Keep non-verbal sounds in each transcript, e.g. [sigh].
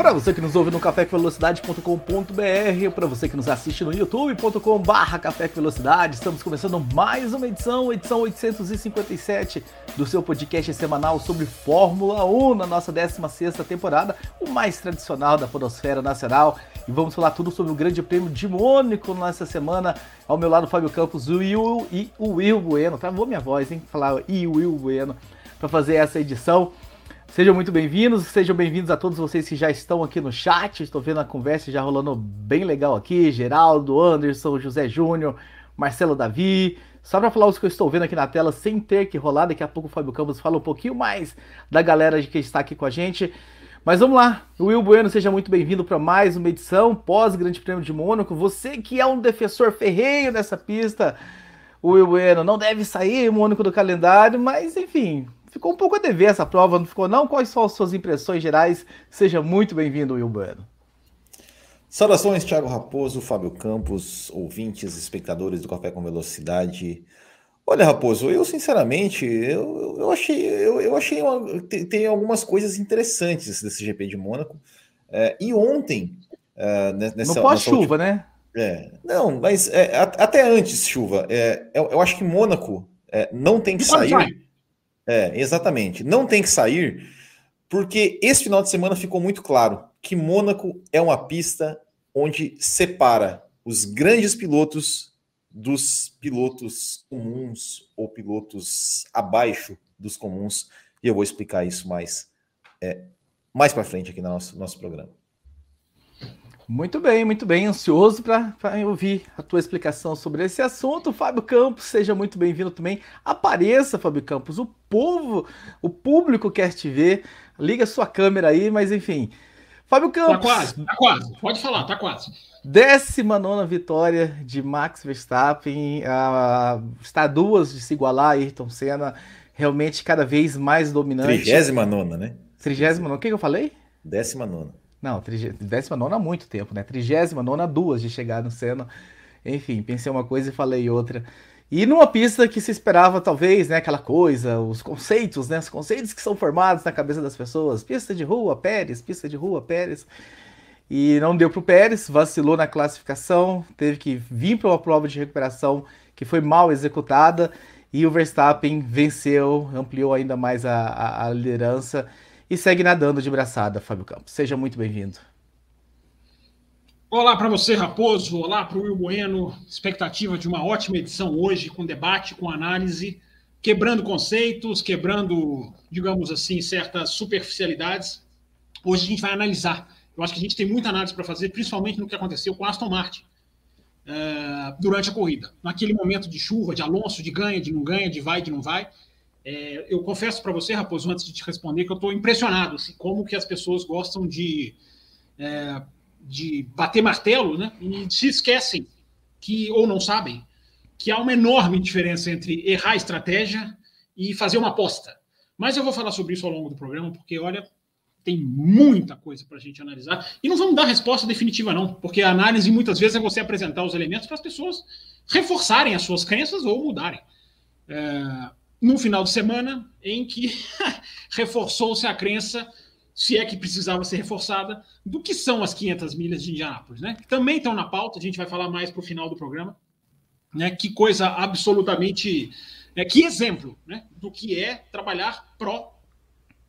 Para você que nos ouve no cafévelocidade.com.br, para você que nos assiste no youtube.com/barra estamos começando mais uma edição, edição 857 do seu podcast semanal sobre Fórmula 1 na nossa 16ª temporada, o mais tradicional da podosfera nacional. E vamos falar tudo sobre o Grande Prêmio de Mônaco nessa semana. Ao meu lado, Fábio Campos o Will, e o Will Bueno. Travou minha voz, hein? Falar e o Will Bueno para fazer essa edição. Sejam muito bem-vindos, sejam bem-vindos a todos vocês que já estão aqui no chat. Estou vendo a conversa já rolando bem legal aqui. Geraldo, Anderson, José Júnior, Marcelo Davi. Só para falar os que eu estou vendo aqui na tela sem ter que rolar, daqui a pouco o Fábio Campos fala um pouquinho mais da galera que está aqui com a gente. Mas vamos lá, Will Bueno, seja muito bem-vindo para mais uma edição pós-Grande Prêmio de Mônaco. Você que é um defensor ferreiro dessa pista, Will Bueno não deve sair Mônaco do calendário, mas enfim, ficou um pouco a dever essa prova, não ficou não? Quais são as suas impressões gerais? Seja muito bem-vindo, Will Bueno. Saudações, Thiago Raposo, Fábio Campos, ouvintes, espectadores do Café com Velocidade. Olha, Raposo, eu sinceramente, eu, eu achei, eu, eu achei uma, tem, tem, algumas coisas interessantes desse GP de Mônaco. É, e ontem, é, nessa. No pós-chuva, né? É, não, mas é, até antes chuva. É, eu, eu, acho que Mônaco é, não tem que sair. É, exatamente. Não tem que sair, porque esse final de semana ficou muito claro que Mônaco é uma pista onde separa os grandes pilotos dos pilotos comuns ou pilotos abaixo dos comuns. E eu vou explicar isso mais é, mais para frente aqui no nosso, nosso programa. Muito bem, muito bem. Ansioso para ouvir a tua explicação sobre esse assunto. Fábio Campos, seja muito bem-vindo também. Apareça, Fábio Campos. O povo, o público quer te ver. Liga sua câmera aí, mas enfim. Fábio tá Campos. Tá quase, tá quase. Pode falar, tá quase. 19 vitória de Max Verstappen. Uh, está duas de se igualar a Ayrton Senna. Realmente cada vez mais dominante. 39, né? 39. O que, que eu falei? 19. Não, 19 há muito tempo, né? 39 duas de chegar no Senna. Enfim, pensei uma coisa e falei outra. E numa pista que se esperava, talvez, né, aquela coisa, os conceitos, né, os conceitos que são formados na cabeça das pessoas. Pista de rua, Pérez, pista de rua, Pérez. E não deu para o Pérez, vacilou na classificação, teve que vir para uma prova de recuperação que foi mal executada. E o Verstappen venceu, ampliou ainda mais a, a, a liderança e segue nadando de braçada, Fábio Campos. Seja muito bem-vindo. Olá para você, Raposo. Olá para o Will Bueno. Expectativa de uma ótima edição hoje, com debate, com análise, quebrando conceitos, quebrando, digamos assim, certas superficialidades. Hoje a gente vai analisar. Eu acho que a gente tem muita análise para fazer, principalmente no que aconteceu com Aston Martin uh, durante a corrida. Naquele momento de chuva, de Alonso, de ganha, de não ganha, de vai, de não vai. É, eu confesso para você, Raposo, antes de te responder, que eu estou impressionado, assim, como que as pessoas gostam de, é, de bater martelo, né? E se esquecem que, ou não sabem, que há uma enorme diferença entre errar a estratégia e fazer uma aposta. Mas eu vou falar sobre isso ao longo do programa, porque, olha, tem muita coisa para a gente analisar. E não vamos dar resposta definitiva, não, porque a análise muitas vezes é você apresentar os elementos para as pessoas reforçarem as suas crenças ou mudarem. É, num final de semana em que [laughs] reforçou-se a crença, se é que precisava ser reforçada, do que são as 500 milhas de Indianápolis, né? Também estão na pauta, a gente vai falar mais para o final do programa, né? Que coisa absolutamente, é, que exemplo, né? Do que é trabalhar pró,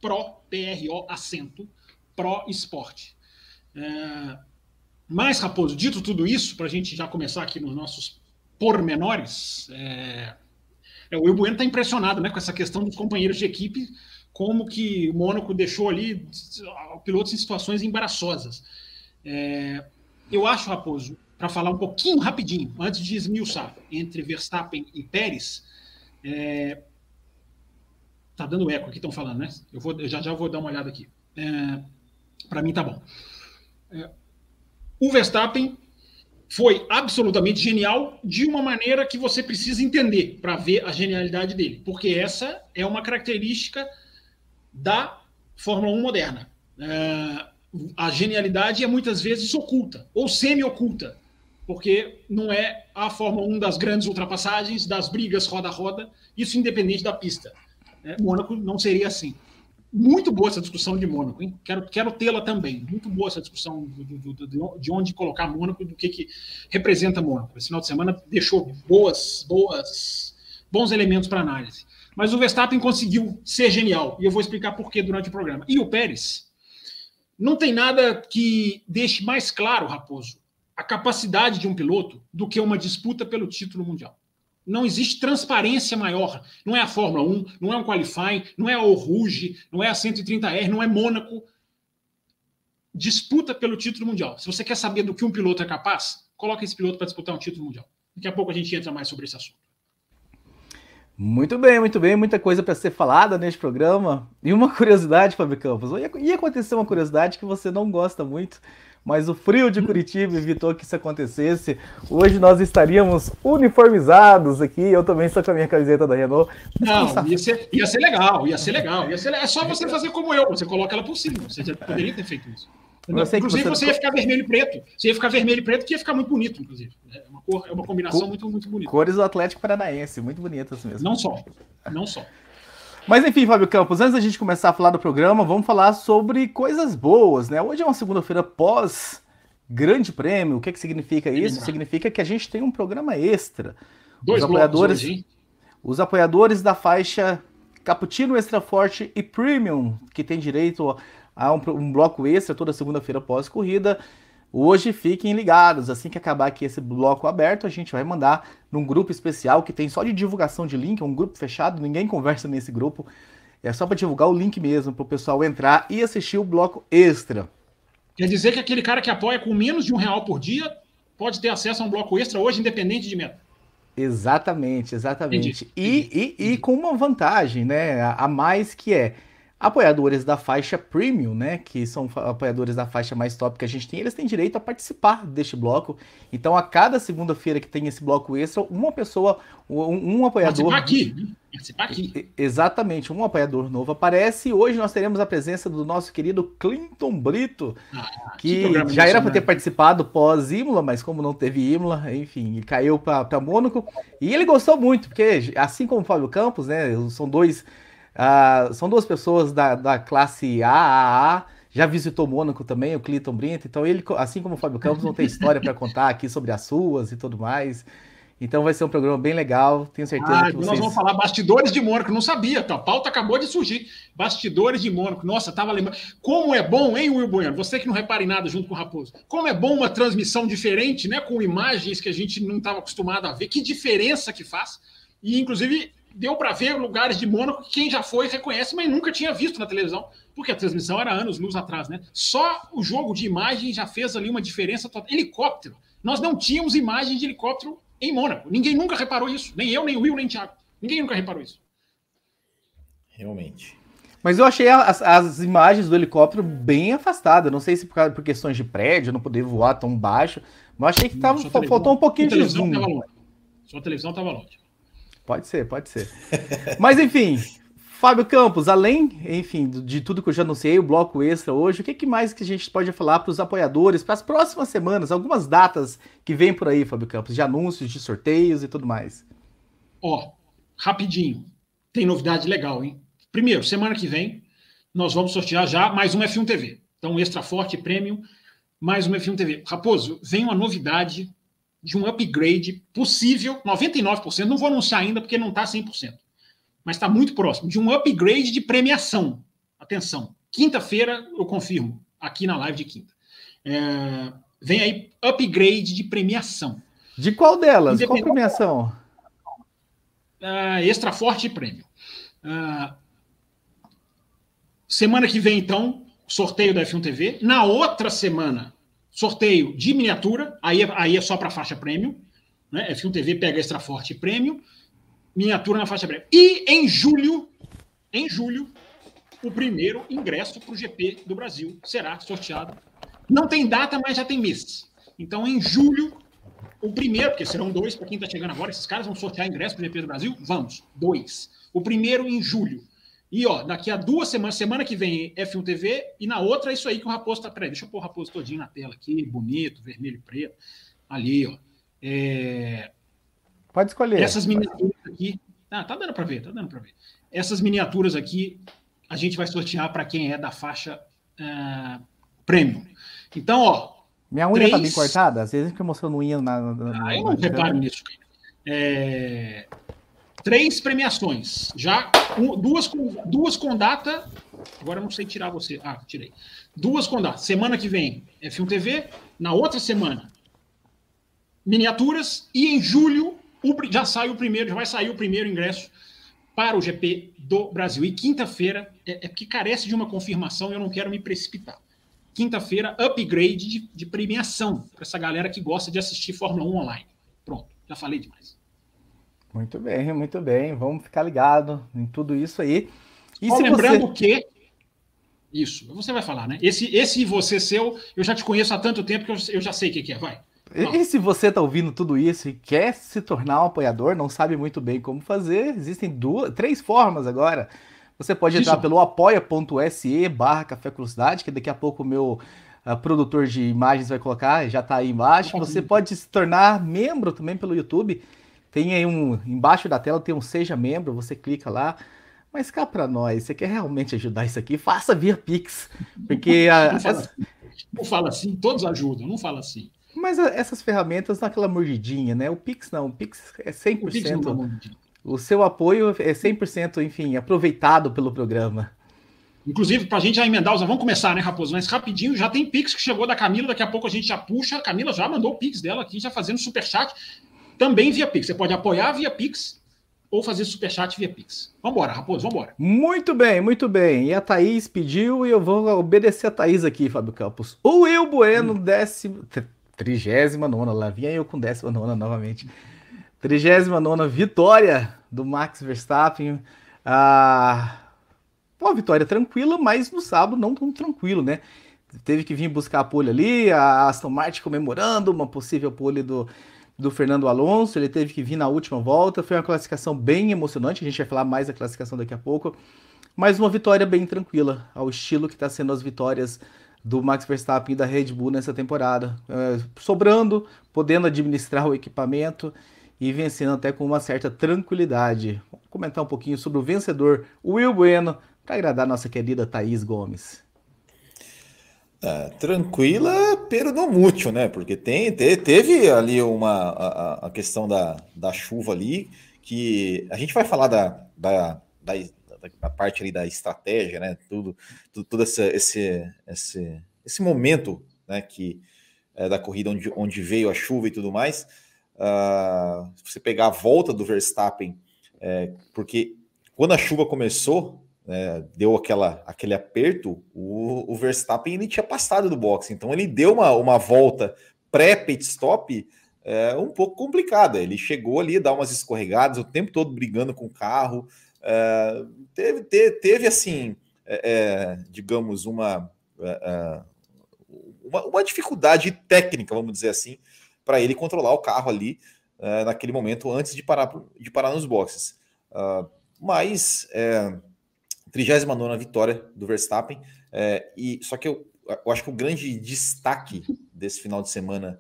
pró, PRO, acento, pró esporte. É, mas, Raposo, dito tudo isso, para a gente já começar aqui nos nossos pormenores, é, é, o Will Bueno está impressionado né, com essa questão dos companheiros de equipe, como que o Mônaco deixou ali pilotos em situações embaraçosas. É, eu acho, Raposo, para falar um pouquinho rapidinho, antes de esmiuçar entre Verstappen e Pérez, é, tá dando eco aqui, estão falando, né? Eu, vou, eu já já vou dar uma olhada aqui. É, para mim tá bom. É, o Verstappen foi absolutamente genial de uma maneira que você precisa entender para ver a genialidade dele, porque essa é uma característica da Fórmula 1 moderna. É, a genialidade é muitas vezes oculta ou semi-oculta, porque não é a Fórmula 1 das grandes ultrapassagens, das brigas roda a roda, isso independente da pista. É, Mônaco não seria assim. Muito boa essa discussão de Mônaco, hein? Quero, quero tê-la também. Muito boa essa discussão do, do, do, de onde colocar Mônaco, do que, que representa Mônaco. Esse final de semana deixou boas, boas, bons elementos para análise. Mas o Verstappen conseguiu ser genial, e eu vou explicar por que durante o programa. E o Pérez, não tem nada que deixe mais claro, Raposo, a capacidade de um piloto do que uma disputa pelo título mundial. Não existe transparência maior. Não é a Fórmula 1, não é um qualifying, não é a Rouge, não é a 130R, não é Mônaco. Disputa pelo título mundial. Se você quer saber do que um piloto é capaz, coloque esse piloto para disputar um título mundial. Daqui a pouco a gente entra mais sobre esse assunto. Muito bem, muito bem, muita coisa para ser falada neste programa. E uma curiosidade, Fábio Campos, ia acontecer uma curiosidade que você não gosta muito, mas o frio de Curitiba evitou que isso acontecesse. Hoje nós estaríamos uniformizados aqui. Eu também estou com a minha camiseta da Renault. Não, ia ser, ia ser legal, ia ser legal. Ia ser, é só você fazer como eu, você coloca ela por cima. Você já poderia ter feito isso. Inclusive, você... você... ia ficar vermelho e preto. Você ia ficar vermelho e preto, que ia ficar muito bonito, inclusive. É uma, cor, é uma combinação muito, muito bonita. Cores do Atlético Paranaense, muito bonitas mesmo. Não só. Não só. Mas enfim, Fábio Campos, antes da gente começar a falar do programa, vamos falar sobre coisas boas, né? Hoje é uma segunda-feira pós Grande Prêmio. O que, que significa isso? Significa que a gente tem um programa extra. Dois os apoiadores, hoje, os apoiadores da faixa Cappuccino Extra Forte e Premium, que tem direito a um, um bloco extra toda segunda-feira pós-corrida. Hoje fiquem ligados, assim que acabar aqui esse bloco aberto, a gente vai mandar num grupo especial que tem só de divulgação de link, é um grupo fechado, ninguém conversa nesse grupo. É só para divulgar o link mesmo, para o pessoal entrar e assistir o bloco extra. Quer dizer que aquele cara que apoia com menos de um real por dia pode ter acesso a um bloco extra hoje, independente de meta. Exatamente, exatamente. E, e, e, com uma vantagem, né? A mais que é Apoiadores da faixa Premium, né, que são apoiadores da faixa mais top que a gente tem, eles têm direito a participar deste bloco. Então, a cada segunda-feira que tem esse bloco extra, uma pessoa, um, um apoiador. Participar aqui, né? Participar aqui. Exatamente, um apoiador novo aparece. E hoje nós teremos a presença do nosso querido Clinton Brito, ah, que, que já era para ter participado pós-Imola, mas como não teve Imola, enfim, ele caiu para Mônaco. E ele gostou muito, porque assim como o Fábio Campos, né, são dois Uh, são duas pessoas da, da classe AAA, já visitou Mônaco também, o Clinton Brito, então ele, assim como o Fábio Campos, não tem história para contar aqui sobre as suas e tudo mais. Então vai ser um programa bem legal, tenho certeza ah, que vocês... Nós vamos falar bastidores de Mônaco, não sabia, tá? a pauta acabou de surgir. Bastidores de Mônaco, nossa, tava lembrando. Como é bom, hein, Will Bueno? Você que não repara em nada junto com o Raposo. Como é bom uma transmissão diferente, né? Com imagens que a gente não estava acostumado a ver. Que diferença que faz. E, inclusive, deu para ver lugares de Mônaco que quem já foi reconhece, mas nunca tinha visto na televisão, porque a transmissão era anos luz atrás, né? Só o jogo de imagem já fez ali uma diferença total. Helicóptero. Nós não tínhamos imagens de helicóptero em Mônaco. Ninguém nunca reparou isso. Nem eu, nem o Will, nem o Thiago. Ninguém nunca reparou isso. Realmente. Mas eu achei as, as imagens do helicóptero bem afastadas. Não sei se por, por questões de prédio, não poder voar tão baixo. Mas achei que tava, faltou um pouquinho de zoom. Sua televisão estava longe. Pode ser, pode ser. Mas enfim, Fábio Campos, além, enfim, de tudo que eu já anunciei, o bloco extra hoje, o que, que mais que a gente pode falar para os apoiadores para as próximas semanas? Algumas datas que vem por aí, Fábio Campos, de anúncios, de sorteios e tudo mais. Ó, rapidinho, tem novidade legal, hein? Primeiro, semana que vem, nós vamos sortear já mais uma F1 TV. Então, extra forte, premium, mais uma F1 TV. Raposo, vem uma novidade de um upgrade possível, 99%, não vou anunciar ainda porque não está 100%, mas está muito próximo, de um upgrade de premiação. Atenção, quinta-feira eu confirmo, aqui na live de quinta. É, vem aí upgrade de premiação. De qual delas? Qual premiação? Uh, extra forte e prêmio. Uh, semana que vem, então, sorteio da F1 TV. Na outra semana, sorteio de miniatura, aí, é, aí é só para faixa prêmio, né? F1 TV pega extra forte prêmio, miniatura na faixa prêmio. E em julho, em julho, o primeiro ingresso para o GP do Brasil será sorteado. Não tem data, mas já tem mês. Então, em julho, o primeiro, porque serão dois para quem está chegando agora, esses caras vão sortear ingresso para o GP do Brasil? Vamos, dois. O primeiro em julho. E ó, daqui a duas semanas, semana que vem F1 TV, e na outra é isso aí que o Raposo tá. Peraí, deixa eu pôr o Raposo todinho na tela aqui, bonito, vermelho e preto. Ali, ó. É... Pode escolher. Essas miniaturas aqui. Ah, tá dando para ver, tá dando para ver. Essas miniaturas aqui a gente vai sortear para quem é da faixa uh, premium. Então, ó. Minha unha três... tá bem cortada? Às vezes fica mostrando unha na. na ah, eu não reparo nisso. É... Três premiações. Já um, duas, com, duas com data. Agora eu não sei tirar você. Ah, tirei. Duas com data. Semana que vem F1 TV. Na outra semana, miniaturas. E em julho o, já sai o primeiro, já vai sair o primeiro ingresso para o GP do Brasil. E quinta-feira, é, é porque carece de uma confirmação, eu não quero me precipitar. Quinta-feira, upgrade de, de premiação para essa galera que gosta de assistir Fórmula 1 online. Pronto, já falei demais. Muito bem, muito bem. Vamos ficar ligado em tudo isso aí. E Só lembrando você... que. Isso, você vai falar, né? Esse, esse você seu, eu já te conheço há tanto tempo que eu, eu já sei o que, que é. Vai. E se você está ouvindo tudo isso e quer se tornar um apoiador, não sabe muito bem como fazer, existem duas, três formas agora. Você pode entrar pelo apoia.se barra Café Velocidade, que daqui a pouco o meu uh, produtor de imagens vai colocar, já está aí embaixo. Você pode se tornar membro também pelo YouTube. Tem aí um. Embaixo da tela tem um Seja Membro, você clica lá. Mas cá para nós, você quer realmente ajudar isso aqui? Faça via Pix. Porque. A, não, fala, assim, não fala assim, todos ajudam, não fala assim. Mas essas ferramentas dão aquela mordidinha, né? O Pix não, o Pix é 100%. O, Pix o seu apoio é 100%, enfim, aproveitado pelo programa. Inclusive, para a gente já emendar, vamos começar, né, Raposo? Mas rapidinho, já tem Pix que chegou da Camila, daqui a pouco a gente já puxa. A Camila já mandou o Pix dela aqui, já fazendo super chat, também via Pix. Você pode apoiar via Pix ou fazer superchat via Pix. Vambora, Raposo, vambora. Muito bem, muito bem. E a Thaís pediu e eu vou obedecer a Thaís aqui, Fábio Campos. O Will Bueno, décimo. 39, lá vinha eu com 19 novamente. 39 vitória do Max Verstappen. Ah, uma vitória tranquila, mas no sábado não tão tranquilo, né? Teve que vir buscar a pole ali, a Aston Martin comemorando uma possível pole do, do Fernando Alonso. Ele teve que vir na última volta. Foi uma classificação bem emocionante. A gente vai falar mais da classificação daqui a pouco. Mas uma vitória bem tranquila, ao estilo que está sendo as vitórias do Max Verstappen e da Red Bull nessa temporada. É, sobrando, podendo administrar o equipamento e vencendo até com uma certa tranquilidade. Vamos comentar um pouquinho sobre o vencedor, Will Bueno, para agradar nossa querida Thaís Gomes. É, tranquila, pero não muito, né? Porque tem, te, teve ali uma a, a, questão da, da chuva ali, que a gente vai falar da, da, da a parte ali da estratégia, né? Tudo, tudo, todo esse, esse, esse, esse momento, né? Que é, da corrida onde, onde veio a chuva e tudo mais. Uh, você pegar a volta do Verstappen, é, porque quando a chuva começou, né, deu aquela, aquele aperto, o, o, Verstappen ele tinha passado do boxe, então ele deu uma, uma volta pré-pit stop é, um pouco complicada. Ele chegou ali, dar umas escorregadas, o tempo todo brigando com o carro, é, teve, teve, teve, assim, é, é digamos, uma, é, é, uma, uma, dificuldade técnica, vamos dizer assim, para ele controlar o carro ali naquele momento antes de parar, de parar nos boxes. Uh, mas, 39 vitória do Verstappen, e só que eu, eu acho que o grande destaque desse final de semana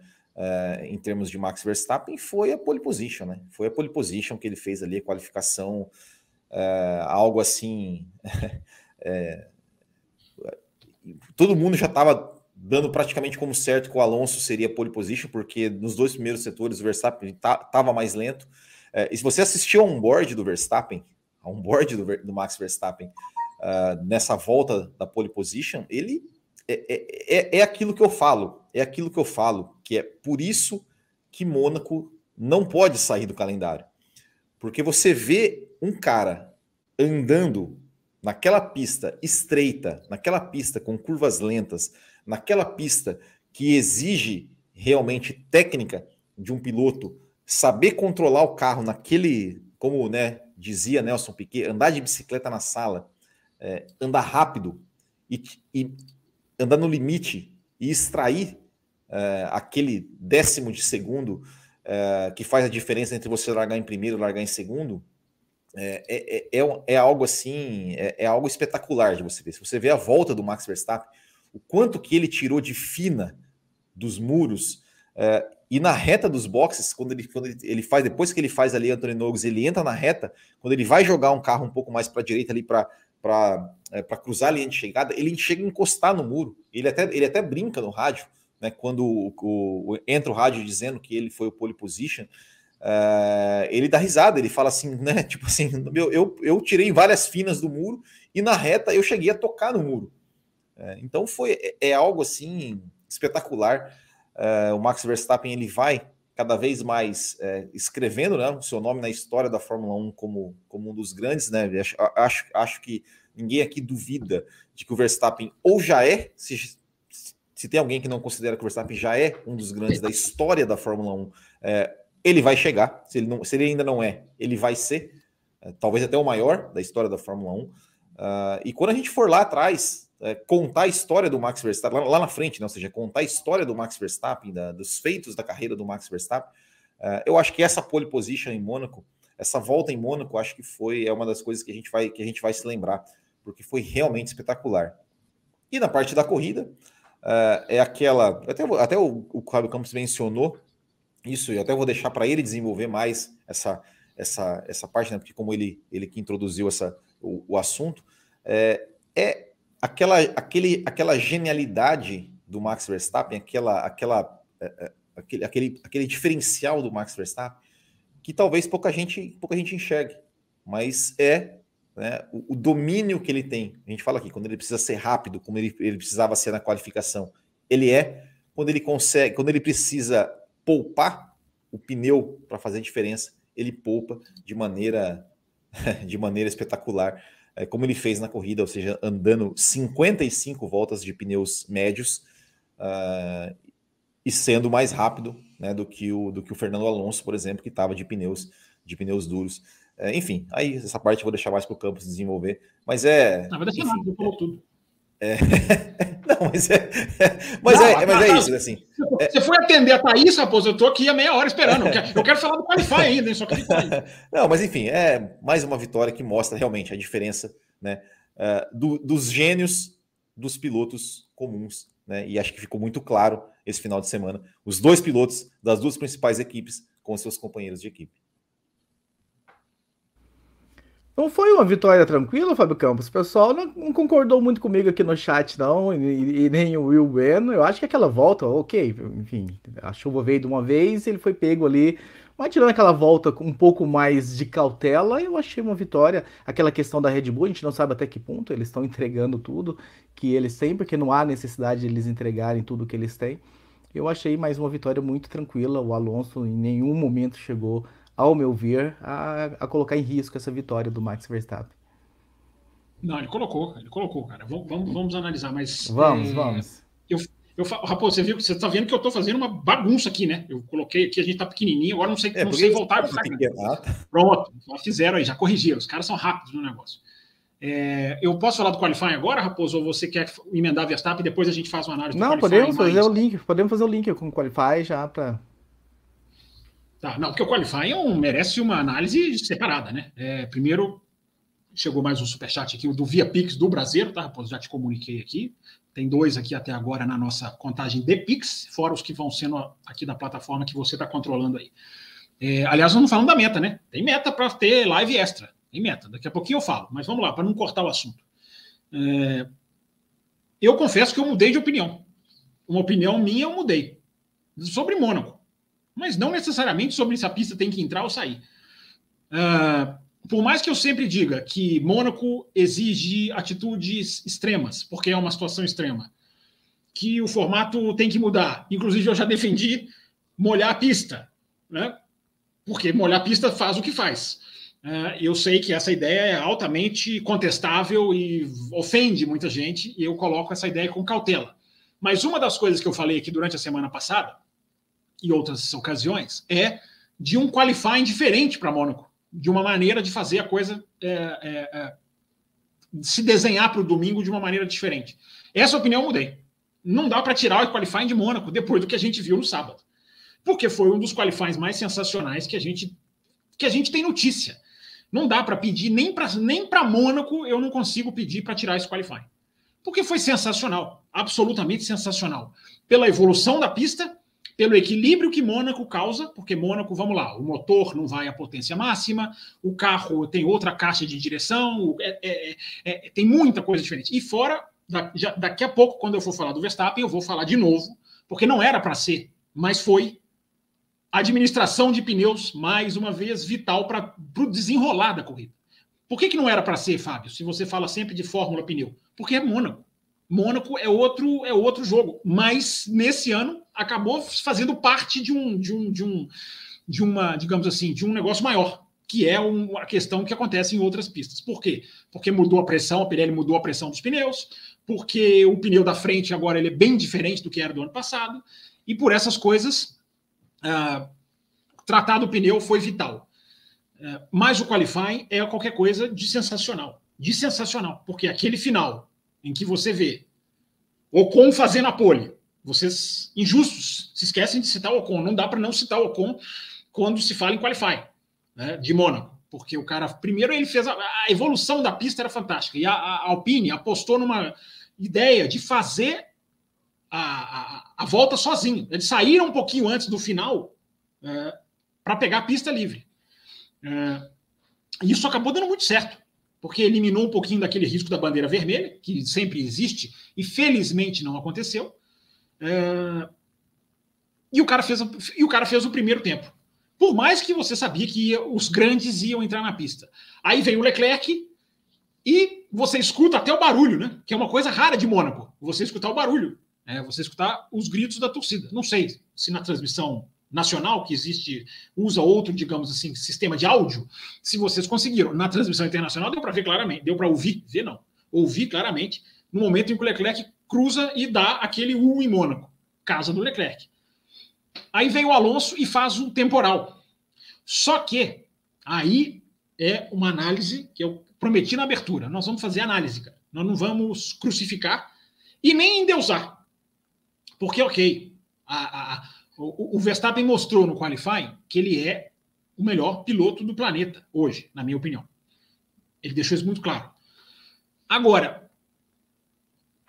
em termos de Max Verstappen foi a pole position, né? Foi a pole position que ele fez ali, qualificação é, algo assim. [laughs] é, todo mundo já estava dando praticamente como certo que o Alonso seria pole position, porque nos dois primeiros setores o Verstappen estava tá, mais lento. É, e se você assistiu a um board do Verstappen, a um board do, do Max Verstappen, uh, nessa volta da pole position, ele é, é, é, é aquilo que eu falo, é aquilo que eu falo, que é por isso que Mônaco não pode sair do calendário. Porque você vê um cara andando naquela pista estreita, naquela pista com curvas lentas, naquela pista que exige realmente técnica de um piloto, saber controlar o carro naquele, como né, dizia Nelson Piquet, andar de bicicleta na sala, é, andar rápido e, e, andar no limite e extrair é, aquele décimo de segundo é, que faz a diferença entre você largar em primeiro e largar em segundo, é, é, é, é, algo assim, é, é, algo espetacular de você ver. Se você vê a volta do Max Verstappen, o quanto que ele tirou de fina dos muros, é, e na reta dos boxes, quando ele, quando ele faz, depois que ele faz ali Anthony Nogues, ele entra na reta, quando ele vai jogar um carro um pouco mais para a direita ali para é, cruzar a linha de chegada, ele chega a encostar no muro. Ele até, ele até brinca no rádio, né, quando o, o, entra o rádio dizendo que ele foi o pole position. Uh, ele dá risada, ele fala assim, né? [laughs] Tipo assim, meu, eu, eu tirei várias finas do muro e na reta eu cheguei a tocar no muro. Uh, então foi é, é, algo assim espetacular. Uh, o Max Verstappen ele vai cada vez mais é, escrevendo né, o seu nome na história da Fórmula 1 como, como um dos grandes, né? Acho, acho, acho que ninguém aqui duvida de que o Verstappen ou já é, se, se tem alguém que não considera que o Verstappen já é um dos grandes da história da Fórmula 1, é, ele vai chegar. Se ele, não, se ele ainda não é, ele vai ser, é, talvez até o maior da história da Fórmula 1. Uh, ah, e quando a gente for lá atrás, é, contar a história do Max Verstappen, lá, lá, na frente, né? ou seja, contar a história do Max Verstappen, da, dos feitos da carreira do Max Verstappen, uh, eu acho que essa pole position em Mônaco, essa volta em Mônaco, acho que foi é uma das coisas que a gente vai, que a gente vai se lembrar, porque foi realmente espetacular. E na parte da corrida, uh, é aquela. Até, até o, o Fábio Campos mencionou isso, e até vou deixar para ele desenvolver mais essa, essa, essa parte, né, porque como ele, ele que introduziu essa, o, o assunto, é, é aquela, aquele, aquela genialidade do Max Verstappen, aquela, aquela, é, é, aquele, aquele, aquele diferencial do Max Verstappen, que talvez pouca gente, pouca gente enxergue, mas é né, o, o, domínio que ele tem. A gente fala aqui, quando ele precisa ser rápido, como ele, ele precisava ser na qualificação, ele é. Quando ele consegue, quando ele precisa poupar o pneu para fazer diferença, ele poupa de maneira [laughs] de maneira espetacular é, como ele fez na corrida, ou seja, andando 55 voltas de pneus médios uh, e sendo mais rápido né, do, que o, do que o Fernando Alonso, por exemplo, que estava de pneus de pneus duros. É, enfim, aí essa parte eu vou deixar mais para o Campos desenvolver, mas é. Não, vai deixar nada, falou tudo. É... [laughs] não, mas é, mas, não, é, mas é isso, assim. Você foi atender a Thaís, Raposo, eu tô aqui há meia hora esperando. Eu quero, falar do Qualify ainda, hein, só que [laughs] Não, mas enfim, é mais uma vitória que mostra realmente a diferença né, uh, do, dos gênios dos pilotos comuns. Né, e acho que ficou muito claro esse final de semana. Os dois pilotos das duas principais equipes com seus companheiros de equipe. Não foi uma vitória tranquila, Fábio Campos. O pessoal não, não concordou muito comigo aqui no chat, não, e, e, nem o Will Bueno. Eu acho que aquela volta, ok, enfim, a chuva veio de uma vez, ele foi pego ali, mas tirando aquela volta com um pouco mais de cautela, eu achei uma vitória. Aquela questão da Red Bull, a gente não sabe até que ponto eles estão entregando tudo que eles têm, porque não há necessidade de eles entregarem tudo que eles têm. Eu achei mais uma vitória muito tranquila. O Alonso em nenhum momento chegou ao meu ver, a, a colocar em risco essa vitória do Max Verstappen. Não, ele colocou, ele colocou, cara. Vamos, vamos, vamos analisar, mas. Vamos, é, vamos. Eu, eu, Raposo, você viu que você está vendo que eu estou fazendo uma bagunça aqui, né? Eu coloquei aqui, a gente está pequenininho, agora não sei, é, não sei voltar. Pronto, já fizeram aí, já corrigiram. Os caras são rápidos no negócio. É, eu posso falar do qualifying agora, Raposo, ou você quer emendar Verstappen e depois a gente faz uma análise do Não, podemos fazer mais... o link, podemos fazer o link com o qualify já para Tá, não, porque o qualifying é merece uma análise separada, né? É, primeiro, chegou mais um superchat aqui, o do Via Pix do Brasileiro, tá, Raposo? Já te comuniquei aqui. Tem dois aqui até agora na nossa contagem de Pix, fora os que vão sendo aqui da plataforma que você está controlando aí. É, aliás, não falando da meta, né? Tem meta para ter live extra. Tem meta. Daqui a pouquinho eu falo, mas vamos lá, para não cortar o assunto. É, eu confesso que eu mudei de opinião. Uma opinião minha eu mudei. Sobre Mônaco mas não necessariamente sobre se a pista tem que entrar ou sair. Uh, por mais que eu sempre diga que Mônaco exige atitudes extremas, porque é uma situação extrema, que o formato tem que mudar. Inclusive, eu já defendi molhar a pista, né? porque molhar a pista faz o que faz. Uh, eu sei que essa ideia é altamente contestável e ofende muita gente, e eu coloco essa ideia com cautela. Mas uma das coisas que eu falei aqui durante a semana passada e outras ocasiões, é de um qualifying diferente para Mônaco, de uma maneira de fazer a coisa é, é, é, se desenhar para o domingo de uma maneira diferente. Essa opinião eu mudei. Não dá para tirar o qualifying de Mônaco depois do que a gente viu no sábado. porque foi um dos qualifies mais sensacionais que a gente que a gente tem notícia. Não dá para pedir nem para nem para Mônaco, eu não consigo pedir para tirar esse qualifying. Porque foi sensacional, absolutamente sensacional. Pela evolução da pista, pelo equilíbrio que Mônaco causa, porque Mônaco, vamos lá, o motor não vai à potência máxima, o carro tem outra caixa de direção, é, é, é, tem muita coisa diferente. E fora, da, já, daqui a pouco, quando eu for falar do Verstappen, eu vou falar de novo, porque não era para ser, mas foi. Administração de pneus, mais uma vez, vital para o desenrolar da corrida. Por que, que não era para ser, Fábio, se você fala sempre de Fórmula Pneu? Porque é Mônaco. Mônaco é outro, é outro jogo. Mas nesse ano acabou fazendo parte de um, de um, de um, de uma, digamos assim, de um negócio maior, que é uma questão que acontece em outras pistas. Por quê? Porque mudou a pressão, a Pirelli mudou a pressão dos pneus, porque o pneu da frente agora ele é bem diferente do que era do ano passado, e por essas coisas, uh, tratar do pneu foi vital. Uh, mas o qualifying é qualquer coisa de sensacional, de sensacional, porque aquele final em que você vê Ocon fazendo a pole. Vocês, injustos, se esquecem de citar o Ocon. Não dá para não citar o Ocon quando se fala em qualify né, de Mônaco. Porque o cara, primeiro, ele fez a, a evolução da pista era fantástica. E a, a, Alpine apostou numa ideia de fazer a, a, volta sozinho. Eles saíram um pouquinho antes do final é, para pegar a pista livre. É, e isso acabou dando muito certo porque eliminou um pouquinho daquele risco da bandeira vermelha, que sempre existe e felizmente não aconteceu. E, o cara fez, e o cara fez o primeiro tempo. Por mais que você sabia que os grandes iam entrar na pista. Aí veio o Leclerc e você escuta até o barulho, né? Que é uma coisa rara de Mônaco. Você escutar o barulho. É, você escutar os gritos da torcida. Não sei se na transmissão nacional, que existe, usa outro, digamos assim, sistema de áudio, se vocês conseguiram. Na transmissão internacional deu para ver claramente, deu para ouvir, ver não, ouvir claramente, no momento em que o Leclerc cruza e dá aquele U em Mônaco, casa do Leclerc. Aí vem o Alonso e faz um temporal. Só que aí é uma análise que eu prometi na abertura. Nós vamos fazer análise, cara. Nós não vamos crucificar e nem endeusar. Porque, ok, a, a o, o Verstappen mostrou no qualifying que ele é o melhor piloto do planeta hoje, na minha opinião. Ele deixou isso muito claro. Agora,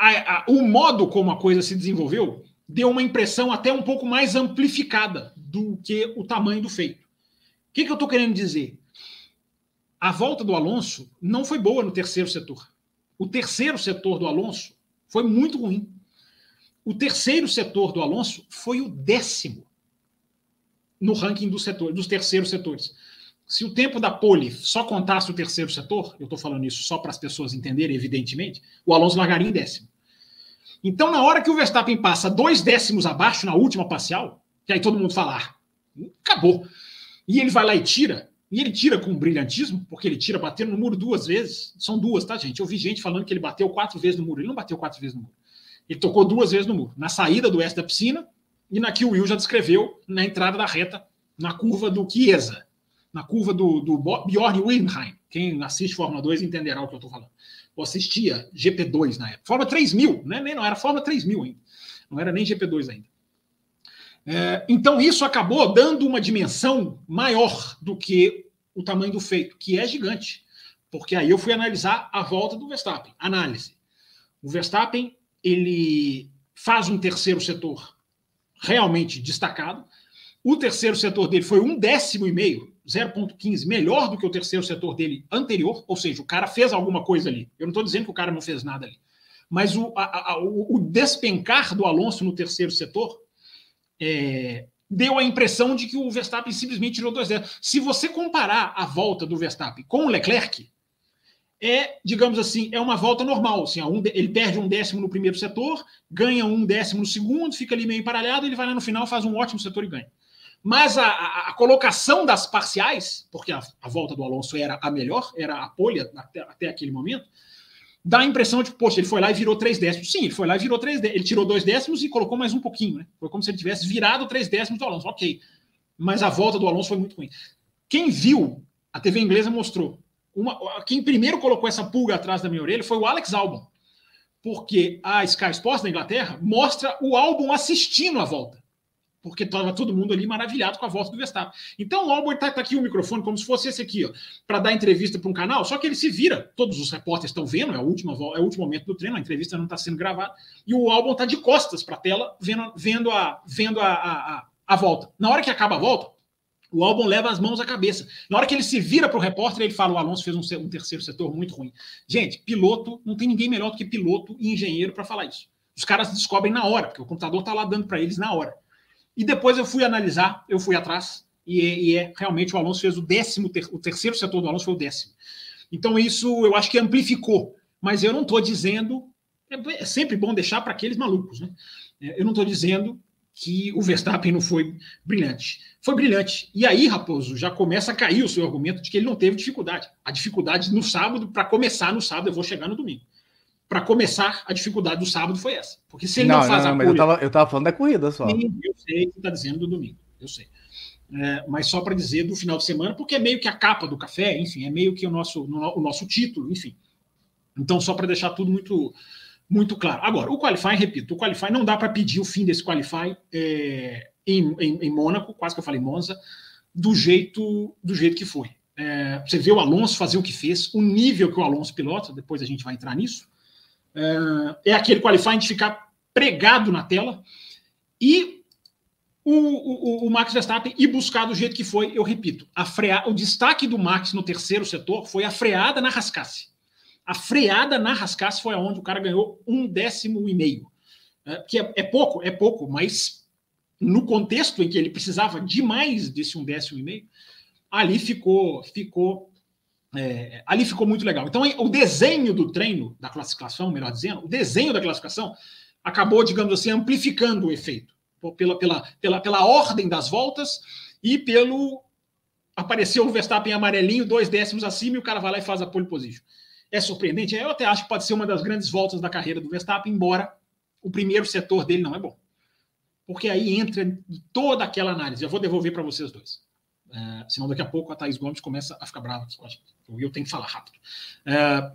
a, a, o modo como a coisa se desenvolveu deu uma impressão até um pouco mais amplificada do que o tamanho do feito. O que, que eu estou querendo dizer? A volta do Alonso não foi boa no terceiro setor. O terceiro setor do Alonso foi muito ruim. O terceiro setor do Alonso foi o décimo no ranking do setor, dos terceiros setores. Se o tempo da pole só contasse o terceiro setor, eu estou falando isso só para as pessoas entenderem, evidentemente, o Alonso largaria em décimo. Então, na hora que o Verstappen passa dois décimos abaixo na última parcial, que aí todo mundo fala, ah, acabou. E ele vai lá e tira, e ele tira com brilhantismo, porque ele tira batendo no muro duas vezes. São duas, tá, gente? Eu vi gente falando que ele bateu quatro vezes no muro. Ele não bateu quatro vezes no muro. Ele tocou duas vezes no muro, na saída do oeste da piscina e na que o Will já descreveu na entrada da reta, na curva do Chiesa, na curva do, do Bjorn Wildenheim. Quem assiste Fórmula 2 entenderá o que eu estou falando. Eu assistia GP2 na época. Fórmula 3000, né? Nem, não era Fórmula 3000 ainda. Não era nem GP2 ainda. É, então, isso acabou dando uma dimensão maior do que o tamanho do feito, que é gigante. Porque aí eu fui analisar a volta do Verstappen. Análise. O Verstappen ele faz um terceiro setor realmente destacado. O terceiro setor dele foi um décimo e meio, 0,15, melhor do que o terceiro setor dele anterior, ou seja, o cara fez alguma coisa ali. Eu não estou dizendo que o cara não fez nada ali. Mas o, a, a, o, despencar do Alonso no terceiro setor é, deu a impressão de que o Verstappen simplesmente tirou dois dedos. Se você comparar a volta do Verstappen com o Leclerc, é, digamos assim, é uma volta normal. Assim, um, ele perde um décimo no primeiro setor, ganha um décimo no segundo, fica ali meio emparelhado, ele vai lá no final, faz um ótimo setor e ganha. Mas a, a, a colocação das parciais, porque a, a, volta do Alonso era a melhor, era a polha até, até, aquele momento, dá a impressão de poxa, ele foi lá e virou três décimos. Sim, ele foi lá e virou três décimos. Ele tirou dois décimos e colocou mais um pouquinho, né? Foi como se ele tivesse virado três décimos do Alonso. Ok. Mas a volta do Alonso foi muito ruim. Quem viu, a TV inglesa mostrou uma, quem primeiro colocou essa pulga atrás da minha orelha foi o Alex Albon, porque a Sky Sports da Inglaterra mostra o álbum assistindo a volta. Porque estava todo mundo ali maravilhado com a volta do Verstappen. Então o Albon está tá aqui o microfone, como se fosse esse aqui, para dar entrevista para um canal, só que ele se vira, todos os repórteres estão vendo, é o, último, é o último momento do treino, a entrevista não está sendo gravada, e o Albon está de costas para a tela, vendo, vendo, a, vendo a, a, a, volta. Na hora que acaba a volta, o Albon leva as mãos à cabeça. Na hora que ele se vira para o repórter, ele fala: o Alonso fez um, um terceiro setor muito ruim. Gente, piloto, não tem ninguém melhor do que piloto e engenheiro para falar isso. Os caras descobrem na hora, porque o computador está lá dando para eles na hora. E depois eu fui analisar, eu fui atrás, e, e é realmente o Alonso fez o décimo, ter, o terceiro setor do Alonso foi o décimo. Então isso eu acho que amplificou, mas eu não estou dizendo, é, é, sempre bom deixar para aqueles malucos, né? É, eu não estou dizendo que o Verstappen não foi brilhante. Foi brilhante. E aí, Raposo, já começa a cair o seu argumento de que ele não teve dificuldade. A dificuldade no sábado, para começar no sábado, eu vou chegar no domingo para começar, a dificuldade do sábado foi essa. Porque se ele não, não faz não, a mas eu tava, eu tava falando da corrida só. Sim, eu sei que está dizendo do domingo, eu sei. É, mas só para dizer do final de semana, porque é meio que a capa do café, enfim, é meio que o nosso, o nosso título, enfim. Então, só para deixar tudo muito, muito claro. Agora, o Qualify, repito, o Qualify não dá para pedir o fim desse Qualify é, em, em, em Mônaco, quase que eu falei Monza, do jeito, do jeito que foi. É, você vê o Alonso fazer o que fez, o nível que o Alonso pilota, depois a gente vai entrar nisso é, é aquele qualifying de ficar pregado na tela e o, o, o, Max Verstappen ir buscar do jeito que foi, eu repito, a freia, o destaque do Max no terceiro setor foi a freada na rascasse. A freada na rascasse foi onde o cara ganhou um décimo e meio. É, que é, é, pouco, é pouco, mas no contexto em que ele precisava de mais desse um décimo e meio, ali ficou, ficou é, ali ficou muito legal. Então, o desenho do treino, da classificação, melhor dizendo, o desenho da classificação acabou, digamos assim, amplificando o efeito pela, pela, pela, pela ordem das voltas e pelo. Apareceu o Verstappen amarelinho, dois décimos acima, e o cara vai lá e faz a pole position. É surpreendente? Eu até acho que pode ser uma das grandes voltas da carreira do Verstappen, embora o primeiro setor dele não é bom. Porque aí entra toda aquela análise. Eu vou devolver para vocês dois. É, senão daqui a pouco a Thaís Gomes começa a ficar brava aqui a gente. Eu tenho que falar rápido. É,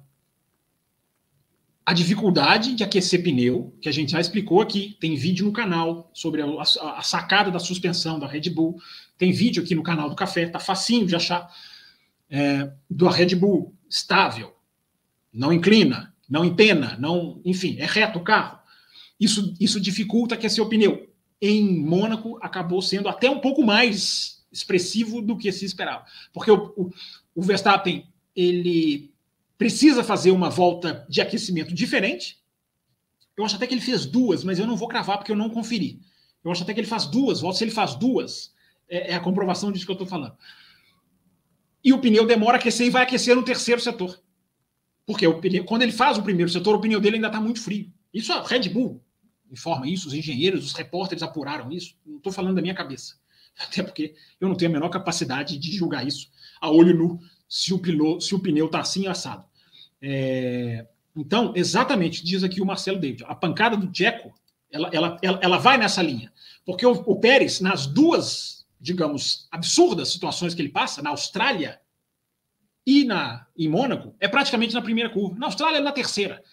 a dificuldade de aquecer pneu, que a gente já explicou aqui, tem vídeo no canal sobre a, a, a sacada da suspensão da Red Bull, tem vídeo aqui no canal do Café, tá facinho de achar. É, do Red Bull estável, não inclina, não empena, não, enfim, é reto o carro. Isso, isso dificulta aquecer o pneu. Em Mônaco acabou sendo até um pouco mais expressivo do que se esperava. Porque o, o, o Verstappen ele precisa fazer uma volta de aquecimento diferente. Eu acho até que ele fez duas, mas eu não vou cravar porque eu não conferi. Eu acho até que ele faz duas voltas. Se ele faz duas, é, é a comprovação disso que eu estou falando. E o pneu demora a aquecer e vai aquecer no terceiro setor. Porque o pneu, quando ele faz o primeiro setor, o pneu dele ainda está muito frio. Isso a Red Bull informa isso, os engenheiros, os repórteres apuraram isso. Não estou falando da minha cabeça. Até porque eu não tenho a menor capacidade de julgar isso a olho nu se o, piloto, se o pneu está assim assado. É, então, exatamente, diz aqui o Marcelo David, a pancada do Jeco, ela, ela, ela, ela vai nessa linha. Porque o, o Pérez, nas duas, digamos, absurdas situações que ele passa, na Austrália e na, em Mônaco, é praticamente na primeira curva. Na Austrália é na terceira.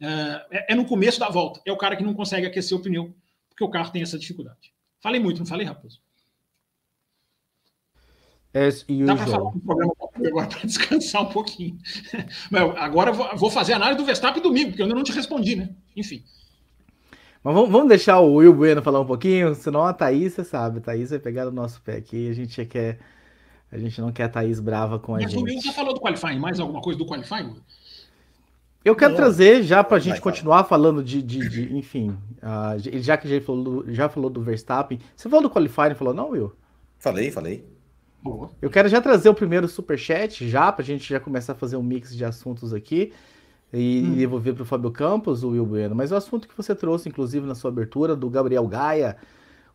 É, é, é no começo da volta. É o cara que não consegue aquecer o pneu, porque o carro tem essa dificuldade. Falei muito, não falei, Raposo? As Dá para falar um programa agora para descansar um pouquinho. [laughs] Mas agora vou fazer análise do Verstappen domingo, porque eu ainda não te respondi, né? Enfim. Mas vamos, deixar o Will Bueno falar um pouquinho, senão a Thaís, você sabe, a Thaís vai pegar o nosso pé aqui, a gente quer. A gente não quer a Thaís brava com a Mas gente. Mas o Will já falou do qualifying, mais alguma coisa do qualifying? Eu quero trazer, já para a gente continuar falando de, de, de enfim, uh, já que já falou, já falou do Verstappen. Você falou do qualifying, falou não, Will? Falei, falei. Boa. Eu quero já trazer o primeiro super chat já para a gente já começar a fazer um mix de assuntos aqui e hum. devolver para o Fábio Campos, o Will Bueno. Mas o assunto que você trouxe, inclusive na sua abertura, do Gabriel Gaia,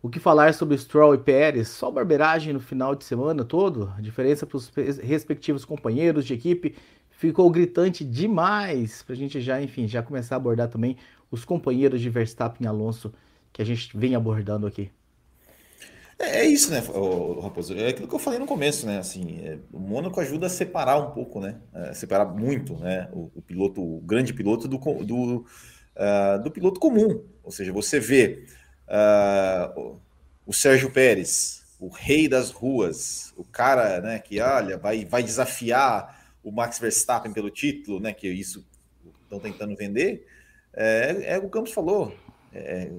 o que falar sobre Stroll e Pérez? Só barbeiragem no final de semana todo? A diferença para os respectivos companheiros de equipe ficou gritante demais para a gente já, enfim, já começar a abordar também os companheiros de Verstappen e Alonso que a gente vem abordando aqui. É, é isso, né, Raposo? É aquilo que eu falei no começo, né? Assim, é, o Mônaco ajuda a separar um pouco, né? É, separar muito, né? O, o, piloto, o grande piloto do, do, uh, do piloto comum. Ou seja, você vê uh, o Sérgio Pérez, o rei das ruas, o cara né, que olha, vai, vai desafiar o Max Verstappen pelo título, né? Que isso estão tentando vender. É, é o Campos falou. É,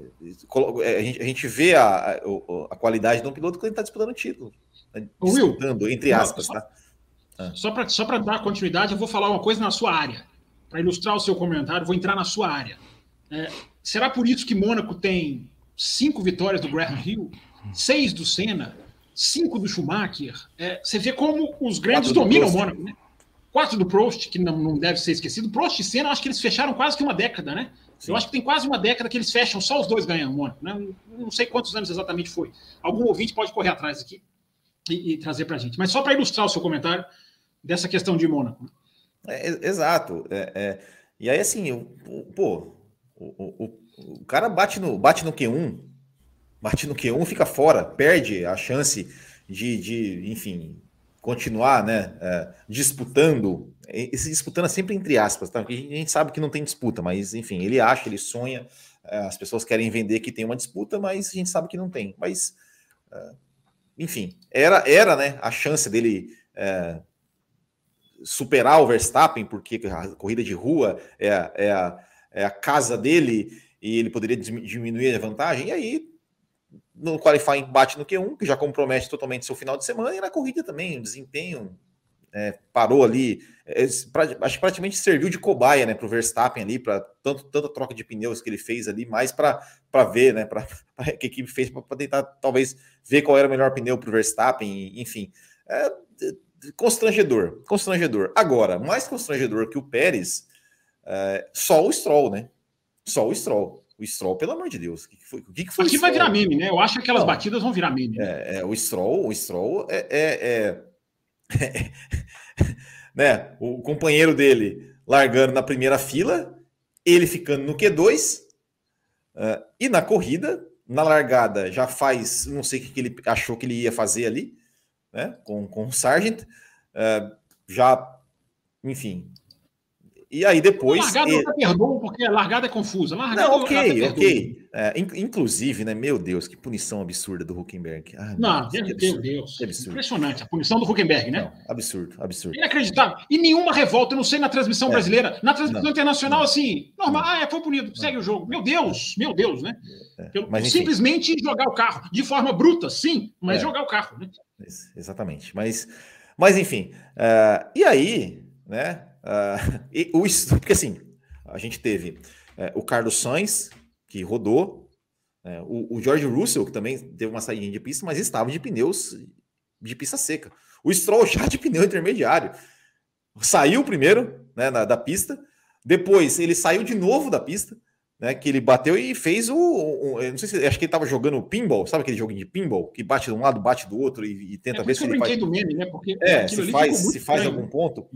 é, a, gente, a, gente, vê a, a, a, qualidade de um piloto quando ele está disputando o título. Né, disputando, Will, entre aspas, só, tá? Ah. Só para só dar continuidade, eu vou falar uma coisa na sua área. Para ilustrar o seu comentário, vou entrar na sua área. É, será por isso que Mônaco tem cinco vitórias do Graham Hill, seis do Senna, cinco do Schumacher? É, você vê como os grandes dominam o Mônaco, né? Quatro do Prost, que não, não deve ser esquecido. Prost e Senna, acho que eles fecharam quase que uma década, né? Sim. Eu acho que tem quase uma década que eles fecham, só os dois ganham o Mônaco, né? Não sei quantos anos exatamente foi. Algum ouvinte pode correr atrás aqui e, e trazer para a gente. Mas só para ilustrar o seu comentário dessa questão de Mônaco. É, exato. É, é, e aí, assim, o, pô, o, o, o, cara bate no, bate no Q1, bate no Q1, fica fora, perde a chance de, de enfim, continuar né, é, disputando, esse disputando é sempre entre aspas, tá? Porque a gente sabe que não tem disputa, mas enfim, ele acha, ele sonha, é, as pessoas querem vender que tem uma disputa, mas a gente sabe que não tem. Mas, é, enfim, era, era né, a chance dele é, superar o Verstappen, porque a corrida de rua é, é, a, é a casa dele e ele poderia diminuir a vantagem, e aí no qualifying bate no Q1, que já compromete totalmente seu final de semana, e na corrida também, o desempenho é, parou ali, é, acho que praticamente serviu de cobaia né, para o Verstappen ali, para tanto tanta troca de pneus que ele fez ali, mais para ver, né, para [laughs] que a equipe fez para tentar talvez ver qual era o melhor pneu para o Verstappen, enfim. É, constrangedor, constrangedor. Agora, mais constrangedor que o Pérez, é, só o Stroll, né? Só o Stroll. O Stroll, pelo amor de Deus, o que, foi? O que, que foi Aqui vai virar meme, né? Eu acho que aquelas Não, batidas vão virar meme. Né? É, é, o Stroll, o Stroll é, é, é [laughs] né? O companheiro dele largando na primeira fila, ele ficando no Q2, uh, e na corrida, na largada, já faz, não sei o que, que ele achou que ele ia fazer ali, né? Com, com o Sargent, uh, já, enfim, e aí depois. Largada ele... eu perdoo, porque largada é confusa. Largada não, ok, ok. É, inclusive, né? Meu Deus, que punição absurda do Huckenberg. Ah, não, Deus, meu Deus. Deus. Absurdo. Impressionante a punição do Huckenberg, né? Não, absurdo, absurdo. Inacreditável. E nenhuma revolta, eu não sei na transmissão é. brasileira. Na transmissão não, internacional, não, assim, normal. Ah, é, foi punido, segue o jogo. Meu Deus, meu Deus, né? É, mas, simplesmente jogar o carro de forma bruta, sim, mas é. jogar o carro, né? Exatamente. Mas, mas enfim. Uh, e aí, né? Uh, [laughs] e o, porque assim, a gente teve é, o Carlos Sainz, que rodou, é, o, o, George Russell, que também teve uma saída de pista, mas estava de pneus de pista seca. O Stroll já de pneu intermediário. Saiu primeiro né, na, da pista, depois ele saiu de novo da pista, né, que ele bateu e fez o. o não sei se acho que ele estava jogando pinball, sabe aquele joguinho de pinball que bate de um lado, bate do outro e, e tenta é ver se ele faz. Meme, né? Porque é, se faz, se faz algum ponto.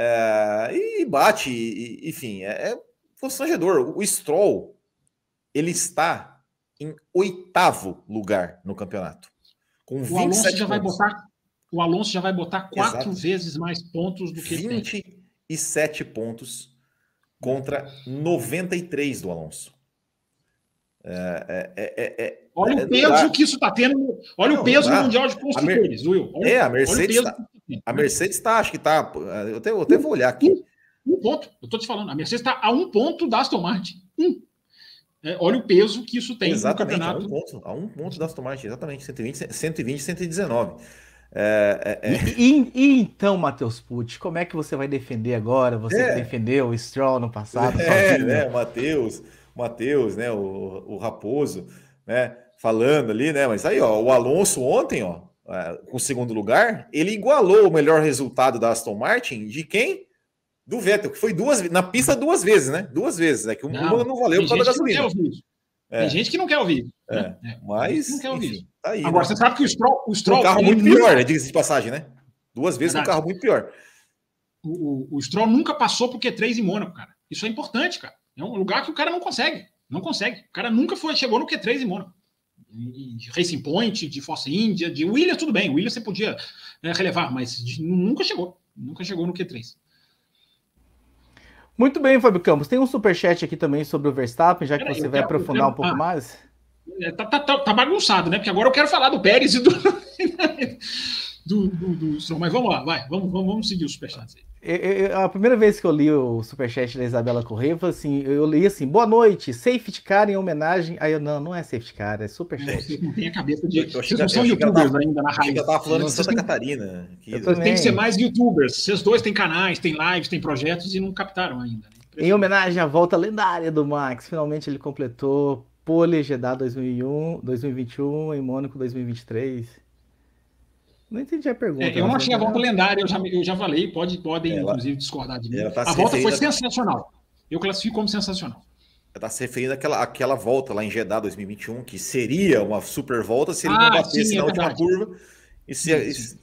É, e bate, e, enfim, é, é constrangedor. O Stroll, ele está em oitavo lugar no campeonato. Com o Alonso já pontos. vai botar o Alonso já vai botar quatro Exato. vezes mais pontos do que 27 pontos contra 93 do Alonso. É, é, é, é olha o peso que isso está tendo. Olha não, o peso no Mundial de Construtores, Will. Olha, é, a Mercedes. A Mercedes está, acho que está. Eu até, eu até vou olhar aqui. Um, um ponto, eu estou te falando. A Mercedes está a um ponto da Aston Martin. Um. É, olha o peso que isso tem exatamente, no campeonato. A um ponto, a um ponto da Aston Martin, exatamente. 120, 120 119. É, é, é. E, e, então, Matheus Pucci, como é que você vai defender agora? Você é. defendeu o Stroll no passado? É, sozinho. né? O Matheus, Matheus, né? O, o Raposo, né? Falando ali, né? Mas aí, ó, o Alonso ontem, ó, uh, com o segundo lugar, ele igualou o melhor resultado da Aston Martin de quem? Do Vettel, que foi duas na pista duas vezes, né? Duas vezes, é que uma não, não valeu por causa da gasolina. É. Tem gente que não quer ouvir. É. Né? Mas. Não quer ouvir. Enfim, tá aí, Agora, né? você sabe que o Stroll. O Stroll um carro muito pior, né? Diga-se de passagem, né? Duas vezes Verdade. um carro muito pior. O, o, o Stroll nunca passou por Q3 em Mônaco, cara. Isso é importante, cara. É um lugar que o cara não consegue. Não consegue. O cara nunca foi, chegou no Q3 em Mônaco de Racing Point, de Force India, de Williams, tudo bem. Williams você podia né, relevar, mas de, nunca chegou. Nunca chegou no Q3. Muito bem, Fábio Campos. Tem um superchat aqui também sobre o Verstappen, já que Pera você aí, vai aprofundar um pouco ah, mais. É, tá, tá, tá, tá, bagunçado, né? Porque agora eu quero falar do Pérez e do. [laughs] do, do, do Mas vamos lá, vai, vamos, vamos, vamos seguir o superchat aí. Eu, eu, a primeira vez que eu li o superchat da Isabela Correia, eu, assim, eu li assim, boa noite, safety car em homenagem. Aí eu, não, não é safety car, é superchat. Não tem a cabeça de. Vocês não são youtubers tava, ainda na raiz. Eu tava falando de Santa Catarina. Que... Tem que ser mais youtubers. Vocês dois têm canais, têm lives, têm projetos e não captaram ainda. Né? Em homenagem à volta lendária do Max, finalmente ele completou pole Jeddah 2001, 2021 em Mônaco 2023. Não entendi a pergunta. É, eu não achei a volta lendária, eu já, eu já falei, pode, podem ela, inclusive discordar de mim. Tá a volta foi sensacional. Eu classifico como sensacional. Está se referindo àquela, àquela volta lá em Jeddah 2021, que seria uma super volta se ele ah, não batesse sim, é na última curva. E se, sim, sim.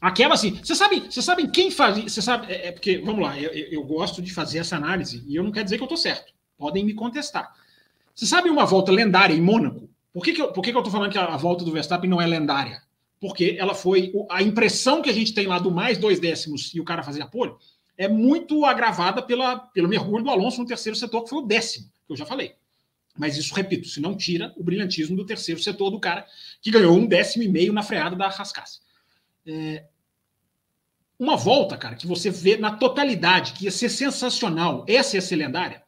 Aquela assim, você sabe, você sabe quem faz, você sabe, é, é porque, vamos lá, eu, eu, gosto de fazer essa análise e eu não quero dizer que eu estou certo. Podem me contestar. Você sabe uma volta lendária em Mônaco? Por que, que, eu, por que, que eu tô falando que a, volta do Verstappen não é lendária? Porque ela foi. A impressão que a gente tem lá do mais dois décimos e o cara fazer a pole é muito agravada pela, pelo mergulho do Alonso no terceiro setor, que foi o décimo, que eu já falei. Mas isso, repito, se não tira o brilhantismo do terceiro setor do cara, que ganhou um décimo e meio na freada da Rascasse. É, uma volta, cara, que você vê na totalidade, que ia ser sensacional, essa ia ser lendária,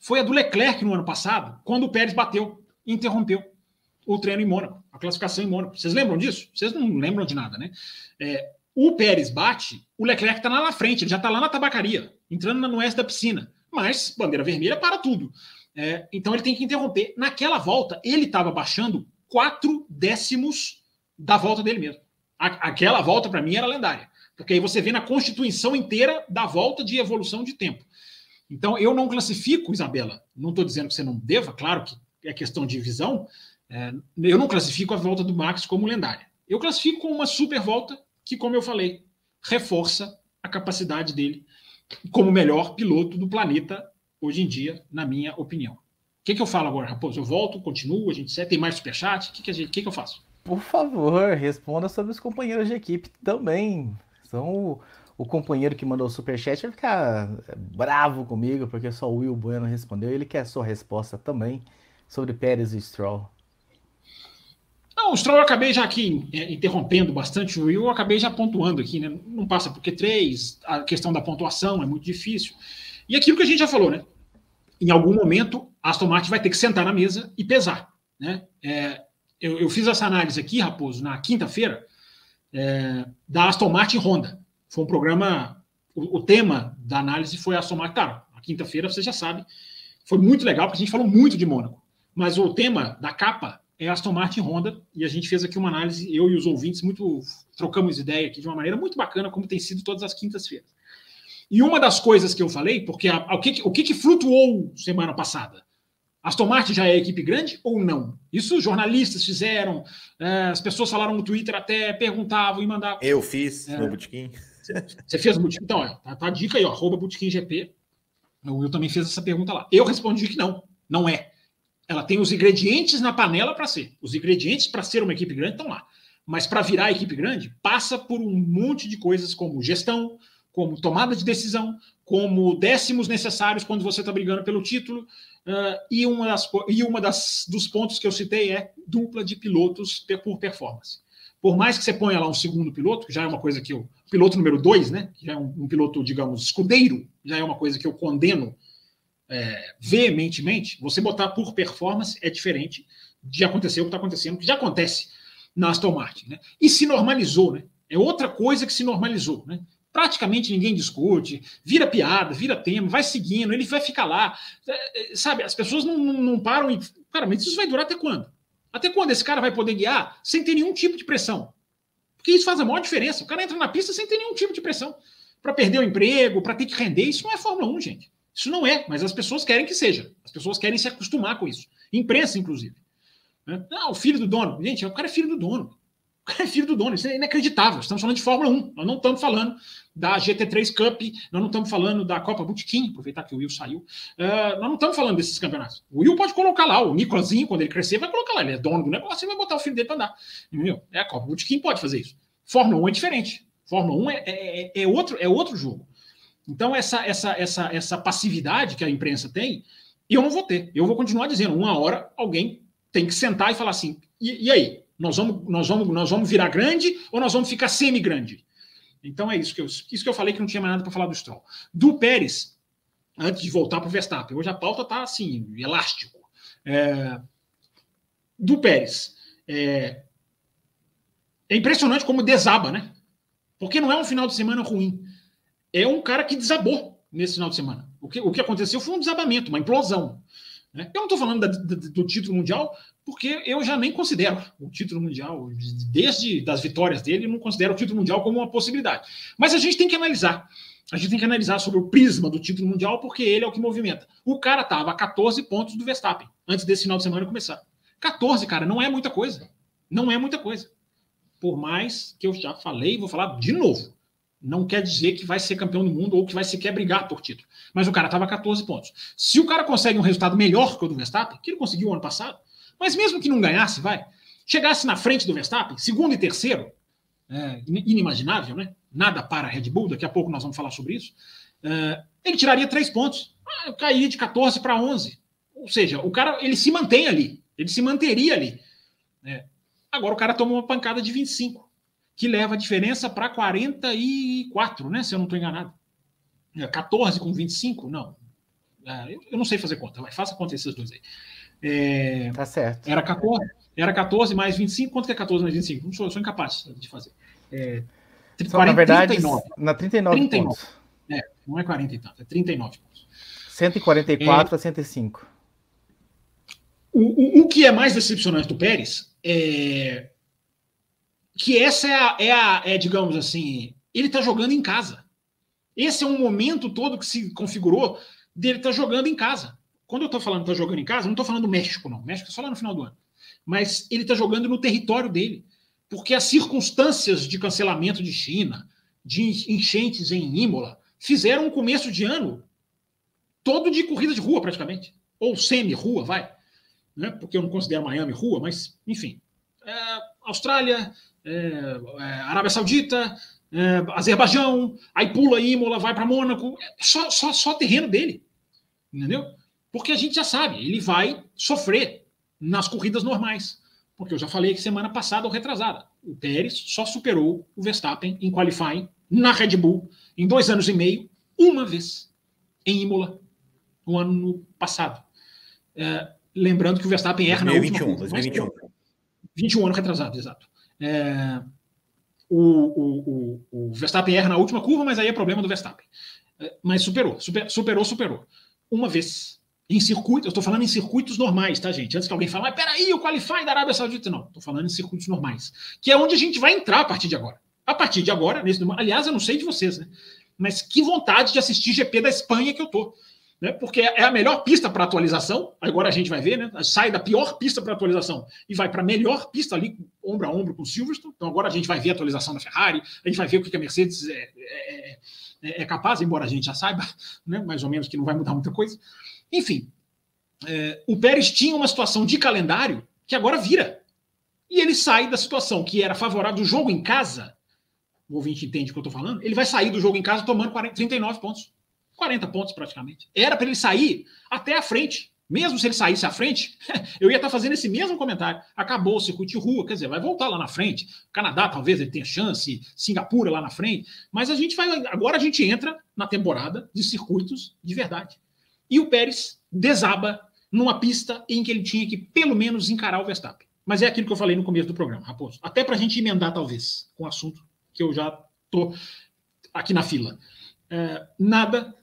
foi a do Leclerc no ano passado, quando o Pérez bateu e interrompeu o treino em Mônaco, a classificação em Mônaco. Vocês lembram disso? Vocês não lembram de nada, né? É, o Pérez bate, o Leclerc está lá na frente, ele já está lá na tabacaria, entrando no oeste da piscina. Mas bandeira vermelha para tudo. É, então ele tem que interromper. Naquela volta, ele estava baixando quatro décimos da volta dele mesmo. A, aquela volta, para mim, era lendária. Porque aí você vê na constituição inteira da volta de evolução de tempo. Então, eu não classifico, Isabela, não estou dizendo que você não deva, claro que é questão de visão, é, eu não classifico a volta do Max como lendária. Eu classifico como uma super volta que, como eu falei, reforça a capacidade dele como melhor piloto do planeta hoje em dia, na minha opinião. O que, que eu falo agora, Raposo? Eu volto, continuo, a gente tem mais superchat? O que, que, gente, que, que eu faço? Por favor, responda sobre os companheiros de equipe também. São o, o companheiro que mandou o superchat vai ficar bravo comigo, porque só o Will Bueno respondeu. Ele quer a sua resposta também sobre Pérez e Stroll. Não, o Stroll eu acabei já aqui é, interrompendo bastante o Will, eu acabei já pontuando aqui, né? Não passa por Q3, a questão da pontuação é muito difícil. E aquilo que a gente já falou, né? Em algum momento, a Aston Martin vai ter que sentar na mesa e pesar, né? É, eu, eu, fiz essa análise aqui, Raposo, na quinta-feira, é, da Aston Martin Honda. Foi um programa. O, o, tema da análise foi a Aston Martin. Claro, a quinta-feira você já sabe. Foi muito legal, porque a gente falou muito de Mônaco. Mas o tema da capa é Aston Martin Honda. E a gente fez aqui uma análise, eu e os ouvintes, muito. Trocamos ideia aqui de uma maneira muito bacana, como tem sido todas as quintas-feiras. E uma das coisas que eu falei, porque a, a, o, que, o que, que flutuou semana passada? Aston Martin já é equipe grande ou não? Isso jornalistas fizeram, é, as pessoas falaram no Twitter até, perguntavam e mandavam. Eu fiz é, no Botequim. [laughs] Você fez no Botequim? Então, ó, tá, tá, a dica aí, ó, arroba GP. O Will também fez essa pergunta lá. Eu respondi que não, não é. Ela tem os ingredientes na panela para ser. Os ingredientes para ser uma equipe grande estão lá. Mas para virar equipe grande, passa por um monte de coisas como gestão, como tomada de decisão, como décimos necessários quando você está brigando pelo título, Uh, e uma, das, e uma das, dos pontos que eu citei é dupla de pilotos por performance. Por mais que você ponha lá um segundo piloto, que já é uma coisa que eu. Piloto número dois, né? Que já é um, um piloto, digamos, escudeiro, já é uma coisa que eu condeno é, veementemente. Você botar por performance é diferente de acontecer o que está acontecendo, que já acontece na Aston Martin. Né? E se normalizou, né? É outra coisa que se normalizou, né? praticamente ninguém discute, vira piada, vira tema, vai seguindo, ele vai ficar lá. É, é, sabe, as pessoas não, não, não, param e. Cara, mas isso vai durar até quando? Até quando esse cara vai poder guiar sem ter nenhum tipo de pressão? Porque isso faz a maior diferença. O cara entra na pista sem ter nenhum tipo de pressão. Para perder o emprego, para ter que render, isso não é Fórmula 1, gente. Isso não é, mas as pessoas querem que seja. As pessoas querem se acostumar com isso. Imprensa, inclusive. Né? Ah, o filho do dono. Gente, o cara é filho do dono. O cara é filho do dono. Isso é inacreditável. Estamos falando de Fórmula 1. Nós não estamos falando da GT3 Cup, nós não estamos falando da Copa Botequim, aproveitar que o Will saiu. Uh, nós não estamos falando desses campeonatos. O Will pode colocar lá, o Nicolazinho, quando ele crescer, vai colocar lá. Ele é dono do negócio e vai botar o filho dele para andar. Entendeu? É a Copa Botequim pode fazer isso. Fórmula 1 é diferente. Fórmula 1 é, é, é, outro, é outro jogo. Então, essa, essa, essa, essa passividade que a imprensa tem, eu não vou ter. Eu vou continuar dizendo, uma hora alguém tem que sentar e falar assim: e, e aí? Nós vamos, nós, vamos, nós vamos virar grande ou nós vamos ficar semi-grande? Então é isso que eu, isso que eu falei que não tinha mais nada para falar do Stroll. Do Pérez, antes de voltar para o Verstappen, hoje a pauta está assim, elástico. É, do Pérez. É, é impressionante como desaba, né? Porque não é um final de semana ruim. É um cara que desabou nesse final de semana. O que, o que aconteceu foi um desabamento, uma implosão. Né? Eu não estou falando da, da, do título mundial, porque eu já nem considero o título mundial, desde das vitórias dele, não considero o título mundial como uma possibilidade. Mas a gente tem que analisar. A gente tem que analisar sobre o prisma do título mundial, porque ele é o que movimenta. O cara estava a 14 pontos do Verstappen, antes desse final de semana começar. 14, cara, não é muita coisa. Não é muita coisa. Por mais que eu já falei, vou falar de novo não quer dizer que vai ser campeão do mundo ou que vai sequer brigar por título. Mas o cara estava 14 pontos. Se o cara consegue um resultado melhor que o do Verstappen, que ele conseguiu ano passado, mas mesmo que não ganhasse, vai, chegasse na frente do Verstappen, segundo e terceiro, é, inimaginável, né? Nada para a Red Bull, daqui a pouco nós vamos falar sobre isso. É, ele tiraria três pontos. Ah, cairia de 14 para 11. Ou seja, o cara ele se mantém ali, ele se manteria ali. Né? Agora o cara tomou uma pancada de 25 que leva a diferença para 44, né? Se eu não estou enganado. 14 é, com 25? Não. É, eu não sei fazer conta, mas faça conta esses dois aí. É, tá certo. Era 14, era 14 mais 25. Quanto que é 14 mais 25? Não sou, sou incapaz de fazer. É, Só, 40, na verdade, 39. na 39, 39 pontos. É, não é 40 e tanto, é 39 pontos. 144 é, a 105. O, o, o que é mais decepcionante do Pérez é que essa é, a, é, a, é digamos assim, ele está jogando em casa. Esse é um momento todo que se configurou dele estar tá jogando em casa. Quando eu estou falando está jogando em casa, não estou falando do México, não. México é só lá no final do ano. Mas ele está jogando no território dele. Porque as circunstâncias de cancelamento de China, de enchentes em Imola, fizeram um começo de ano todo de corrida de rua, praticamente. Ou semi-rua, vai. Né? Porque eu não considero Miami rua, mas, enfim. É, Austrália, é, é, Arábia Saudita, é, Azerbaijão, aí pula Imola, vai para Mônaco, é só, só, só terreno dele, entendeu? Porque a gente já sabe, ele vai sofrer nas corridas normais. Porque eu já falei que semana passada ou retrasada, o Pérez só superou o Verstappen em qualifying na Red Bull em dois anos e meio, uma vez, em Imola, no ano passado. É, lembrando que o Verstappen erra 2021, na última 2021. 21 anos retrasado, exato. É, o, o, o, o, Verstappen erra na última curva, mas aí é problema do Verstappen. É, mas superou, super, superou, superou. Uma vez. Em circuito, eu estou falando em circuitos normais, tá, gente? Antes que alguém fale, mas peraí, o Qualify da Arábia Saudita. Não, estou falando em circuitos normais. Que é onde a gente vai entrar a partir de agora. A partir de agora, nesse, aliás, eu não sei de vocês, né? Mas que vontade de assistir GP da Espanha que eu tô né? porque é a melhor pista para atualização. Agora a gente vai ver, né? Sai da pior pista para atualização e vai para a melhor pista ali, ombro a ombro com o Silverstone. Então agora a gente vai ver a atualização da Ferrari, a gente vai ver o que a Mercedes é, é, é, é capaz, embora a gente já saiba, [laughs] né? mais ou menos, que não vai mudar muita coisa. Enfim, é, o Pérez tinha uma situação de calendário que agora vira. E ele sai da situação que era favorável do jogo em casa. O ouvinte entende o que eu estou falando. Ele vai sair do jogo em casa tomando 40, 39 pontos. 40 pontos praticamente. Era para ele sair até a frente. Mesmo se ele saísse à frente, [laughs] eu ia estar fazendo esse mesmo comentário. Acabou o circuito de rua, quer dizer, vai voltar lá na frente. Canadá talvez ele tenha chance, Singapura lá na frente. Mas a gente vai. Agora a gente entra na temporada de circuitos de verdade. E o Pérez desaba numa pista em que ele tinha que pelo menos encarar o Verstappen. Mas é aquilo que eu falei no começo do programa, Raposo. Até para a gente emendar, talvez, com o assunto que eu já estou aqui na fila. É, nada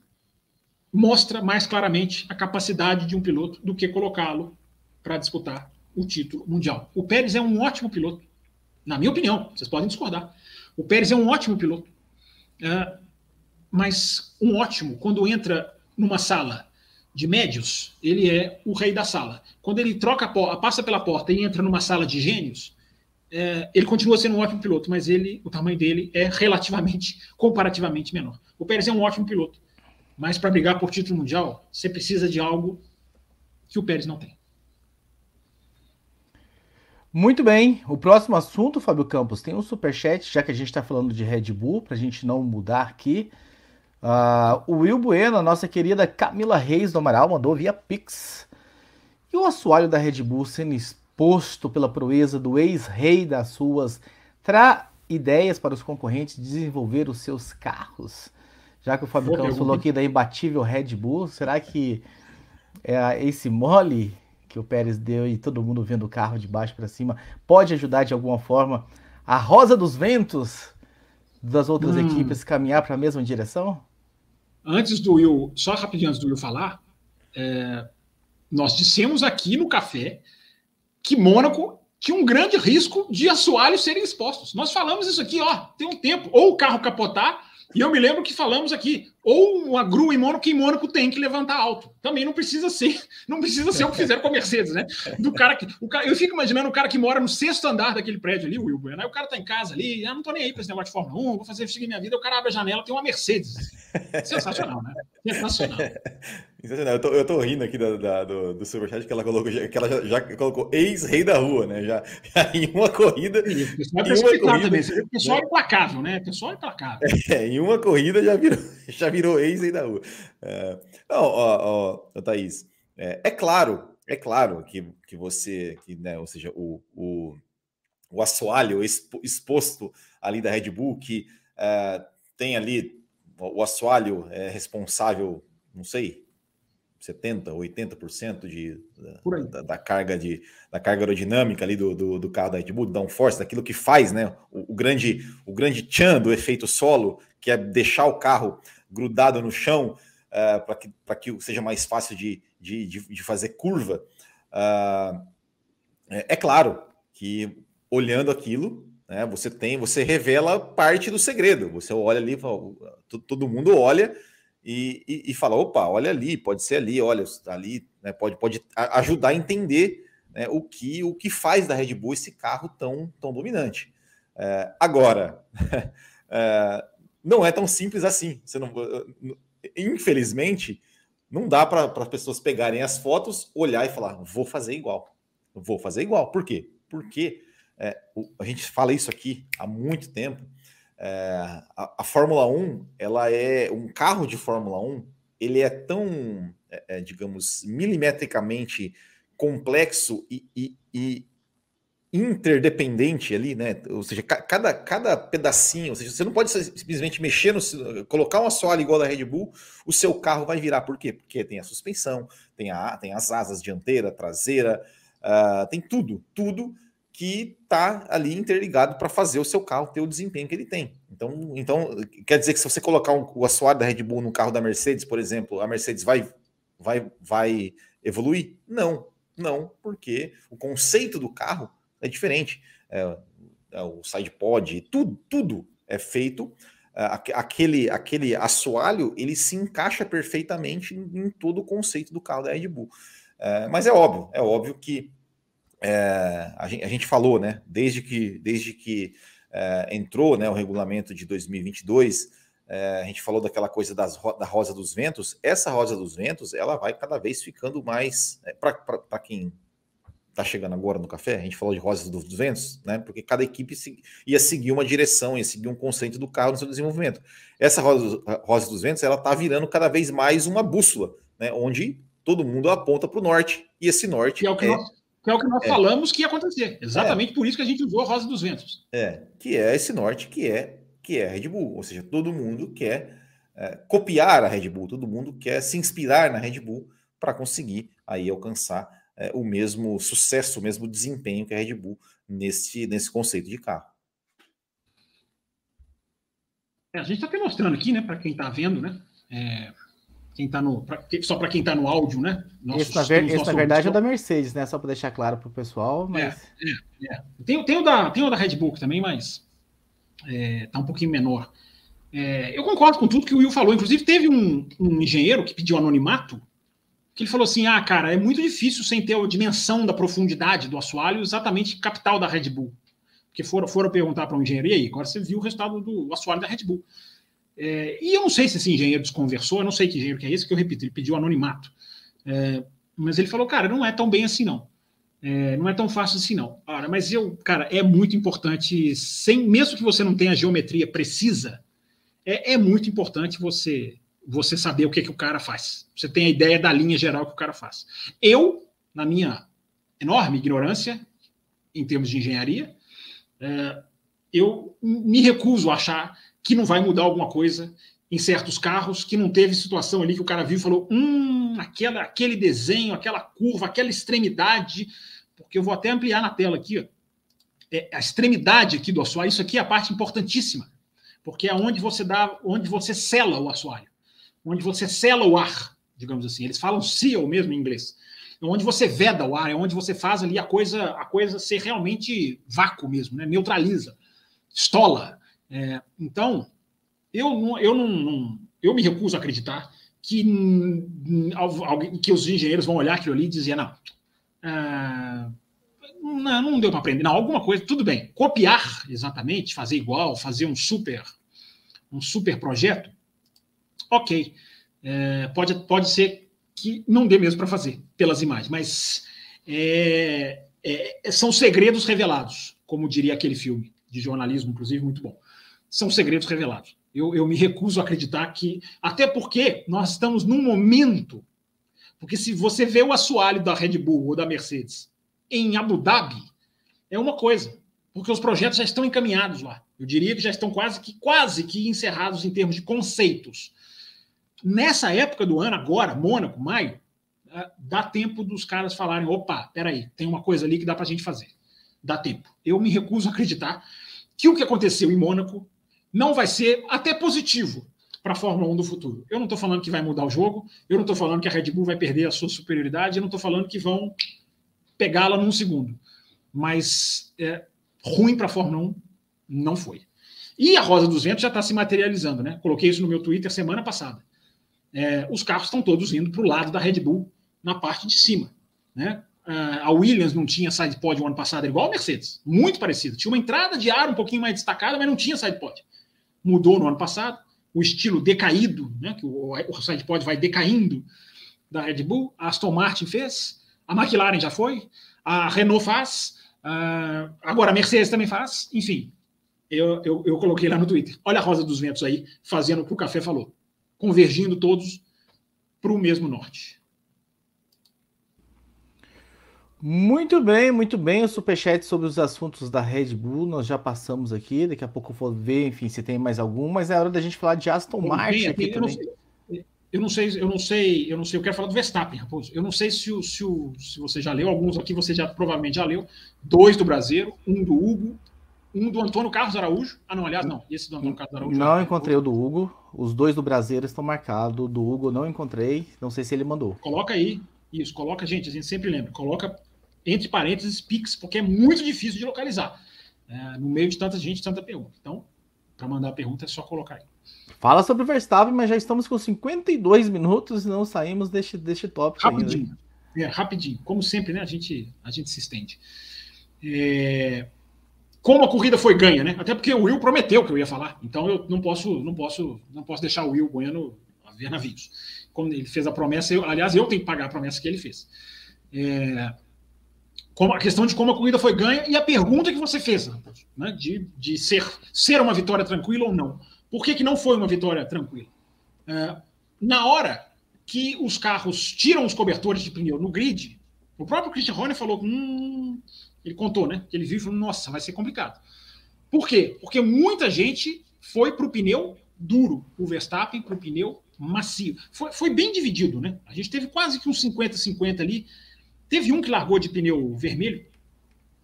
mostra mais claramente a capacidade de um piloto do que colocá-lo para disputar o título mundial. O Pérez é um ótimo piloto, na minha opinião, vocês podem discordar. O Pérez é um ótimo piloto, é, mas um ótimo, quando entra numa sala de médios, ele é o rei da sala. Quando ele troca a passa pela porta e entra numa sala de gênios, é, ele continua sendo um ótimo piloto, mas ele, o tamanho dele é relativamente, comparativamente menor. O Pérez é um ótimo piloto, mas para brigar por título mundial, você precisa de algo que o Pérez não tem. Muito bem, o próximo assunto, Fábio Campos, tem um superchat, já que a gente está falando de Red Bull, para a gente não mudar aqui. Uh, o Will Bueno, a nossa querida Camila Reis do Amaral, mandou via Pix. E o assoalho da Red Bull sendo exposto pela proeza do ex-rei das suas tra ideias para os concorrentes desenvolver os seus carros? Já que o Campos falou aqui da imbatível Red Bull, será que é esse mole que o Pérez deu e todo mundo vendo o carro de baixo para cima pode ajudar de alguma forma a rosa dos ventos das outras hum. equipes caminhar para a mesma direção? Antes do Will, só rapidinho antes do Will falar, é, nós dissemos aqui no café que Mônaco tinha um grande risco de assoalhos serem expostos. Nós falamos isso aqui, ó, tem um tempo. Ou o carro capotar, e eu me lembro que falamos aqui, ou uma grua em Mônaco que em Mônaco tem que levantar alto. Também não precisa ser, não precisa ser o que fizeram com a Mercedes, né? Do cara que, o cara, eu fico imaginando o cara que mora no sexto andar daquele prédio ali, o Wilber, né? O cara tá em casa ali, ah, não tô nem aí para esse negócio de Fórmula 1, vou fazer seguir minha vida, o cara abre a janela, tem uma Mercedes. Sensacional, né? Sensacional. [laughs] Sensacional. Eu tô, eu tô rindo aqui da, da, do, do Superchat que ela colocou, que ela já, já colocou ex-rei da rua, né? Já, já, em uma corrida. Sim, o pessoal é uma corrida, também. Pessoal é implacável, né? O pessoal é implacável. É, em uma corrida já virou, já virou ex-rei da rua. É, não, ó, ó, Thaís, é, é, claro, é claro que, que você, que, né, ou seja, o, o, o assoalho exposto ali da Red Bull, que é, tem ali o assoalho é responsável, não sei, 70, 80% de, da, da, carga de, da carga aerodinâmica ali do, do, do, carro da Red Bull, do downforce, daquilo que faz, né? O, o, grande o grande tchan do efeito solo, que é deixar o carro grudado no chão uh, para que, que seja mais fácil de, de, de, de fazer curva. Uh, é, é, claro que olhando aquilo, né, você tem, você revela parte do segredo. Você olha ali, todo mundo olha e, e, e, fala: opa, olha ali, pode ser ali, olha, ali, né, pode, pode ajudar a entender né, o, que, o que faz da Red Bull esse carro tão, tão dominante. É, agora, é, [laughs] não é tão simples assim. Você não, infelizmente, não dá para as pessoas pegarem as fotos, olhar e falar: vou fazer igual. Vou fazer igual. Por quê? Porque é, a gente fala isso aqui há muito tempo é, a, a, Fórmula 1, ela é um carro de Fórmula 1, ele é tão, é, é, digamos, milimetricamente complexo e, e, e, interdependente ali, né? Ou seja, cada, cada pedacinho, ou seja, você não pode simplesmente mexer no colocar uma soalha igual da Red Bull, o seu carro vai virar. Por quê? Porque tem a suspensão, tem, a, tem as asas dianteira, traseira, uh, tem tudo, tudo que está ali interligado para fazer o seu carro ter o desempenho que ele tem. Então, então quer dizer que se você colocar um, o assoalho da Red Bull no carro da Mercedes, por exemplo, a Mercedes vai, vai, vai evoluir? Não, não, porque o conceito do carro é diferente. É, é o side pod, tudo, tudo é feito. É, aquele, aquele assoalho ele se encaixa perfeitamente em, em todo o conceito do carro da Red Bull. É, mas é óbvio, é óbvio que é, a, gente, a, gente, falou, né, desde que, desde que é, entrou né, o regulamento de 2022, é, a gente falou daquela coisa das, da Rosa dos Ventos, essa Rosa dos Ventos, ela vai cada vez ficando mais, é, para quem está chegando agora no café, a gente falou de Rosas dos Ventos, né, porque cada equipe ia seguir uma direção, ia seguir um conceito do carro no seu desenvolvimento. Essa Rosa, Rosa dos Ventos, ela está virando cada vez mais uma bússola, né, onde todo mundo aponta para o norte, e esse norte é o que é nós que é o que nós é. falamos que ia acontecer. Exatamente é. por isso que a gente usou a Rosa dos Ventos. É, que é esse norte que é que é a Red Bull. Ou seja, todo mundo quer é, copiar a Red Bull, todo mundo quer se inspirar na Red Bull para conseguir aí alcançar é, o mesmo sucesso, o mesmo desempenho que a Red Bull nesse, nesse conceito de carro. É, a gente está até mostrando aqui, né, para quem está vendo, né? É, quem tá no. Pra, só para quem está no áudio, né? Nossos, esse, na, ver, esse na verdade, é o da Mercedes, né? Só para deixar claro para o pessoal. Mas... É, é, é. Tem, tem, o da, tem o da Red Bull também, mas é, tá um pouquinho menor. É, eu concordo com tudo que o Will falou. Inclusive, teve um, um engenheiro que pediu anonimato, que ele falou assim: ah, cara, é muito difícil sem ter a dimensão da profundidade do assoalho, exatamente capital da Red Bull. Porque foram, foram perguntar para um engenheiro, e aí, agora você viu o resultado do assoalho da Red Bull. É, e eu não sei se esse engenheiro desconversou, eu não sei que engenheiro que é esse, que eu repito, ele pediu anonimato. É, mas ele falou, cara, não é tão bem assim, não. É, não é tão fácil assim, não. Ora, mas eu, cara, é muito importante, sem, mesmo que você não tenha geometria precisa, é, é muito importante você você saber o que, que o cara faz. Você tem a ideia da linha geral que o cara faz. Eu, na minha enorme ignorância em termos de engenharia, é, eu me recuso a achar que não vai mudar alguma coisa em certos carros, que não teve situação ali que o cara viu e falou: hum, aquela, aquele desenho, aquela curva, aquela extremidade. Porque eu vou até ampliar na tela aqui, ó. É, a extremidade aqui do assoalho, isso aqui é a parte importantíssima, porque é onde você dá, onde você sela o assoalho, onde você sela o ar, digamos assim. Eles falam seal mesmo em inglês. É onde você veda o ar, é onde você faz ali a coisa, a coisa ser realmente vácuo mesmo, né? neutraliza, estola. É, então, eu não, eu não, não, eu me recuso a acreditar que, que os engenheiros vão olhar aquilo ali e dizer, não, ah, não, não deu para aprender. Não, alguma coisa, tudo bem. Copiar exatamente, fazer igual, fazer um super, um super projeto, ok. É, pode, pode ser que não dê mesmo para fazer pelas imagens, mas é, é, são segredos revelados, como diria aquele filme de jornalismo, inclusive, muito bom. São segredos revelados. Eu, eu me recuso a acreditar que. Até porque nós estamos num momento. Porque se você vê o assoalho da Red Bull ou da Mercedes em Abu Dhabi, é uma coisa. Porque os projetos já estão encaminhados lá. Eu diria que já estão quase que, quase que encerrados em termos de conceitos. Nessa época do ano, agora, Mônaco, maio, ah, dá tempo dos caras falarem: opa, peraí, tem uma coisa ali que dá para a gente fazer. Dá tempo. Eu me recuso a acreditar que o que aconteceu em Mônaco não vai ser até positivo para a Fórmula 1 do futuro. Eu não estou falando que vai mudar o jogo, eu não estou falando que a Red Bull vai perder a sua superioridade, eu não estou falando que vão pegá-la num segundo. Mas é, ruim para a Fórmula 1 não foi. E a Rosa dos Ventos já está se materializando, né? Coloquei isso no meu Twitter semana passada. É, os carros estão todos indo para o lado da Red Bull na parte de cima. Né? A Williams não tinha side pod o ano passado, igual a Mercedes, muito parecido. Tinha uma entrada de ar um pouquinho mais destacada, mas não tinha side pod mudou no ano passado, o estilo decaído, né, que o, o sidepod vai decaindo da Red Bull, a Aston Martin fez, a McLaren já foi, a Renault faz, uh, agora a Mercedes também faz, enfim. Eu, eu, eu, coloquei lá no Twitter. Olha a Rosa dos Ventos aí, fazendo o que o Café falou. Convergindo todos para o mesmo norte. Muito bem, muito bem. O superchat sobre os assuntos da Red Bull nós já passamos aqui. Daqui a pouco eu vou ver, enfim, se tem mais algum. Mas é hora da gente falar de Aston Martin aqui eu também. eu não sei, eu não sei, eu não sei. Eu quero falar do Verstappen, Raposo. Eu não sei se, o, se, o, se você já leu. Alguns aqui você já provavelmente já leu. Dois do Brasileiro, um do Hugo, um do Antônio Carlos Araújo. Ah, não, aliás, não. Esse do Antônio Carlos Araújo. Não encontrei o do Hugo. Os dois do Brasileiro estão marcados. Do Hugo não encontrei. Não sei se ele mandou. Coloca aí. Isso, coloca, gente. A gente sempre lembra. Coloca entre parênteses, Pix, porque é muito difícil de localizar. É, no meio de tanta gente, tanta pergunta. Então, para mandar a pergunta é só colocar aí. Fala sobre o Verstappen, mas já estamos com 52 minutos e não saímos deste, deste tópico rapidinho. ainda. É, rapidinho. Como sempre, né? A gente, a gente se estende. É... Como a corrida foi ganha, né? Até porque o Will prometeu que eu ia falar. Então eu não posso, não posso, não posso deixar o Will Bueno a ver navios. Como ele fez a promessa, eu, aliás, eu tenho que pagar a promessa que ele fez. É como a questão de como a corrida foi ganha e a pergunta que você fez, né, de, de ser, ser uma vitória tranquila ou não. Por que, que não foi uma vitória tranquila? É, na hora que os carros tiram os cobertores de pneu no grid, o próprio Christian Horner falou, hum, ele contou, né? Que ele viu e falou, nossa, vai ser complicado. Por quê? Porque muita gente foi para o pneu duro, o Verstappen para o pneu macio. Foi, foi bem dividido, né? A gente teve quase que uns 50-50 ali Teve um que largou de pneu vermelho,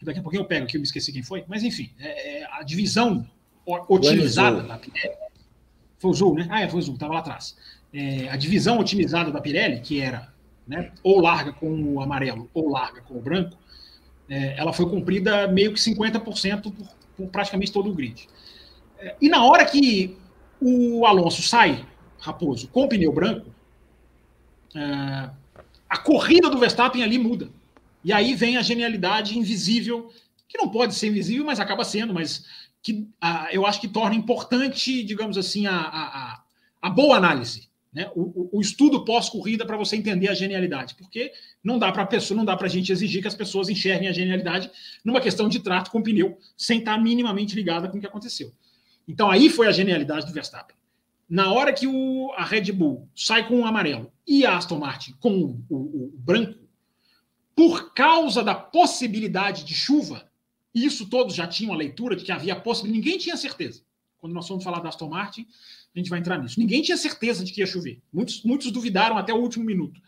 daqui a pouquinho eu pego aqui, eu me esqueci quem foi, mas enfim, é, é a divisão otimizada da Pirelli. Foi o Zul, né? Ah, é, foi o Zul, estava lá atrás. É, a divisão otimizada da Pirelli, que era né, ou larga com o amarelo ou larga com o branco, é, ela foi cumprida meio que 50% por, por praticamente todo o grid. É, e na hora que o Alonso sai, Raposo, com pneu branco, é, a corrida do Verstappen ali muda. E aí vem a genialidade invisível, que não pode ser invisível, mas acaba sendo, mas que a, eu acho que torna importante, digamos assim, a, a, a boa análise. Né? O, o, o estudo pós-corrida para você entender a genialidade, porque não dá para a pessoa, não dá para a gente exigir que as pessoas enxerguem a genialidade numa questão de trato com pneu, sem estar minimamente ligada com o que aconteceu. Então aí foi a genialidade do Verstappen. na hora que o, a Red Bull sai com o amarelo e a Aston Martin com o, o branco, por causa da possibilidade de chuva, isso todos já tinham a leitura de que havia possibilidade, ninguém tinha certeza. Quando nós vamos falar da Aston Martin, a gente vai entrar nisso. Ninguém tinha certeza de que ia chover. Muitos, muitos duvidaram até o último minuto.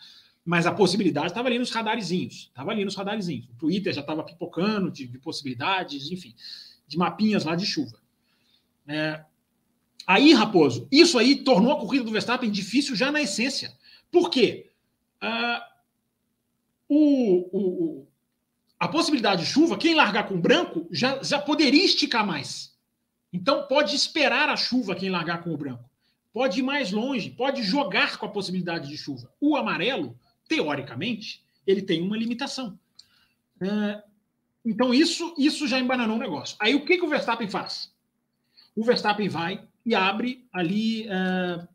Mas a possibilidade estava ali nos radarzinhos. Estava ali nos radarzinhos. O Twitter já estava pipocando de, de, possibilidades, enfim, de mapinhas lá de chuva. É, aí, Raposo, isso aí tornou a corrida do Verstappen difícil já na essência. Por quê? Uh, o, o, a possibilidade de chuva, quem largar com branco já, já poderia esticar mais. Então pode esperar a chuva quem largar com o branco. Pode ir mais longe, pode jogar com a possibilidade de chuva. O amarelo, teoricamente, ele tem uma limitação. É, então isso, isso já embananou o negócio. Aí o que, que o Verstappen faz? O Verstappen vai e abre ali uh,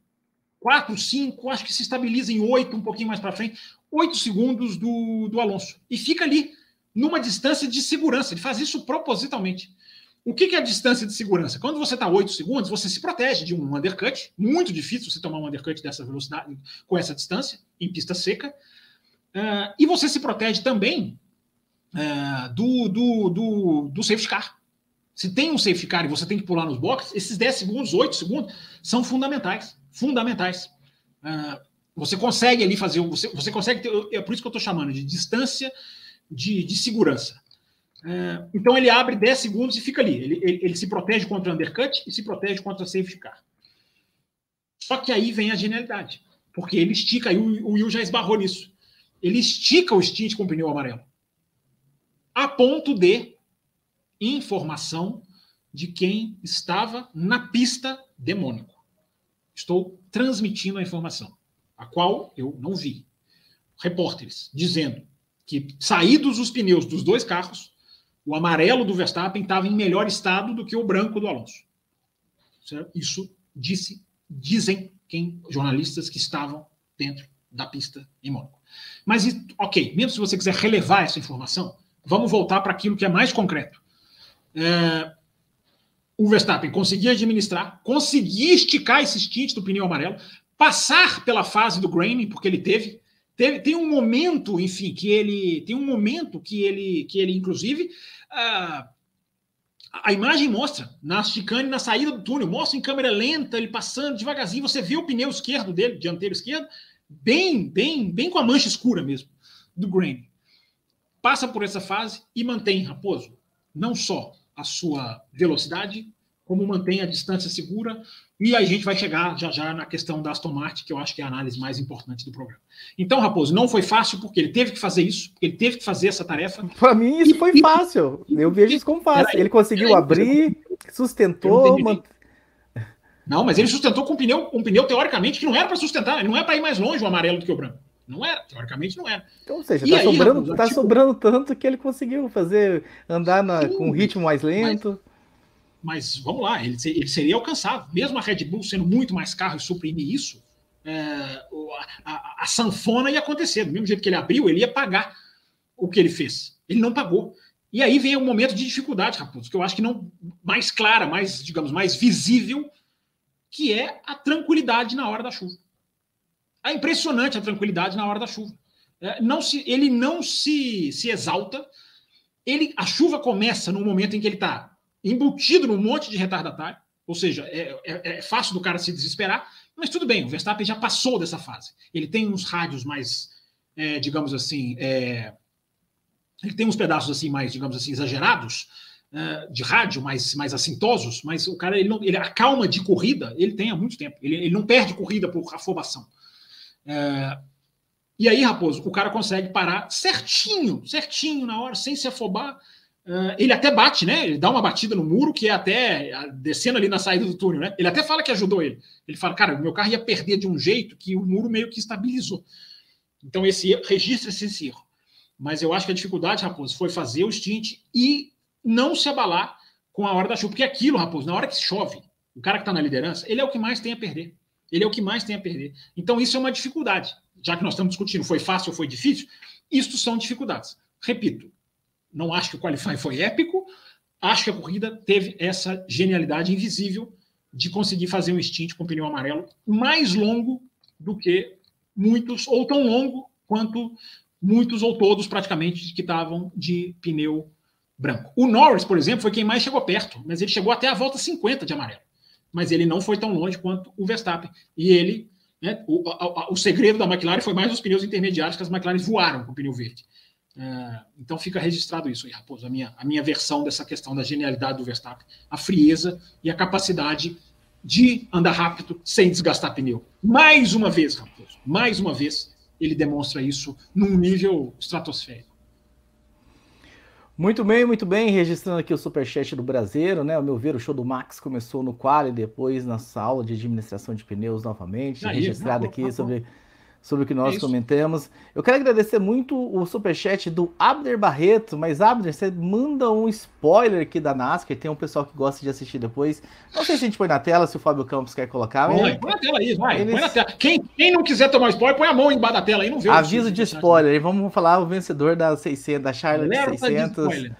4, 5, acho que se estabiliza em 8, um pouquinho mais para frente, 8 segundos do, do Alonso. E fica ali, numa distância de segurança. Ele faz isso propositalmente. O que, é a distância de segurança? Quando você está 8 segundos, você se protege de um undercut. Muito difícil você tomar um undercut dessa velocidade, com essa distância, em pista seca. Uh, e você se protege também uh, do, do, do, do safety car. Se tem um safety car e você tem que pular nos boxes, esses 10 segundos, 8 segundos, são fundamentais. Fundamentais. Uh, você consegue ali fazer. Você, você consegue ter. É por isso que eu estou chamando de distância de, de segurança. É, então ele abre 10 segundos e fica ali. Ele, ele, ele, se protege contra undercut e se protege contra safety car. Só que aí vem a genialidade. Porque ele estica, e o, o Will já esbarrou nisso. Ele estica o stint com o pneu amarelo. A ponto de informação de quem estava na pista demônico. Estou transmitindo a informação, a qual eu não vi. Repórteres dizendo que, saídos os pneus dos dois carros, o amarelo do Verstappen estava em melhor estado do que o branco do Alonso. Certo? Isso disse, dizem quem jornalistas que estavam dentro da pista em Mônaco. Mas, ok, mesmo se você quiser relevar essa informação, vamos voltar para aquilo que é mais concreto. É, o Verstappen conseguia administrar, conseguia esticar esse stint do pneu amarelo, passar pela fase do graining, porque ele teve, teve, tem um momento, enfim, que ele tem um momento que ele, que ele inclusive, a, a imagem mostra na chicane, na saída do túnel, mostra em câmera lenta, ele passando devagarzinho, você vê o pneu esquerdo dele, dianteiro esquerdo, bem, bem, bem com a mancha escura mesmo, do grain. Passa por essa fase e mantém, Raposo, não só a sua velocidade, como mantém a distância segura, e aí a gente vai chegar já já na questão da Aston Martin, que eu acho que é a análise mais importante do programa. Então, Raposo, não foi fácil porque ele teve que fazer isso, porque ele teve que fazer essa tarefa. Para mim, isso foi fácil. Eu vejo isso como fácil. Ele conseguiu abrir, sustentou. Não, mas ele sustentou com um pneu, um pneu teoricamente que não era para sustentar, não é para ir mais longe o amarelo do que o branco. Não era, teoricamente não era. Então, ou seja, tá, sobrando, Raposo, tá tipo... sobrando tanto que ele conseguiu fazer andar na, Sim, com um ritmo mais lento. Mas mas vamos lá, ele, ele seria alcançável. Mesmo a Red Bull sendo muito mais carro e suprimir isso, é, a, a, a, sanfona ia acontecer. Do mesmo jeito que ele abriu, ele ia pagar o que ele fez. Ele não pagou. E aí vem um momento de dificuldade, Raposo, que eu acho que não mais clara, mais, digamos, mais visível, que é a tranquilidade na hora da chuva. É impressionante a tranquilidade na hora da chuva. É, não se, ele não se, se exalta. Ele, a chuva começa no momento em que ele está embutido num monte de retardatário, ou seja, é, é, é, fácil do cara se desesperar, mas tudo bem, o Verstappen já passou dessa fase. Ele tem uns rádios mais, é, digamos assim, é, ele tem uns pedaços assim mais, digamos assim, exagerados é, de rádio, mais, mais assintosos, mas o cara, ele, não, ele a calma de corrida, ele tem há muito tempo. Ele, ele não perde corrida por afobação. É, e aí, Raposo, o cara consegue parar certinho, certinho na hora, sem se afobar, Uh, ele até bate, né? Ele dá uma batida no muro, que é até descendo ali na saída do túnel, né? Ele até fala que ajudou ele. Ele fala, cara, meu carro ia perder de um jeito que o muro meio que estabilizou. Então, esse registra esse erro. Mas eu acho que a dificuldade, Raposo, foi fazer o stint e não se abalar com a hora da chuva. Porque aquilo, Raposo, na hora que chove, o cara que está na liderança, ele é o que mais tem a perder. Ele é o que mais tem a perder. Então, isso é uma dificuldade. Já que nós estamos discutindo foi fácil ou foi difícil, isto são dificuldades. Repito, não acho que o Qualify foi épico. Acho que a corrida teve essa genialidade invisível de conseguir fazer um stint com pneu amarelo mais longo do que muitos, ou tão longo quanto muitos ou todos praticamente que estavam de pneu branco. O Norris, por exemplo, foi quem mais chegou perto, mas ele chegou até a volta 50 de amarelo. Mas ele não foi tão longe quanto o Verstappen. E ele, né, o, a, a, o segredo da McLaren foi mais os pneus intermediários que as McLaren voaram com o pneu verde. É, então fica registrado isso aí, Raposo, a minha, a minha versão dessa questão da genialidade do Verstappen, a frieza e a capacidade de andar rápido sem desgastar pneu. Mais uma vez, Raposo, mais uma vez, ele demonstra isso num nível estratosférico. Muito bem, muito bem. Registrando aqui o superchat do Brasileiro, né? Ao meu ver, o show do Max começou no qual e depois na aula de administração de pneus novamente. Aí, registrado aqui sobre sobre o que nós é comentamos. Eu quero agradecer muito o superchat do Abner Barreto, mas Abner, você manda um spoiler aqui da NASCAR, tem um pessoal que gosta de assistir depois. Não sei se a gente põe na tela, se o Fábio Campos quer colocar. Põe, mas... põe na tela aí, vai, Eles... põe na tela. Quem, quem não quiser tomar spoiler, põe a mão embaixo da tela aí, não vê. Aviso de spoiler, vamos falar o vencedor da 600, da Charlotte 600.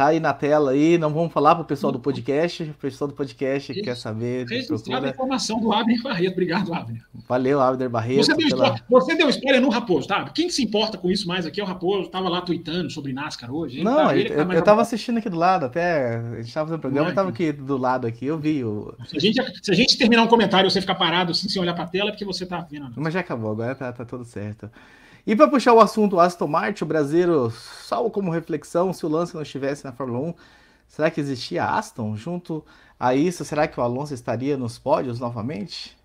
Tá aí na tela aí, não vamos falar para o pessoal do podcast, o pessoal do podcast que quer saber. Registrada a informação do Abner Barreto. Obrigado, Abner. Valeu, Abner Barreto. Você deu, pela... você deu spoiler no Raposo, tá? Quem se importa com isso mais aqui é o Raposo, tava lá tweetando sobre NASCAR hoje. Não, tá, eu, tá eu tava assistindo aqui do lado, até a gente tava fazendo programa, eu tava aqui do lado aqui, eu vi o... Se a gente, se a gente terminar um comentário e você ficar parado assim, sem olhar para a tela, é porque você tá vendo. Mas já acabou, agora tá, tá tudo certo. E para puxar o assunto Aston Martin, o brasileiro, salvo como reflexão, se o Lance não estivesse na Fórmula 1, será que existia Aston? Junto a isso, será que o Alonso estaria nos pódios novamente?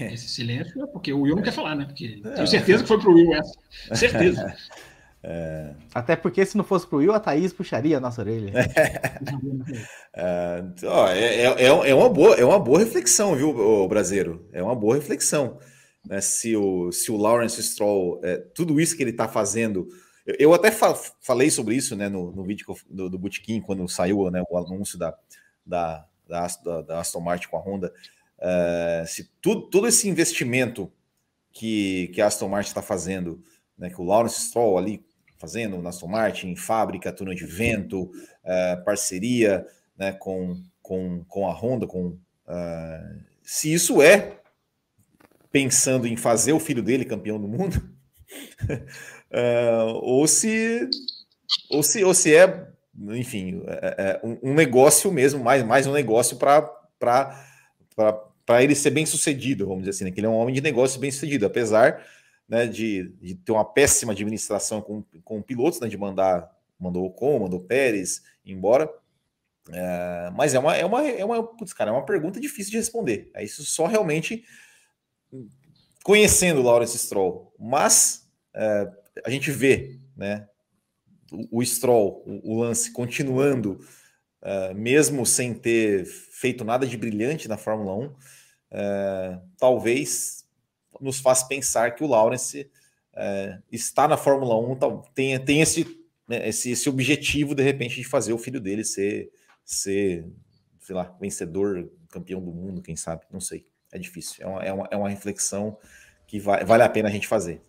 Esse silêncio é porque o Will não quer falar, né? Porque tenho certeza que foi pro Will essa. Certeza. [laughs] É... Até porque se não fosse pro Will, a Thaís puxaria a nossa orelha. [laughs] é, é, é, é, uma boa, é uma boa reflexão, viu, o brasileiro? É uma boa reflexão. Né? Se, o, se o Lawrence Stroll, é, tudo isso que ele está fazendo. Eu, eu até fa falei sobre isso né, no, no vídeo do, do quando saiu né, o anúncio da, da, da, da Aston Martin com a Honda. É, se tudo, todo esse investimento que, que a Aston Martin está fazendo, né, que o Lawrence Stroll ali fazendo na Aston Martin, fábrica, túnel de vento, uh, parceria né, com, com, com a Honda, com, uh, se isso é pensando em fazer o filho dele campeão do mundo, uh, [laughs] ou se ou se ou se é, enfim, é, é um, um negócio mesmo, mais, mais um negócio para para ele ser bem sucedido, vamos dizer assim, né? que ele é um homem de negócio bem sucedido, apesar né, de, de, ter uma péssima administração com, com pilotos, né, de mandar mandou o Ocon, mandou Pérez embora. É, mas é uma, é uma, é uma, putz, cara, é uma pergunta difícil de responder. É isso só realmente conhecendo o Lawrence Stroll. Mas é, a gente vê, né, o, o Stroll, o, o lance continuando, é, mesmo sem ter feito nada de brilhante na Fórmula 1, é, talvez nos faz pensar que o Lawrence é, está na Fórmula 1, tem, tem esse, né, esse, esse objetivo, de repente, de fazer o filho dele ser, ser sei lá, vencedor, campeão do mundo, quem sabe, não sei. É difícil. É uma, é uma, é uma reflexão que vai, vale a pena a gente fazer.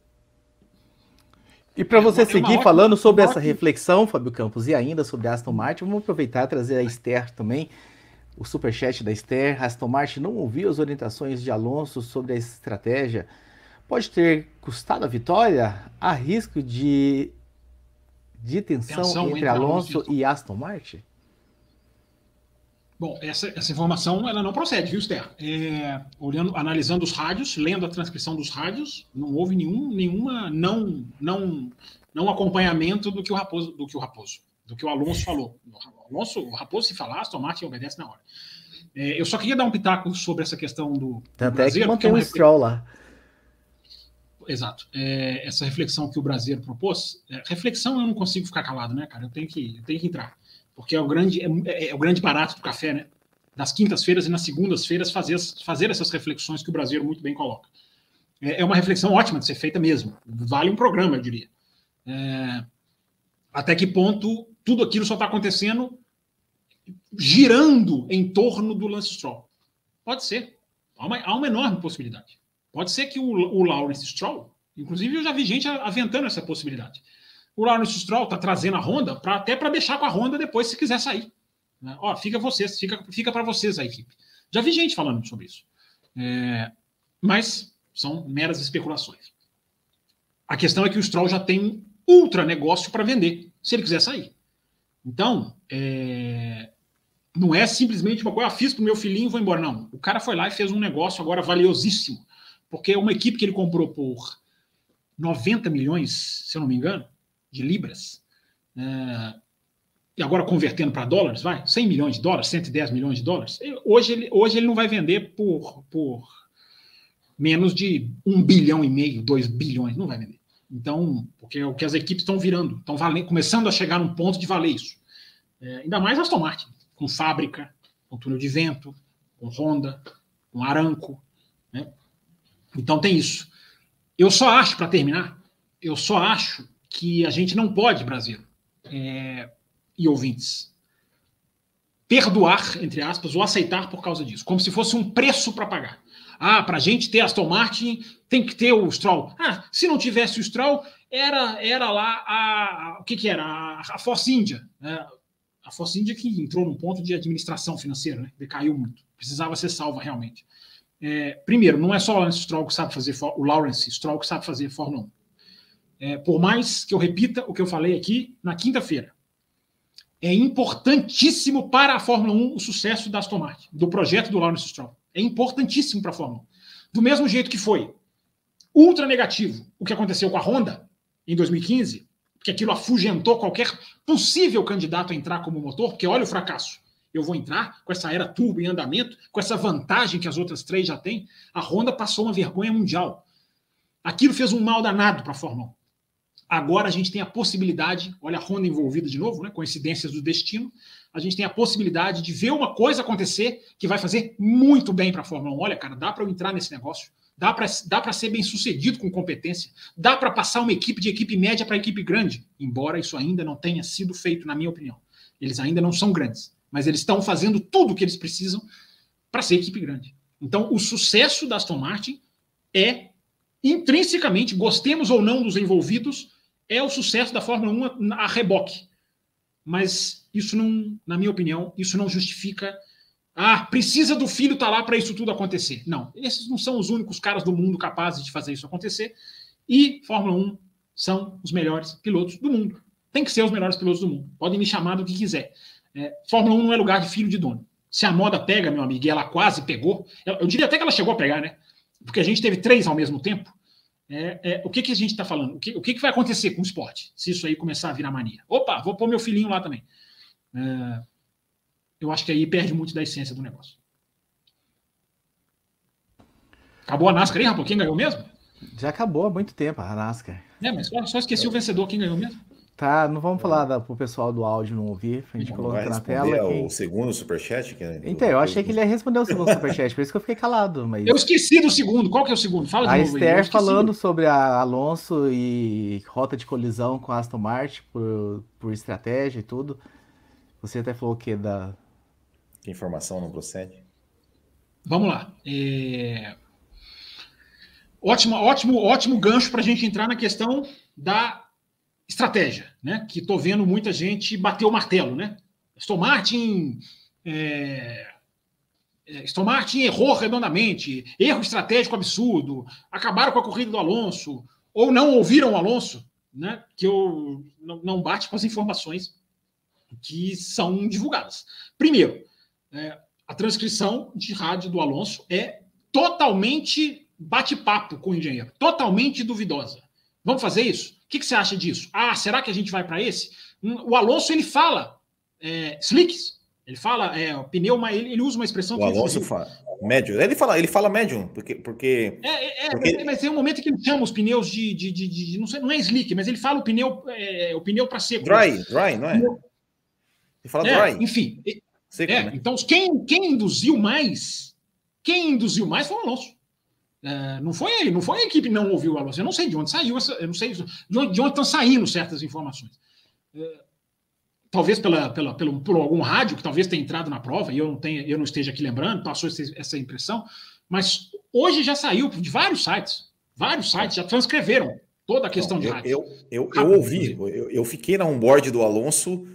E para você é seguir ótima, falando sobre essa reflexão, Fábio Campos, e ainda sobre Aston Martin, vamos aproveitar e trazer a Esther também o superchat da Esther. Aston Martin não ouviu as orientações de Alonso sobre a estratégia. Pode ter custado a vitória? Há risco de, de tensão, tensão entre, entre, Alonso e Aston Martin? Bom, essa, essa informação ela não procede, viu, Esther? É, olhando, analisando os rádios, lendo a transcrição dos rádios, não houve nenhum, nenhuma não, não, não acompanhamento do que o Raposo, do que o Raposo, do que o Alonso falou. O Alonso, o Raposo, se falar, Aston Martin obedece na hora. É, eu só queria dar um pitaco sobre essa questão do. Tanto do Brasil, é que mantém o Stroll lá. Exato. É, essa reflexão que o Brasil propôs, é, reflexão eu não consigo ficar calado, né, cara? Eu tenho que, eu tenho que entrar. Porque é o grande, é, é o grande barato do café, né? Nas quintas-feiras e nas segundas-feiras fazer, fazer essas reflexões que o Brasil muito bem coloca. É, é uma reflexão ótima de ser feita mesmo. Vale um programa, eu diria. É, até que ponto tudo aquilo só está acontecendo girando em torno do Lance Stroll? Pode ser. Há uma, há uma enorme possibilidade. Pode ser que o, o Lawrence Stroll, inclusive eu já vi gente aventando essa possibilidade. o Lawrence Stroll está trazendo a Honda pra, até para deixar com a Honda depois se quiser sair. Né? Ó, fica vocês, fica, fica para vocês a equipe. Já vi gente falando sobre isso. É, mas são meras especulações. A questão é que o Stroll já tem um ultra negócio para vender, se ele quiser sair. Então, é, não é simplesmente uma coisa, ah, fiz para o meu filhinho vou embora. Não. O cara foi lá e fez um negócio agora valiosíssimo. Porque é uma equipe que ele comprou por 90 milhões, se eu não me engano, de libras. É, e agora convertendo para dólares, vai, 100 milhões de dólares, 110 milhões de dólares. Hoje ele, hoje ele não vai vender por, por menos de um bilhão e meio, dois bilhões, não vai vender. Então, porque é o que as equipes estão virando, estão começando a chegar num ponto de valer isso. É, ainda mais Aston Martin, com fábrica, com túnel de vento, com Honda, com Aranco. Né? Então tem isso. Eu só acho, para terminar, eu só acho que a gente não pode, Brasil, é, e ouvintes, perdoar, entre aspas, ou aceitar por causa disso, como se fosse um preço para pagar. Ah, para a gente ter Aston Martin, tem que ter o Stroll. Ah, se não tivesse o Stroll, era, era lá a, o que, que era? A, a Force India. Né? A Force India que entrou num ponto de administração financeira, né? decaiu muito. Precisava ser salva realmente. É, primeiro, não é só o Lawrence Stroll que sabe fazer o Lawrence Stroll que sabe fazer Fórmula 1. É, por mais que eu repita o que eu falei aqui na quinta-feira, é importantíssimo para a Fórmula 1 o sucesso da Aston Martin, do projeto do Lawrence Stroll. É importantíssimo para a Fórmula 1. Do mesmo jeito que foi ultra negativo o que aconteceu com a Honda em 2015, que aquilo afugentou qualquer possível candidato a entrar como motor, porque olha o fracasso. Eu vou entrar com essa era turbo em andamento, com essa vantagem que as outras três já têm. A Honda passou uma vergonha mundial. Aquilo fez um mal danado para a Fórmula 1. Agora a gente tem a possibilidade, olha a Honda envolvida de novo, né, coincidências do destino, a gente tem a possibilidade de ver uma coisa acontecer que vai fazer muito bem para a Fórmula 1. Olha, cara, dá para eu entrar nesse negócio, dá para dá ser bem sucedido com competência, dá para passar uma equipe de equipe média para equipe grande, embora isso ainda não tenha sido feito, na minha opinião. Eles ainda não são grandes, mas eles estão fazendo tudo o que eles precisam para ser equipe grande. Então, o sucesso da Aston Martin é intrinsecamente, gostemos ou não dos envolvidos, é o sucesso da Fórmula 1 a reboque. Mas isso não, na minha opinião, isso não justifica. Ah, precisa do filho estar tá lá para isso tudo acontecer. Não, esses não são os únicos caras do mundo capazes de fazer isso acontecer. E Fórmula 1 são os melhores pilotos do mundo. Tem que ser os melhores pilotos do mundo. Podem me chamar do que quiser. É, Fórmula 1 não é lugar de filho de dono. Se a moda pega, meu amigo, e ela quase pegou, eu diria até que ela chegou a pegar, né? Porque a gente teve três ao mesmo tempo. É, é, o que, que a gente está falando? O, que, o que, que vai acontecer com o esporte se isso aí começar a virar mania? Opa, vou pôr meu filhinho lá também. É, eu acho que aí perde muito da essência do negócio. Acabou a NASCAR aí, rapaz? Quem ganhou mesmo? Já acabou há muito tempo a NASCAR. É, mas só, só esqueci o vencedor. Quem ganhou mesmo? Tá, não vamos falar para o pessoal do áudio não ouvir, a gente coloca na tela. Quem... o segundo superchat? Que é então, eu achei que ele ia responder o segundo [laughs] superchat, por isso que eu fiquei calado. Mas... Eu esqueci do segundo, qual que é o segundo? Fala de a novo. A Esther falando sobre a Alonso e rota de colisão com a Aston Martin por, por estratégia e tudo. Você até falou o que da... Que informação não procede? Vamos lá. É... Ótimo, ótimo, ótimo gancho para a gente entrar na questão da estratégia, né? Que estou vendo muita gente bater o martelo, né? Aston Martin, é, é... Aston Martin errou redondamente, erro estratégico absurdo, acabaram com a corrida do Alonso, ou não ouviram o Alonso, né? Que eu não bate com as informações que são divulgadas. Primeiro, é, a transcrição de rádio do Alonso é totalmente bate-papo com o engenheiro, totalmente duvidosa. Vamos fazer isso? O que, que, você acha disso? Ah, será que a gente vai para esse? O Alonso ele fala é, slicks. Ele fala é, pneu, ele, ele usa uma expressão. O Alonso fala médio. Ele fala, ele fala médium, porque. porque, é, é, é porque... Mas, mas, tem um momento que ele chama os pneus de. de, de, de não, sei, não é slick, mas ele fala o pneu, é, o pneu para seco. Dry, dry, não é? Ele fala é, dry. Enfim. É? Então, quem, quem induziu mais, quem induziu mais foi o Alonso. É, não foi ele, não foi a equipe que não ouviu o Alonso. Eu não sei de onde saiu, essa, eu não sei de onde, de onde estão saindo certas informações. É, talvez pela, pela, pelo, por algum rádio que talvez tenha entrado na prova, e eu não, tenha, eu não esteja aqui lembrando, passou essa impressão, mas hoje já saiu de vários sites, vários sites já transcreveram Toda a questão Não, de eu, rádio. eu, eu, eu ouvi, eu, eu fiquei na onboard do Alonso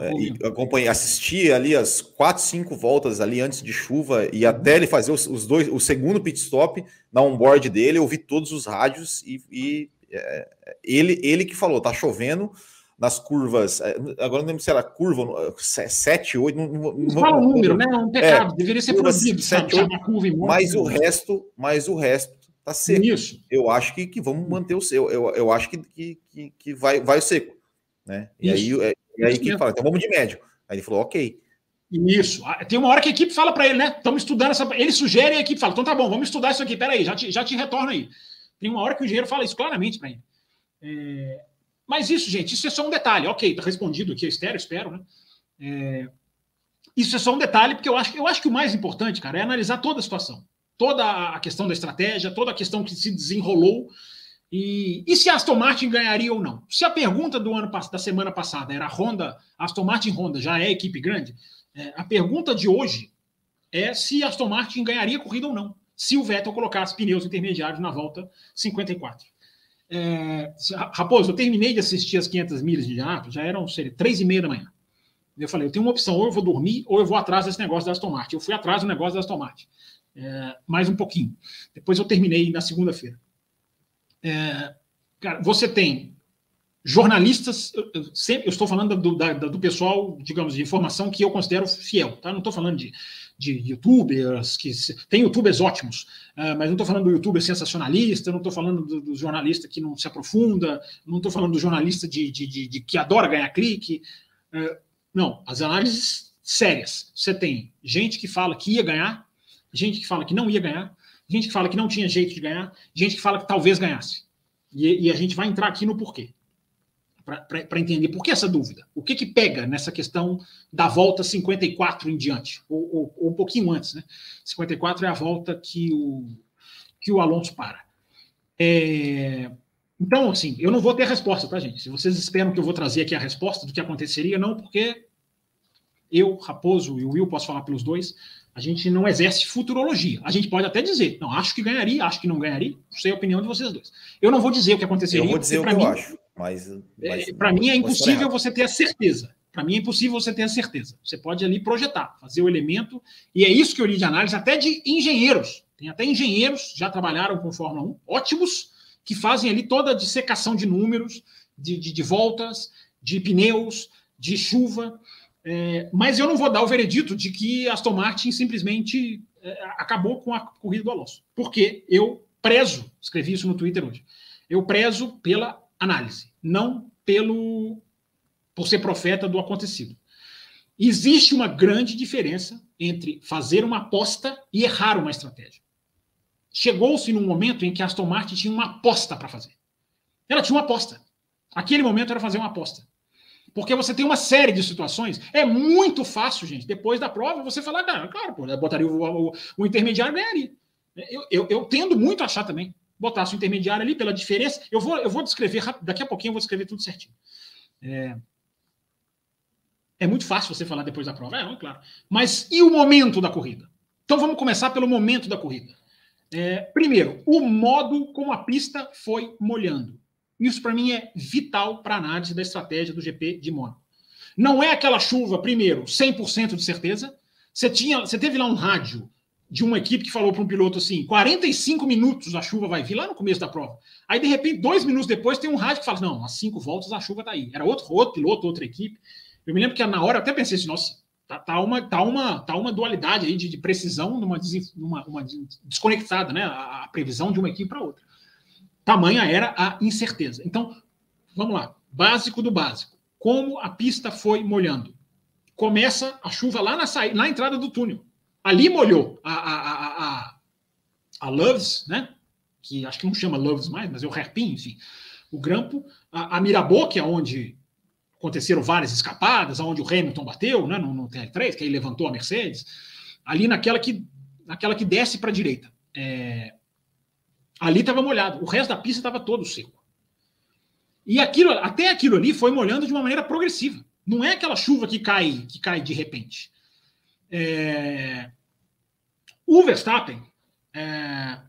É, e acompanhei, assisti ali as quatro, cinco voltas ali antes de chuva e até ele fazer os, os dois, o segundo pit stop na onboard dele, eu ouvi todos os rádios e, e, é, ele, ele que falou, tá chovendo nas curvas, é, agora não lembro se era curva 7, 8, não, não, Não fala o número, né? É um pecado. É, Deveria ser proibido, sabe? 7, Chamar curva em monte. mas o resto, mas o resto tá seco. Isso. eu acho que, que vamos manter o seu. Eu, eu acho que, que, que, vai, vai o seco. Né? E aí, Isso. é, e aí Isso que mesmo. fala, então vamos de médio. Aí ele falou, ok. Isso. Ah, Tem uma hora que a equipe fala para ele, né? Estamos estudando essa. Ele sugere e a equipe fala: então tá bom, vamos estudar isso aqui. Peraí, já te, já te retorno aí. Tem uma hora que o engenheiro fala isso claramente para ele. É, Mas isso, gente, isso é só um detalhe. Ok, tá respondido aqui, eu espero, espero, né? É, Isso é só um detalhe, porque eu acho, eu acho que o mais importante, cara, é analisar toda a situação. Toda a questão da estratégia, toda a questão que se desenrolou. E, e se a Aston Martin ganharia ou não? Se a pergunta do ano da semana passada era Honda, Aston Martin Honda já é equipe grande, é, a pergunta de hoje é se a Aston Martin ganharia a corrida ou não, se o Vettel colocasse pneus intermediários na volta 54. É, Raposo, eu terminei de assistir as 500 milhas de Indianápolis, já eram sei, três e meia da manhã. Eu falei, eu tenho uma opção, ou eu vou dormir, ou eu vou atrás desse negócio da Aston Martin. Eu fui atrás do negócio da Aston Martin. É, mais um pouquinho. Depois eu terminei na segunda-feira. É, cara, você tem jornalistas, eu, sempre eu estou falando do, da- do pessoal, digamos, de informação que eu considero fiel, tá? Não estou falando de, de youtubers, que tem youtubers ótimos, ah, mas não estou falando do youtuber sensacionalista, não estou falando do, do jornalista que não se aprofunda, não estou falando do jornalista de, de- de- de que adora ganhar clique. Ah, não, as análises sérias. Você tem gente que fala que ia ganhar, gente que fala que não ia ganhar, gente que fala que não tinha jeito de ganhar, gente que fala que talvez ganhasse. E, e a gente vai entrar aqui no porquê. Para entender por que essa dúvida. O que, que pega nessa questão da volta 54 em diante? Ou, ou- ou um pouquinho antes, né? 54 é a volta que o, que o Alonso para. É, então, assim, eu não vou ter resposta, tá, gente? Se vocês esperam que eu vou trazer aqui a resposta do que aconteceria, não, porque eu, Raposo e o Will, posso falar pelos dois, a gente não exerce futurologia. A gente pode até dizer, não, acho que ganharia, acho que não ganharia, sei a opinião de vocês dois. Eu não vou dizer o que aconteceria. Eu vou dizer o que porque, eu mim, acho. Mas, mas Para mim é impossível você ter a certeza. Para mim é impossível você ter a certeza. Você pode ali projetar, fazer o elemento, e é isso que eu li de análise, até de engenheiros. Tem até engenheiros já trabalharam com Fórmula 1, ótimos, que fazem ali toda a dissecação de números, de, de, de voltas, de pneus, de chuva. É, mas eu não vou dar o veredito de que Aston Martin simplesmente é, acabou com a corrida do Alonso. Porque eu prezo, escrevi isso no Twitter hoje, eu prezo pela análise, não pelo por ser profeta do acontecido. Existe uma grande diferença entre fazer uma aposta e errar uma estratégia. Chegou-se num momento em que Aston Martin tinha uma aposta para fazer. Ela tinha uma aposta. Aquele momento era fazer uma aposta. Porque você tem uma série de situações. É muito fácil, gente, depois da prova, você falar, cara, claro, pô, botaria o, o, o intermediário e ganharia. Eu, eu, eu tendo muito a achar também. Botasse o intermediário ali pela diferença. Eu vou, eu vou descrever, daqui a pouquinho eu vou descrever tudo certinho. É, é muito fácil você falar depois da prova, é, claro. Mas e o momento da corrida? Então vamos começar pelo momento da corrida. É, primeiro, o modo como a pista foi molhando. Isso para mim é vital para a análise da estratégia do GP de Mônaco. Não é aquela chuva, primeiro, 100% de certeza. Você, tinha, você teve lá um rádio de uma equipe que falou para um piloto assim: 45 minutos a chuva vai vir lá no começo da prova. Aí, de repente, dois minutos depois, tem um rádio que fala: não, às cinco voltas a chuva está aí. Era outro, outro piloto, outra equipe. Eu me lembro que na hora eu até pensei assim: nossa, tá, tá, uma, tá, uma, tá uma dualidade aí de, de precisão numa, numa uma desconectada, né? A, a previsão de uma equipe para outra. Tamanha era a incerteza. Então, vamos lá. Básico do básico. Como a pista foi molhando. Começa a chuva lá na, saída, na entrada do túnel. Ali molhou a, a, a, a, Loves, né? Que acho que não chama Loves mais, mas é o Hairpin, enfim. O grampo. A, a Mirabô, que é onde aconteceram várias escapadas, onde o Hamilton bateu, né? No, no TR3, que aí levantou a Mercedes. Ali naquela que, naquela que desce para a direita. É, ali estava molhado. O resto da pista estava todo seco. E aquilo, até aquilo ali foi molhando de uma maneira progressiva. Não é aquela chuva que cai, que cai de repente. É... O Verstappen, é...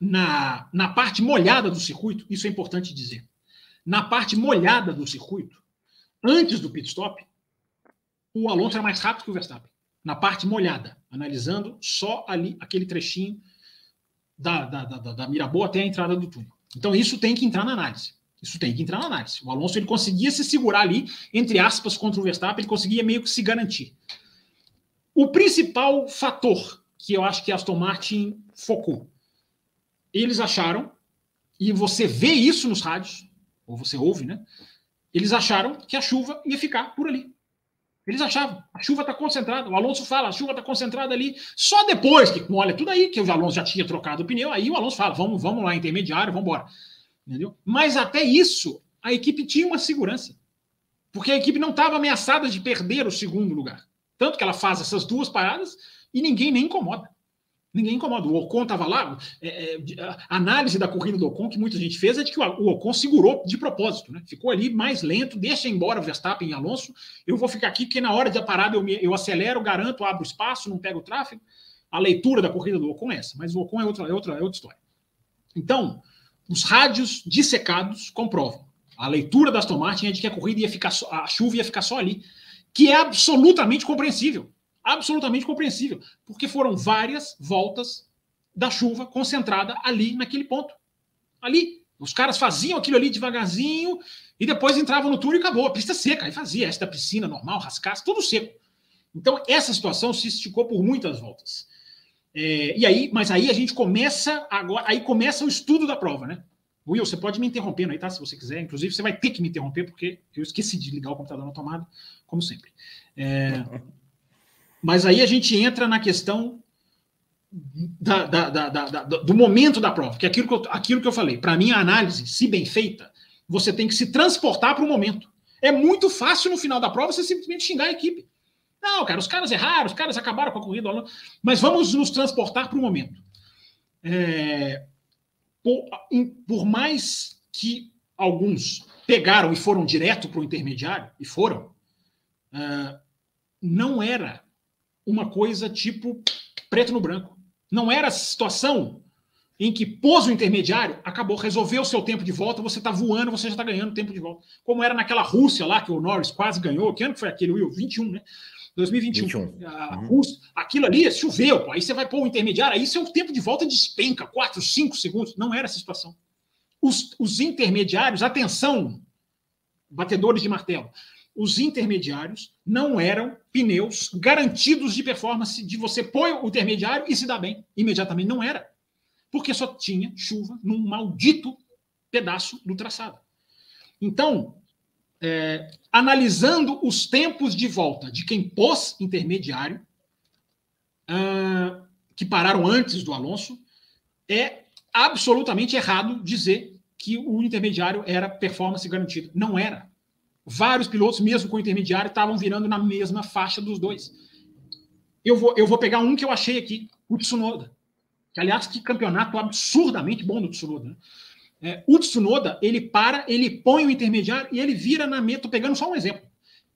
na, na parte molhada do circuito, isso é importante dizer. Na parte molhada do circuito, antes do pit stop, o Alonso era mais rápido que o Verstappen. Na parte molhada, analisando só ali aquele trechinho da, da, da, da Miraboa até a entrada do túnel. Então, isso tem que entrar na análise. Isso tem que entrar na análise. O Alonso ele conseguia se segurar ali, entre aspas, contra o Verstappen, ele conseguia meio que se garantir. O principal fator que eu acho que Aston Martin focou, eles acharam, e você vê isso nos rádios, ou você ouve, né? Eles acharam que a chuva ia ficar por ali. Eles achavam, a chuva está concentrada. O Alonso fala, a chuva está concentrada ali. Só depois que molha tudo aí, que o Alonso já tinha trocado o pneu, aí o Alonso fala, vamos, vamos lá, intermediário, vamos embora. Entendeu? Mas até isso, a equipe tinha uma segurança. Porque a equipe não estava ameaçada de perder o segundo lugar. Tanto que ela faz essas duas paradas e ninguém nem incomoda. Ninguém incomoda. O Ocon estava lá. É, é, a análise da corrida do Ocon que muita gente fez é de que o Ocon segurou de propósito, né? Ficou ali mais lento, deixa embora Verstappen e Alonso. Eu vou ficar aqui porque na hora da parada eu, me, eu acelero, garanto, abro espaço, não pego o tráfego. A leitura da corrida do Ocon é essa, mas o Ocon é outra, é outra, é outra história. Então, os rádios dissecados comprovam. A leitura da Aston Martin é de que a corrida ia ficar a chuva ia ficar só ali, que é absolutamente compreensível. Absolutamente compreensível, porque foram várias voltas da chuva concentrada ali naquele ponto. Ali. Os caras faziam aquilo ali devagarzinho e depois entravam no túnel e acabou. A pista seca, aí fazia esta piscina normal, rascasse, tudo seco. Então, essa situação se esticou por muitas voltas. É, e aí, mas aí a gente começa agora, aí começa o estudo da prova, né? Will, você pode me interrompendo aí, tá? Se você quiser. Inclusive, você vai ter que me interromper, porque eu esqueci de ligar o computador na tomada, como sempre. É, [laughs] mas aí a gente entra na questão da, da, da, do momento da prova, que é aquilo que eu, aquilo que eu falei. Para mim, a análise, se bem feita, você tem que se transportar para o momento. É muito fácil no final da prova você simplesmente xingar a equipe. Não, cara, os caras erraram, os caras acabaram com a corrida. Mas vamos nos transportar para o momento. É, por, por, mais que alguns pegaram e foram direto para o intermediário, e foram, uh, não era uma coisa tipo preto no branco. Não era a situação em que pôs o intermediário, acabou, resolveu o seu tempo de volta, você está voando, você já está ganhando tempo de volta. Como era naquela Rússia lá, que o Norris quase ganhou. Que ano que foi aquele, Will? 21, né? 2021. 21. A, uhum. aquilo ali choveu, pô. aí você vai pôr o intermediário, aí seu tempo de volta despenca, 4, 5 segundos. Não era essa situação. Os, os intermediários, atenção, batedores de martelo, os intermediários não eram pneus garantidos de performance de você pôr o intermediário e se dá bem. Imediatamente não era. Porque só tinha chuva num maldito pedaço do traçado. Então, é, analisando os tempos de volta de quem pôs intermediário, uh, que pararam antes do Alonso, é absolutamente errado dizer que o intermediário era performance garantida. Não era. Vários pilotos, mesmo com intermediário, estavam virando na mesma faixa dos dois. Eu vou, eu vou pegar um que eu achei aqui, o Tsunoda. Que, aliás, que campeonato absurdamente bom do Tsunoda. Né? É, o Tsunoda, ele para, ele põe o intermediário e ele vira na meta. Estou pegando só um exemplo.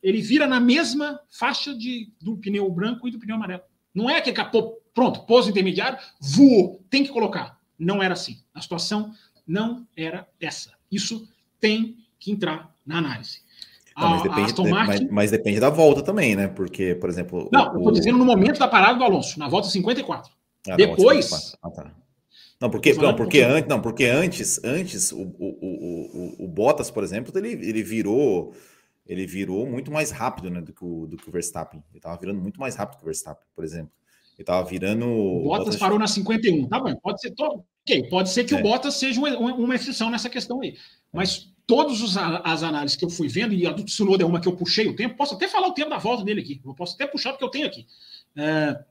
Ele vira na mesma faixa de, do pneu branco e do pneu amarelo. Não é que capô, pronto, pôs o intermediário, voou, tem que colocar. Não era assim. A situação não era essa. Isso tem que entrar na análise. Não, mas, depende, Martin... mas, mas, depende da volta também, né? Porque, por exemplo. Não, o, eu estou dizendo no momento da parada do Alonso, na volta 54. Ah, Depois. 54. Ah, tá. Não, porque, não, porque, antes, não, porque antes, antes o, o, o, o, Bottas, por exemplo, ele, ele virou ele virou muito mais rápido né, do, que o, do que o Verstappen. Ele estava virando muito mais rápido que o Verstappen, por exemplo. Ele estava virando. O Bottas, Bottas parou na 51, tá bom? Pode ser, todo, okay, pode ser que é. o Bottas seja uma, uma, exceção nessa questão aí. Mas todas as análises que eu fui vendo, e a do Tsunoda é uma que eu puxei o tempo, posso até falar o tempo da volta dele aqui. Eu posso até puxar porque eu tenho aqui. É,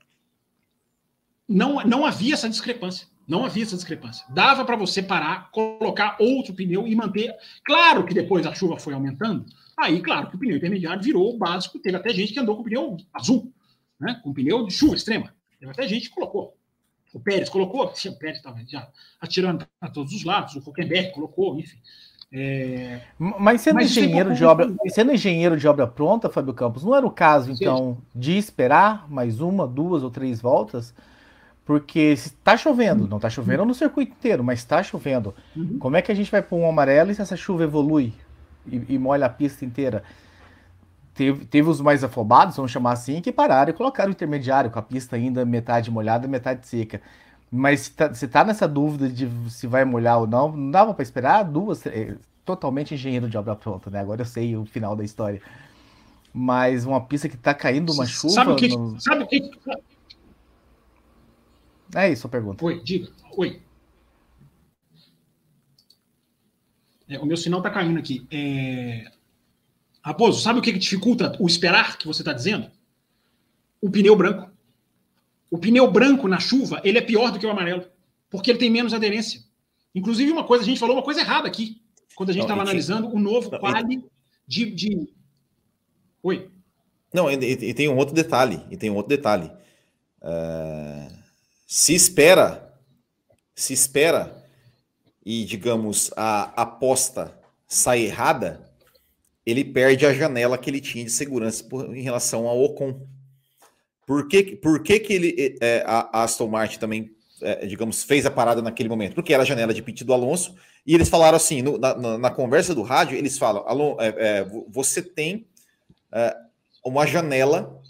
não, não havia essa discrepância. Não havia essa discrepância. Dava para você parar, colocar outro pneu e manter. Claro que depois a chuva foi aumentando. Aí, claro que o pneu intermediário virou o básico. Teve até gente que andou com pneu azul, né? com pneu de chuva extrema. Teve até gente que colocou. O Pérez colocou, o Pérez estava já atirando para todos os lados, o Huckenberg colocou, enfim. É... Mas sendo Mas engenheiro de obra, sendo engenheiro de obra pronta, Fábio Campos, não era o caso então de esperar mais uma, duas ou três voltas Porque se tá chovendo, não tá chovendo no circuito inteiro, mas tá chovendo. Uhum. Como é que a gente vai pôr um amarelo e se essa chuva evolui e, e molha a pista inteira? Teve, teve, os mais afobados, vamos chamar assim, que pararam e colocaram o intermediário, com a pista ainda metade molhada, metade seca. Mas se tá, se tá nessa dúvida de se vai molhar ou não, não dava para esperar duas. Totalmente engenheiro de obra pronta, né? Agora eu sei o final da história. Mas uma pista que tá caindo uma chuva. Sabe o que. No... Sabe o que. É isso a pergunta. Oi, diga. Oi. É, o meu sinal está caindo aqui. É... Raposo, sabe o que, que dificulta o esperar que você está dizendo? O pneu branco. O pneu branco na chuva, ele é pior do que o amarelo, porque ele tem menos aderência. Inclusive, uma coisa, a gente falou uma coisa errada aqui, quando a gente estava analisando o novo quali de, de... Oi. Não, e, e, tem um outro detalhe, e tem um outro detalhe. Uh se espera, se espera e, digamos, a aposta sai errada, ele perde a janela que ele tinha de segurança por, em relação ao Ocon. Por que, por que, que ele, é, a, a Aston Martin também, é, digamos, fez a parada naquele momento? Porque era a janela de pit do Alonso, e eles falaram assim, no, na, na, conversa do rádio, eles falam, Alon, é, é você tem é, uma janela,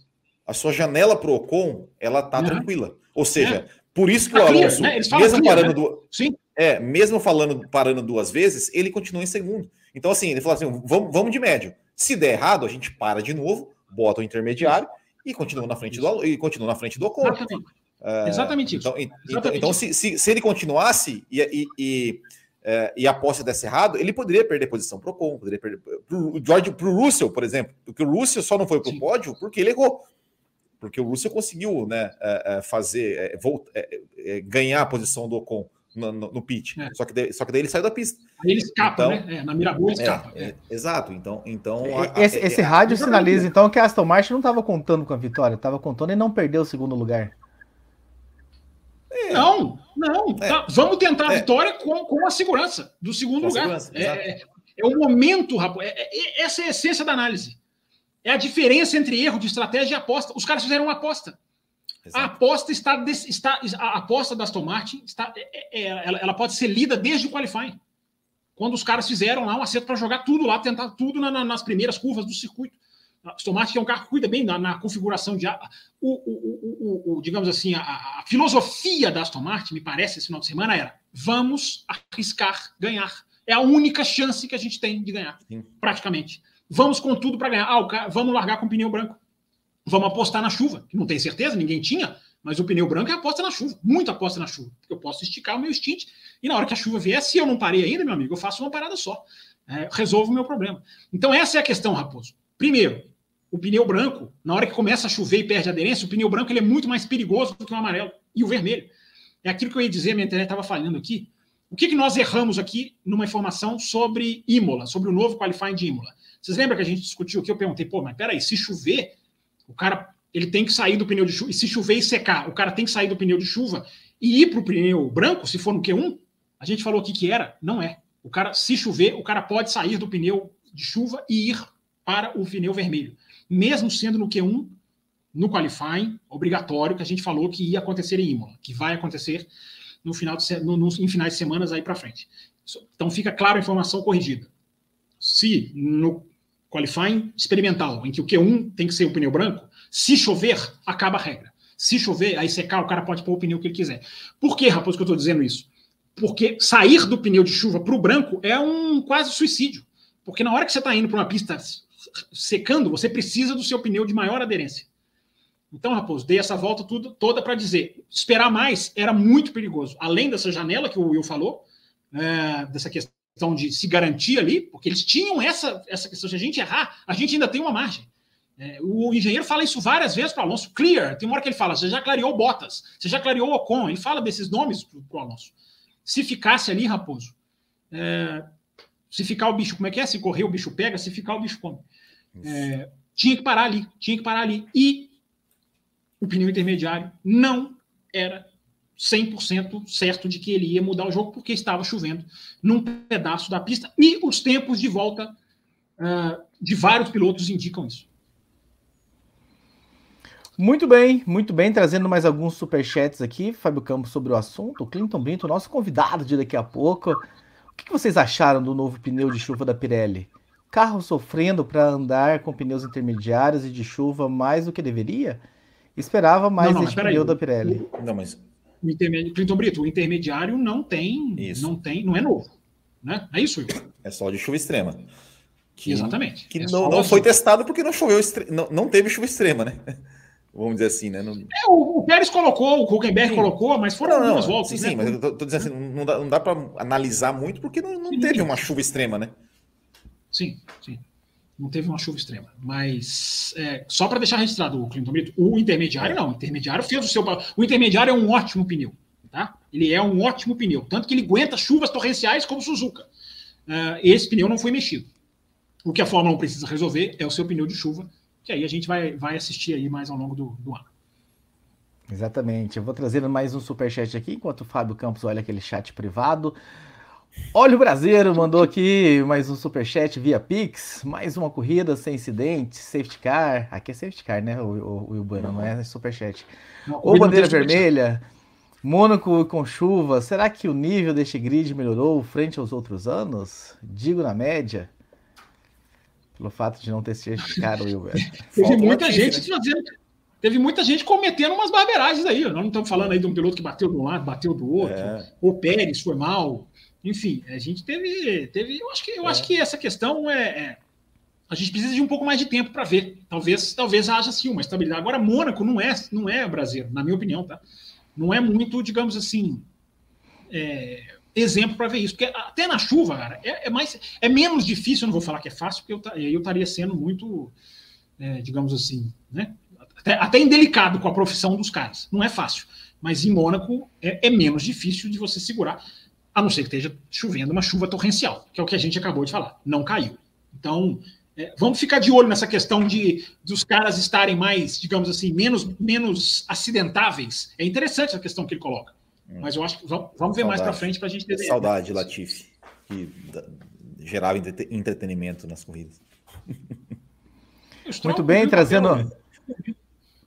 a sua janela para o Ocon, ela tá uhum. tranquila. Ou seja, é. por isso que tá o Alonso, clear, né? mesmo parando né? du... Sim. É, mesmo falando parando duas vezes, ele continua em segundo. Então, assim, ele falou assim: vamos, vamos de médio. Se der errado, a gente para de novo, bota o intermediário e continua na frente do e continua na frente do Ocon. Exatamente. É, Exatamente isso. Então, Exatamente então, então se, se, se, ele continuasse e, e, e, é, e a aposta desse errado, ele poderia perder posição para o Ocon, poderia perder pro George, para o Russell, por exemplo, porque o Russell só não foi para o pódio porque ele errou porque o Russell conseguiu né, é, é, fazer, é, ganhar a posição do Ocon no, no. É. Só, que daí, só que daí ele saiu da pista. Aí ele escapa, então, né? É, na Mirabô ele escapa. É, exato. Então, então esse, esse rádio sinaliza então que a Aston Martin não estava contando com a vitória, estava contando e não perdeu o segundo lugar. Não, não. Tá, vamos tentar a vitória com, com a segurança do segundo com lugar. É, é, o momento, rapaz. essa é a essência da análise. É a diferença entre erro de estratégia e aposta. Os caras fizeram uma aposta. Exato. A aposta está, está, a aposta da Aston Martin está, é, é, ela, ela, pode ser lida desde o qualifying. Quando os caras fizeram lá um acerto para jogar tudo lá, tentar tudo na, na, nas primeiras curvas do circuito. A Aston Martin é um carro que cuida bem na, na configuração de. O, o, o, o digamos assim, a, a, filosofia da Aston Martin, me parece, esse final de semana era: vamos arriscar ganhar. É a única chance que a gente tem de ganhar, Sim. praticamente. Vamos com tudo para ganhar. Ah, vamos largar com pneu branco. Vamos apostar na chuva, que não tem certeza, ninguém tinha, mas o pneu branco é aposta na chuva, muita aposta na chuva, porque eu posso esticar o meu stint e na hora que a chuva vier, se eu não parei ainda, meu amigo, eu faço uma parada só. É, resolvo o meu problema. Então, essa é a questão, Raposo. Primeiro, o pneu branco, na hora que começa a chover e perde aderência, o pneu branco ele é muito mais perigoso do que o amarelo e o vermelho. É aquilo que eu ia dizer, minha internet estava falhando aqui. O que, que nós erramos aqui numa informação sobre Imola, sobre o novo qualifying de Imola? Vocês lembram que a gente discutiu aqui? Eu perguntei, pô, mas peraí, se chover, o cara ele tem que sair do pneu de chuva. E se chover e secar, o cara tem que sair do pneu de chuva e ir para o pneu branco, se for no Q1. A gente falou aqui que era, não é. O cara, se chover, o cara pode sair do pneu de chuva e ir para o pneu vermelho. Mesmo sendo no Q1, no qualifying, obrigatório, que a gente falou que ia acontecer em Imola, que vai acontecer no final de, no, no, em finais de semanas aí para frente. Então fica claro a informação corrigida se no qualifying experimental, em que o Q1 tem que ser o pneu branco, se chover, acaba a regra. Se chover, aí secar, o cara pode pôr o pneu que ele quiser. Por que, Raposo, que eu estou dizendo isso? Porque sair do pneu de chuva para o branco é um quase suicídio. Porque na hora que você está indo para uma pista secando, você precisa do seu pneu de maior aderência. Então, Raposo, dei essa volta tudo, toda para dizer: esperar mais era muito perigoso. Além dessa janela que o Will falou, é, dessa questão questão de se garantir ali, porque eles tinham essa, essa questão. Se a gente errar, a gente ainda tem uma margem. É, o engenheiro fala isso várias vezes para o Alonso. Clear, tem uma hora que ele fala: você já clareou Bottas, você já clareou Ocon. Ele fala desses nomes para o Alonso. Se ficasse ali, Raposo, é, se ficar o bicho, como é que é? Se correr, o bicho pega, se ficar, o bicho come. É, tinha que parar ali, tinha que parar ali. E o pneu intermediário não era 100% certo de que ele ia mudar o jogo porque estava chovendo num pedaço da pista e os tempos de volta uh, de vários pilotos indicam isso. Muito bem, muito bem, trazendo mais alguns superchats aqui, Fábio Campos, sobre o assunto. O Clinton Brito, nosso convidado de daqui a pouco. O que vocês acharam do novo pneu de chuva da Pirelli? Carro sofrendo para andar com pneus intermediários e de chuva mais do que deveria? Esperava mais não, não, este pneu aí. da Pirelli. Não, mas o intermedi... Clinton Brito, o intermediário não tem, isso. não tem, não é novo, né? É isso, Will. É só de chuva extrema. Que, Exatamente. Que é não, não foi testado porque não choveu, estre... não, não teve chuva extrema, né? Vamos dizer assim, né? Não... É, o, o, Pérez colocou, o Huckenberg colocou, mas foram não, algumas voltas. Sim, né? sim, mas eu tô, tô dizendo assim, não dá, não dá para analisar muito porque não, não teve uma chuva extrema, né? Sim, sim. Não teve uma chuva extrema. Mas é, só para deixar registrado o Clinton Brito, o intermediário não. O intermediário fez o seu. O intermediário é um ótimo pneu. Tá? Ele é um ótimo pneu. Tanto que ele aguenta chuvas torrenciais como Suzuka. Uh, esse pneu não foi mexido. O que a Fórmula 1 precisa resolver é o seu pneu de chuva que aí a gente vai, vai assistir aí mais ao longo do, do ano. Exatamente. Eu vou trazendo mais um superchat aqui, enquanto o Fábio Campos olha aquele chat privado. Olha o Brasileiro mandou aqui mais um superchat via Pix, mais uma corrida sem incidente, safety car. Aqui é safety car, né, o, o, não é superchat. Ou bandeira vermelha, Mônaco com chuva. Será que o nível deste grid melhorou frente aos outros anos? Digo na média. Pelo fato de não ter sido caro, Will. [laughs] Teve muita gente fazendo. Teve muita gente cometendo umas barberagens aí. Nós não estamos falando aí de um piloto que bateu de um lado, bateu do outro. É. O Pérez foi mal. Enfim, a gente teve. teve eu acho que, eu é. acho que essa questão é, é, A gente precisa de um pouco mais de tempo para ver. Talvez, talvez haja sim uma estabilidade. Agora, Mônaco não é, não é Brasil, na minha opinião, tá? Não é muito, digamos assim. É, exemplo para ver isso. Porque até na chuva, cara, é, é, mais, é menos difícil, eu não vou falar que é fácil, porque eu, eu estaria sendo muito, é, digamos assim, né? Até, até indelicado com a profissão dos caras. Não é fácil. Mas em Mônaco é, é, menos difícil de você segurar, a não ser que esteja chovendo uma chuva torrencial, que é o que a gente acabou de falar. Não caiu. Então, é, vamos ficar de olho nessa questão de dos caras estarem mais, digamos assim, menos, menos acidentáveis. É interessante essa questão que ele coloca. Hum. Mas eu acho que vamos, vamos ver mais para frente para a gente ter. Saudade, Latifi, que gerava entretenimento nas corridas. Muito bem, trazendo,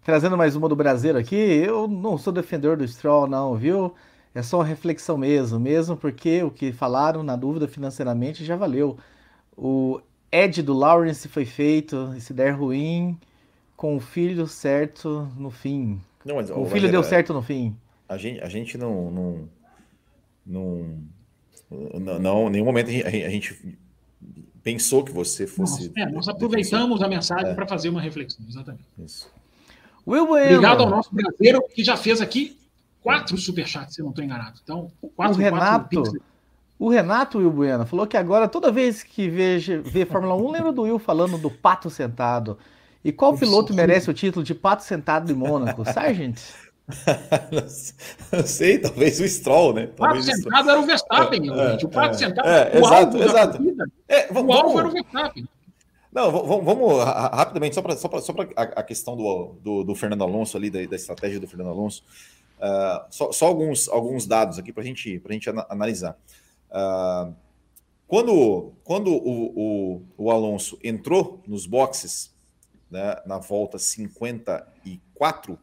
trazendo mais uma do Brasil aqui. Eu não sou defensor do Stroll, não, viu? É só uma reflexão mesmo, mesmo porque o que falaram na dúvida financeiramente já valeu. O Ed do Lawrence foi feito, e se der ruim, com o filho certo no fim. Não, mas, o filho deu certo no fim a gente, a gente não, não, não, não, em nenhum momento a gente, a gente pensou que você fosse. é, nós aproveitamos a mensagem é. para fazer uma reflexão, exatamente. Isso. Will Obrigado ao nosso brasileiro que já fez aqui quatro superchats, se eu não estou enganado. Então, quatro, o Renato, quatro o Renato Will Bueno falou que agora, toda vez que veja, vê Fórmula 1, lembra do Will falando do pato sentado. E qual piloto merece o título de pato sentado em Mônaco? Sargent? [laughs] não sei, talvez o Stroll, né? Talvez o pato sentado era o Verstappen, é, gente. O pato é, sentado é, o exato, exato. Corrida, é, vamos, o alvo era o Verstappen. Não, vamos, vamos rapidamente, só para só só a, a, questão do, do, do, Fernando Alonso ali, da, da, estratégia do Fernando Alonso. Uh, só, só alguns, alguns dados aqui para gente, a gente analisar. Uh, quando quando o, o, o, Alonso entrou nos boxes, né, na volta 54, uh,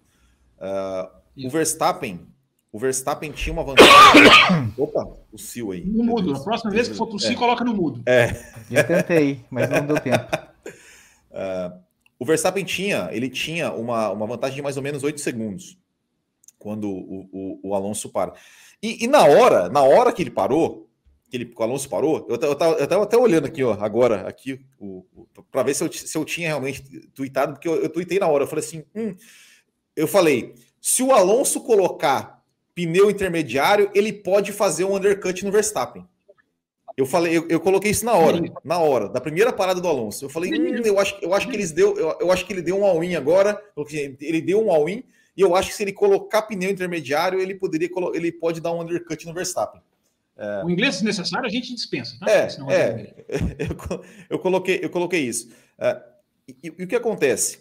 o Verstappen, o Verstappen tinha uma vantagem. [coughs] Opa, o Sil aí. No mudo. A próxima vez que for tossir, é. coloca no mudo. É. Eu tentei, mas não deu tempo. Uh, [laughs] o Verstappen tinha, ele tinha uma, uma vantagem de mais ou menos 8 segundos quando o, o, o Alonso para. E, e, na hora, na hora que ele parou, que, ele, o Alonso parou, eu, eu, tava, eu tava até olhando aqui, ó, agora, aqui, para ver se eu, se eu tinha realmente tweetado, porque eu, eu tweetei na hora. Eu falei assim: hum, eu falei, se o Alonso colocar pneu intermediário, ele pode fazer um undercut no Verstappen. Eu falei, eu, eu coloquei isso na hora, na hora, da primeira parada do Alonso. Eu falei, hum, eu acho, eu acho que eles deu, eu, eu, acho que ele deu um all-in agora. Ele deu um all-in e eu acho que se ele colocar pneu intermediário, ele poderia, ele pode dar um undercut no Verstappen. É... O inglês necessário a gente dispensa, tá? É, é, [laughs] eu, eu, coloquei, eu coloquei isso. É, e, e, o que acontece?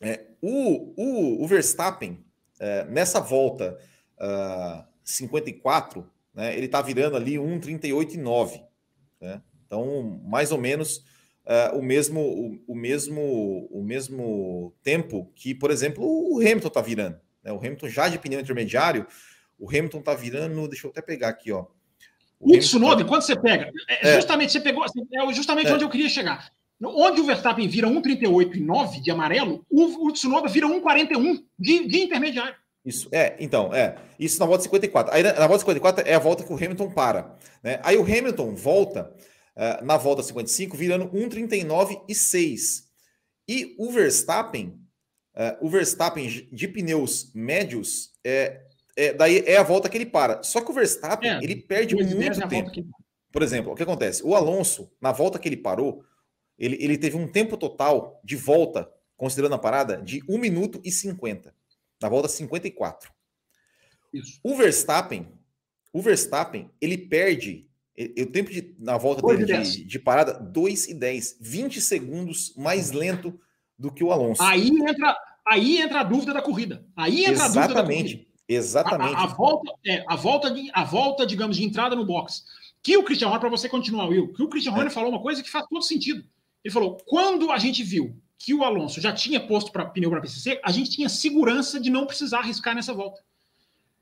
É, o, o, o Verstappen, é, nessa volta uh, 54, né, ele está virando ali 1,38,9. Né? Então, mais ou menos uh, o, mesmo, o, o, mesmo, o mesmo tempo que, por exemplo, o Hamilton está virando. Né? O Hamilton já de pneu intermediário, o Hamilton está virando, deixa eu até pegar aqui, ó. O, Tsunoda, tá... quando você pega, é, é, justamente você pegou, é justamente é. onde eu queria chegar. Onde o Verstappen vira 1,38 e 9 de amarelo, o, o Tsunoda vira 1,41 de, de intermediário. Isso, é, então, é. Isso na volta 54. Aí na, na volta 54 é a volta que o Hamilton para. Né? Aí o Hamilton volta uh, na volta 55, virando 1,39 e 6. E o Verstappen, uh, o Verstappen de pneus médios, é, é, daí é a volta que ele para. Só que o Verstappen, é, ele perde muito tempo. Que... Por exemplo, o que acontece? O Alonso, na volta que ele parou, ele, ele teve um tempo total de volta, considerando a parada, de 1 minuto e 50. Na volta 54. Isso. O Verstappen, o Verstappen, ele perde o tempo de, na volta dele de, de, parada, 2 e 10. 20 segundos mais lento do que o Alonso. Aí entra, aí entra a dúvida da corrida. Aí entra Exatamente. a dúvida da corrida. Exatamente. A, a, a, volta, é, a, volta de, a volta, digamos, de entrada no box. Que o Christian Horner, para você continuar, Will, que o Christian Horner é. falou uma coisa que faz todo sentido. Ele falou: quando a gente viu que o Alonso já tinha posto para pneu para PCC, a gente tinha segurança de não precisar arriscar nessa volta.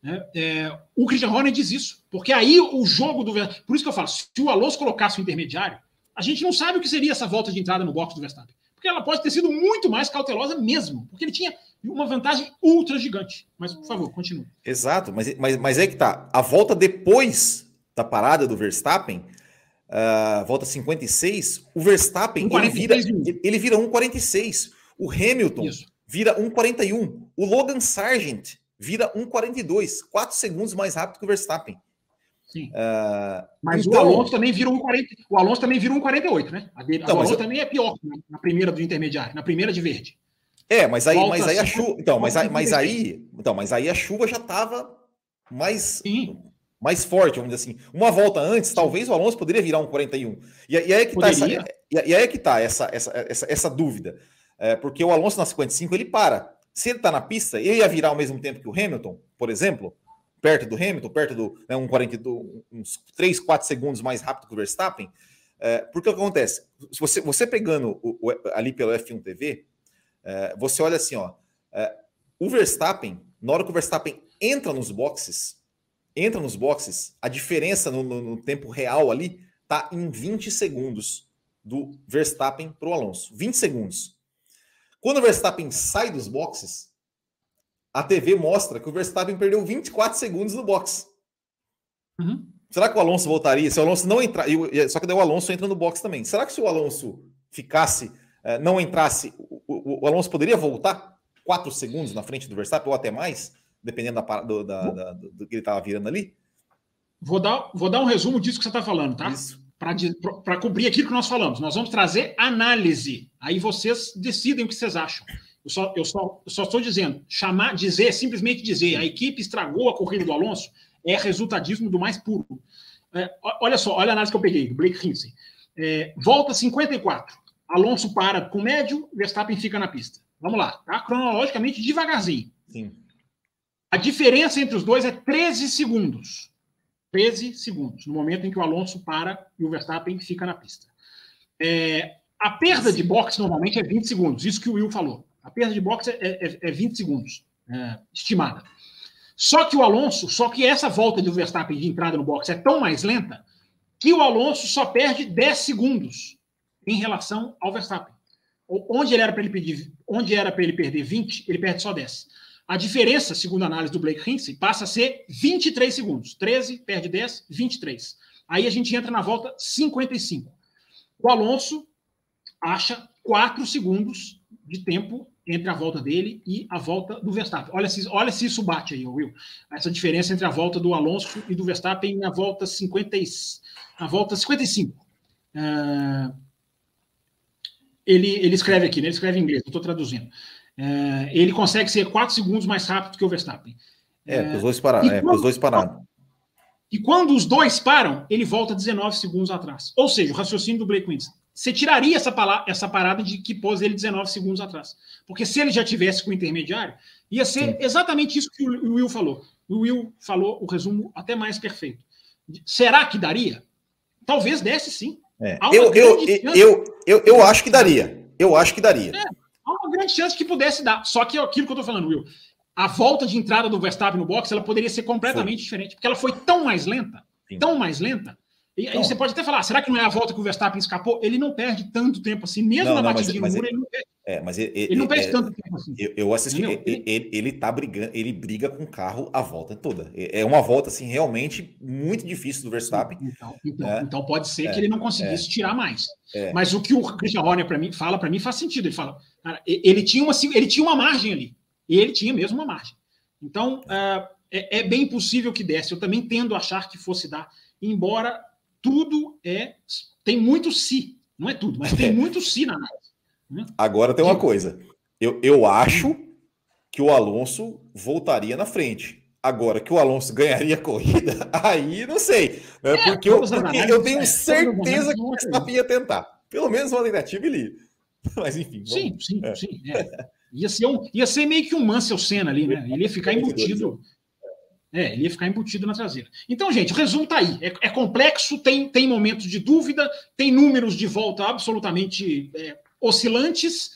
É, é, o Christian Horner diz isso, porque aí o jogo do por isso que eu falo, se o Alonso colocasse o intermediário, a gente não sabe o que seria essa volta de entrada no box do Verstappen, porque ela pode ter sido muito mais cautelosa mesmo, porque ele tinha uma vantagem ultra gigante. Mas por favor, continue. Exato, mas, mas, mas é que tá a volta depois da parada do Verstappen uh, volta 56, o Verstappen ele vira, ele vira 1,46. O Hamilton Isso. vira 1,41. O Logan Sargent vira 1,42. 4 segundos mais rápido que o Verstappen. Sim. Uh, Mas então, o Alonso também vira 1,40. O Alonso também vira 1,48, né? A dele, então, o Alonso também é pior né? na primeira do intermediário, na primeira de verde. É, mas aí, mas aí a chuva. Então, mas aí, mas aí, então, mas aí a chuva já estava mais. Sim mais forte, vamos dizer assim. Uma volta antes, talvez o Alonso poderia virar um 41. E, e aí é que está essa, e, e aí é que tá essa, essa, essa, essa dúvida. É, porque o Alonso na 55 ele para. Se ele está na pista, ele ia virar ao mesmo tempo que o Hamilton, por exemplo, perto do Hamilton, perto do né, um 42, uns 3, 4 segundos mais rápido que o Verstappen. É, porque o que acontece? Se você, você pegando o, o, ali pelo F1 TV, é, você olha assim, ó, é, o Verstappen, na hora que o Verstappen entra nos boxes, entra nos boxes, a diferença no, no, no tempo real ali tá em 20 segundos do Verstappen para o Alonso. 20 segundos. Quando o Verstappen sai dos boxes, a TV mostra que o Verstappen perdeu 24 segundos no box. Uhum. Será que o Alonso voltaria? Se o Alonso não entrar. Só que daí o Alonso entra no box também. Será que se o Alonso ficasse, eh, não entrasse, o, Alonso poderia voltar 4 segundos na frente do Verstappen ou até mais? dependendo da, do, da, da, do que ele estava virando ali? Vou dar, vou dar um resumo disso que você está falando, tá? Para cobrir aquilo que nós falamos. Nós vamos trazer análise. Aí vocês decidem o que vocês acham. Eu só, eu só, eu só estou dizendo, chamar, dizer, simplesmente dizer, a equipe estragou a corrida do Alonso, é resultadismo do mais puro. É, olha só, olha a análise que eu peguei, do Blake Hinsey. É, volta 54. Alonso para com médio, Verstappen fica na pista. Vamos lá, tá? Cronologicamente, devagarzinho. Sim. A diferença entre os dois é 13 segundos. 13 segundos, no momento em que o Alonso para e o Verstappen fica na pista. É, a perda de boxe normalmente é 20 segundos, isso que o Will falou. A perda de boxe é, é, é 20 segundos, é, estimada. Só que o Alonso, só que essa volta do Verstappen de entrada no boxe é tão mais lenta que o Alonso só perde 10 segundos em relação ao Verstappen. Onde, ele era para ele, pedir, onde era para ele perder 20, ele perde só 10. A diferença, segundo a análise do Blake Hinsey, passa a ser 23 segundos. 13, perde 10, 23. Aí a gente entra na volta 55. O Alonso acha 4 segundos de tempo entre a volta dele e a volta do Verstappen. Olha se, olha se isso bate aí, Will. Essa diferença entre a volta do Alonso e do Verstappen na volta 50, na volta 55. Uh, ele, ele escreve aqui, né? ele escreve em inglês, estou traduzindo. É, ele consegue ser 4 segundos mais rápido que o Verstappen. É, é os dois pararam. É, os dois pararam. E quando os dois param, ele volta 19 segundos atrás. Ou seja, o raciocínio do Blake Winston. Você tiraria essa, essa parada de que pôs ele 19 segundos atrás. Porque se ele já tivesse com o intermediário, ia ser Sim. exatamente isso que o Will falou. O Will falou o resumo até mais perfeito. Será que daria? Talvez desse sim. É. Eu, eu, eu, eu, eu, acho que daria. Eu acho que daria. É, há uma grande chance que pudesse dar. Só que é aquilo que eu tô falando, Will. A volta de entrada do Verstappen no box ela poderia ser completamente foi. diferente, porque ela foi tão mais lenta, Sim. tão mais lenta, e aí você pode até falar, será que não é a volta que o Verstappen escapou? Ele não perde tanto tempo assim, mesmo não, na batidinha no muro, ele não perde. É, mas ele, ele não perde é, tanto tempo assim. Eu, eu assisti, ele, ele, ele, tá brigando, ele briga com o carro a volta toda. É, é uma volta, assim, realmente muito difícil do Verstappen. Então, então, né? então pode ser é, que ele não conseguisse é. tirar mais. É. Mas o que o Christian Horner para mim fala, para mim faz sentido. Ele fala, cara, ele tinha uma, ele tinha uma margem ali. E ele tinha mesmo uma margem. Então, uh, é, bem possível que desse. Eu também tendo a achar que fosse dar, embora tudo é. Tem muito si. Não é tudo, mas tem muito si na análise. Né? Agora tem uma coisa. Eu, eu acho que o Alonso voltaria na frente. Agora que o Alonso [laughs] ganharia a corrida, [laughs] aí não sei. Né? É, porque, eu, porque eu tenho é, certeza que o Verstappen ia tentar. Pelo menos uma tentativa ele. [laughs] Mas enfim. Vamos. Sim, sim, é. sim. É. Ia, ser um, ia ser meio que um Mansell Senna ali, né? Ele ia ficar embutido. É, ele ia ficar embutido na traseira. Então, gente, o resumo está aí. É, é, complexo, tem, tem momentos de dúvida, tem números de volta absolutamente é, oscilantes.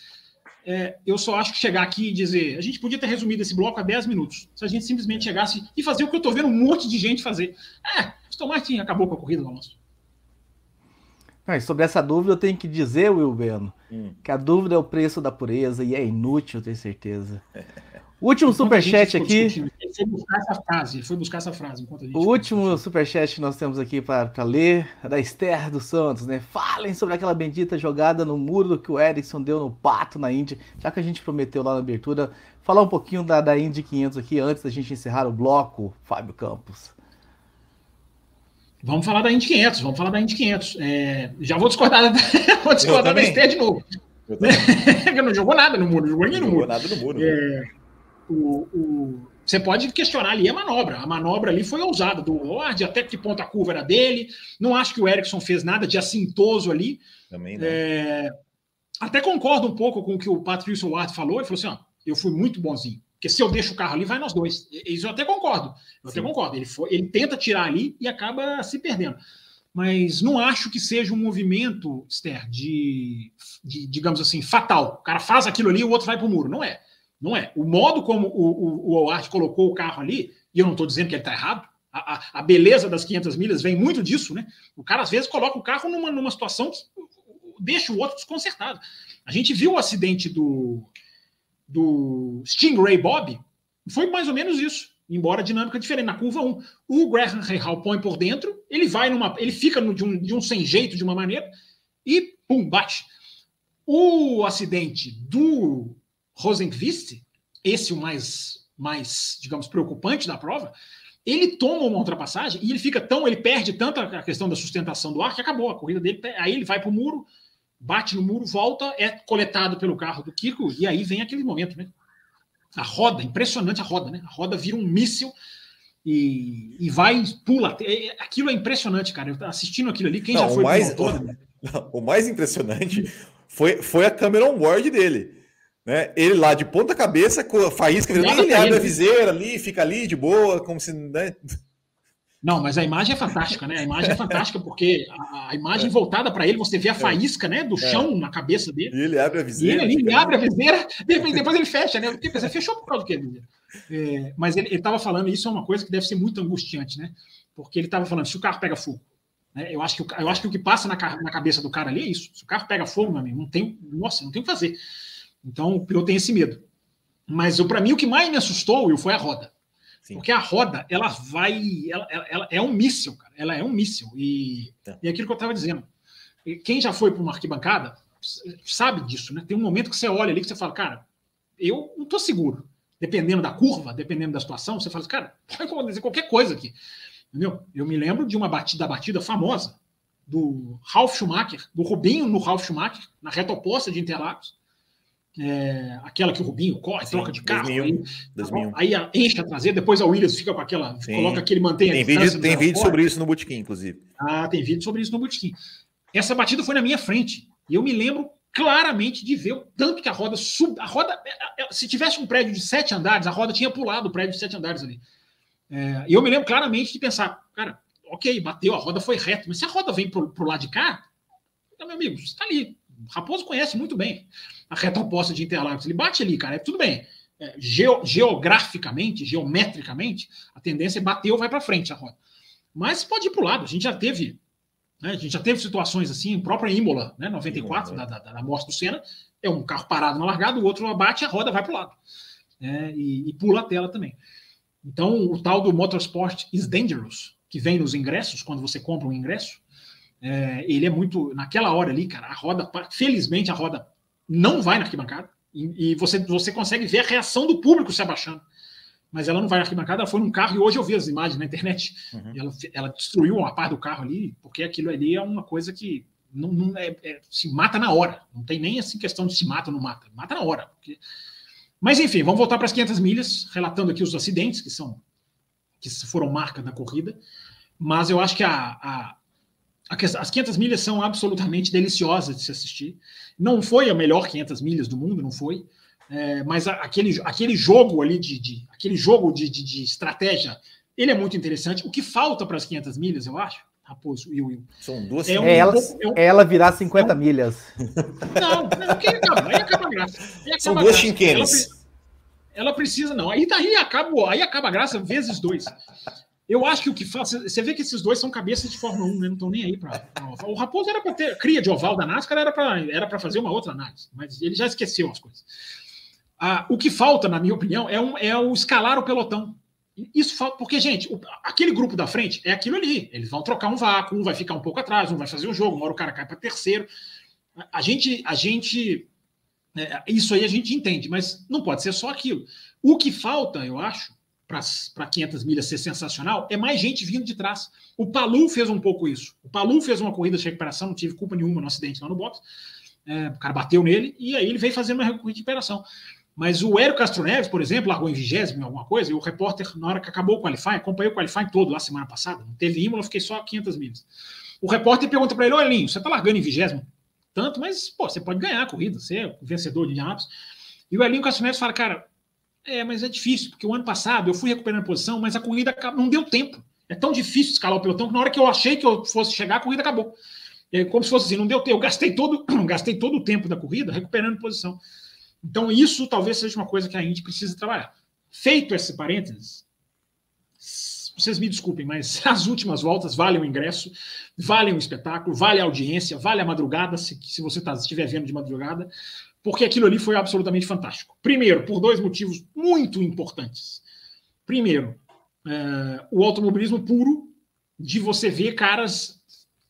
É, eu só acho que chegar aqui e dizer. A gente podia ter resumido esse bloco a 10 minutos. Se a gente simplesmente chegasse e fazer o que eu estou vendo um monte de gente fazer. É, Aston Martin acabou com a corrida, Alonso. Não, sobre essa dúvida eu tenho que dizer, Will Beno, hum. que a dúvida é o preço da pureza e é inútil, eu tenho certeza. [laughs] último superchat aqui. Ele foi buscar essa frase, foi buscar essa frase. o último superchat que nós temos aqui para ler é da Esther dos Santos, né? Falem sobre aquela bendita jogada no muro que o Ericsson deu no pato na Indy, já que a gente prometeu lá na abertura. Falar um pouquinho da, da Indy 500 aqui antes da gente encerrar o bloco, Fábio Campos. Vamos falar da Indy 500, vamos falar da Indy 500. É, já vou discordar, [laughs] vou discordar da Esther de novo. [laughs] Porque não jogou nada no muro, não jogou ninguém no muro. Não jogou nada no muro. É, o, o, você pode questionar ali a manobra. A manobra ali foi ousada do Ward, até que ponto a curva era dele. Não acho que o Erickson fez nada de assintoso ali. Também não. É, até concordo um pouco com o que o Patrício Ward falou. Ele falou assim: ó, eu fui muito bonzinho. Porque se eu deixo o carro ali, vai nós dois. Isso eu até concordo. Eu Sim. até concordo. Ele, foi, ele tenta tirar ali e acaba se perdendo. Mas não acho que seja um movimento, Esther, de, de digamos assim, fatal. O cara faz aquilo ali e o outro vai para o muro. Não é. Não é. O modo como o, o, o colocou o carro ali, e eu não estou dizendo que ele está errado, a, a, a, beleza das 500 milhas vem muito disso, né? O cara às vezes coloca o carro numa, numa situação que deixa o outro desconcertado. A gente viu o acidente do, do Stingray Bob, foi mais ou menos isso, embora a dinâmica diferente. Na curva 1, o Graham Rahal põe por dentro, ele vai numa. ele fica no, de, um, de um sem jeito, de uma maneira, e pum, bate. O acidente do Rosenqvist, esse o mais, mais, digamos, preocupante da prova, ele toma uma ultrapassagem e ele fica tão, ele perde tanto a questão da sustentação do ar que acabou a corrida dele. Aí ele vai para o muro, bate no muro, volta, é coletado pelo carro do Kiko e aí vem aquele momento, né? A roda, impressionante a roda, né? A roda vira um míssil e, e vai, pula. É, aquilo é impressionante, cara. Eu assistindo aquilo ali, quem não, já foi o mais, o, né? [laughs] o mais impressionante foi, foi a câmera on-board dele. Né? Ele lá de ponta cabeça, com a faísca, ele abre a viseira ali, fica ali de boa, como se. Né? Não, mas a imagem é fantástica, né? A imagem é fantástica porque a, a imagem é. voltada para ele, você vê a é. faísca, né, do é. chão na cabeça dele. E ele abre a viseira. E ele, ele abre a viseira, depois, depois ele fecha, né? Porque você fechou por causa do quê? É, mas ele estava falando, isso é uma coisa que deve ser muito angustiante, né? Porque ele estava falando, se o carro pega fogo, né? Eu acho que eu acho que o que passa na, na cabeça do cara ali é isso. Se o carro pega fogo, meu amigo, não tem, nossa, não tem o que fazer. Então o piloto tem esse medo. Mas para mim o que mais me assustou, Will, foi a roda. Sim. Porque a roda, ela vai. Ela, ela, ela, é um míssil, cara. Ela é um míssil. E, é. e aquilo que eu estava dizendo. Quem já foi para uma arquibancada sabe disso, né? Tem um momento que você olha ali que você fala, cara, eu não estou seguro. Dependendo da curva, dependendo da situação, você fala, cara, pode acontecer qualquer coisa aqui. Entendeu? Eu me lembro de uma batida, batida famosa do Ralf Schumacher, do Rubinho no Ralf Schumacher, na reta oposta de Interlagos, é, aquela que o Rubinho corre, Sim, troca de carro, 2001, aí, 2001. aí enche a traseira, depois a Williams fica com aquela, Sim. coloca aquele mantém Tem vídeo, tem vídeo sobre isso no Botequim, inclusive. Ah, tem vídeo sobre isso no Botequim. Essa batida foi na minha frente, e eu me lembro claramente de ver o tanto que a roda sub, a roda, é, é, se tivesse um prédio de sete andares, a roda tinha pulado o prédio de sete andares ali. É, e eu me lembro claramente de pensar, cara, ok, bateu, a roda foi reta, mas se a roda vem pro, pro lado de cá, meu amigo, está ali. Raposo conhece muito bem a reta oposta de Interlagos. Ele bate ali, cara. É tudo bem. É, geograficamente, geometricamente, a tendência é bater ou vai para frente a roda. Mas pode ir para o lado. A gente já teve. Né, a gente já teve situações assim, própria Imola, né, 94, Imola, da, da, da morte do Senna. É um carro parado na largada, o outro abate, a roda vai para o lado. É, e, e pula a tela também. Então, o tal do Motorsport is Dangerous, que vem nos ingressos, quando você compra um ingresso, é, ele é muito. Naquela hora ali, cara, a roda, felizmente a roda não vai na arquibancada, e, e você, você consegue ver a reação do público se abaixando. Mas ela não vai na arquibancada, ela foi num carro, e hoje eu vi as imagens na internet, uhum. ela, ela destruiu uma parte do carro ali, porque aquilo ali é uma coisa que não, não é, é, se mata na hora. Não tem nem assim questão de se mata ou não mata. Mata na hora. Porque... Mas enfim, vamos voltar para as 500 milhas, relatando aqui os acidentes que são que foram marca da corrida. Mas eu acho que a, a, a, as 500 milhas são absolutamente deliciosas de se assistir. Não foi a melhor 500 milhas do mundo, não foi. É, mas a, aquele, aquele jogo ali de, de aquele jogo de, de, de, estratégia, ele é muito interessante. O que falta para as 500 milhas, eu acho, Raposo e Will. São duas. É, um, é ela, é um, é ela virar 50 não, milhas. Não, não que acaba, aí acaba a graça. Acaba São duas chinquenes. Ela, ela, precisa, não. Aí daí acaba, aí acaba a graça vezes dois. Eu acho que o que faz. Você vê que esses dois são cabeças de Fórmula 1, né? Não estão nem aí para. O Raposo era para ter. Cria de oval da NASCAR era para era fazer uma outra análise, mas ele já esqueceu as coisas. Ah, o que falta, na minha opinião, é, um, é o escalar o pelotão. Isso falta, porque, gente, o, aquele grupo da frente é aquilo ali. Eles vão trocar um vácuo, um vai ficar um pouco atrás, um vai fazer um jogo, uma hora o cara cai para terceiro. A gente, a gente, é, isso aí a gente entende, mas não pode ser só aquilo. O que falta, eu acho, para 500 milhas ser sensacional, é mais gente vindo de trás. O Palu fez um pouco isso. O Palu fez uma corrida de recuperação, não tive culpa nenhuma no acidente lá no box. É, o cara bateu nele e aí ele veio fazendo uma recuperação. Mas o Hélio Castro Neves, por exemplo, largou em vigésimo alguma coisa, e o repórter, na hora que acabou o qualifying, acompanhei o qualifying todo lá semana passada, não teve Imola, fiquei só 500 milhas. O repórter pergunta para ele, ô Elinho, você tá largando em vigésimo tanto, mas, pô, você pode ganhar a corrida, você é o vencedor de Indianapolis. E o Elinho Castro Neves fala, cara, é, mas é difícil, porque o ano passado eu fui recuperando posição, mas a corrida não deu tempo. É tão difícil escalar o pelotão que na hora que eu achei que eu fosse chegar, a corrida acabou. É como se fosse assim, não deu tempo. Eu gastei todo, [clears throat] gastei todo o tempo da corrida recuperando posição. Então, isso talvez seja uma coisa que a Indy precisa trabalhar. Feito esse parênteses, vocês me desculpem, mas [laughs] as últimas voltas valem o ingresso, valem o espetáculo, vale a audiência, vale a madrugada, se, se você tá, estiver vendo de madrugada, porque aquilo ali foi absolutamente fantástico. Primeiro, por dois motivos muito importantes. Primeiro, é, o automobilismo puro de você ver caras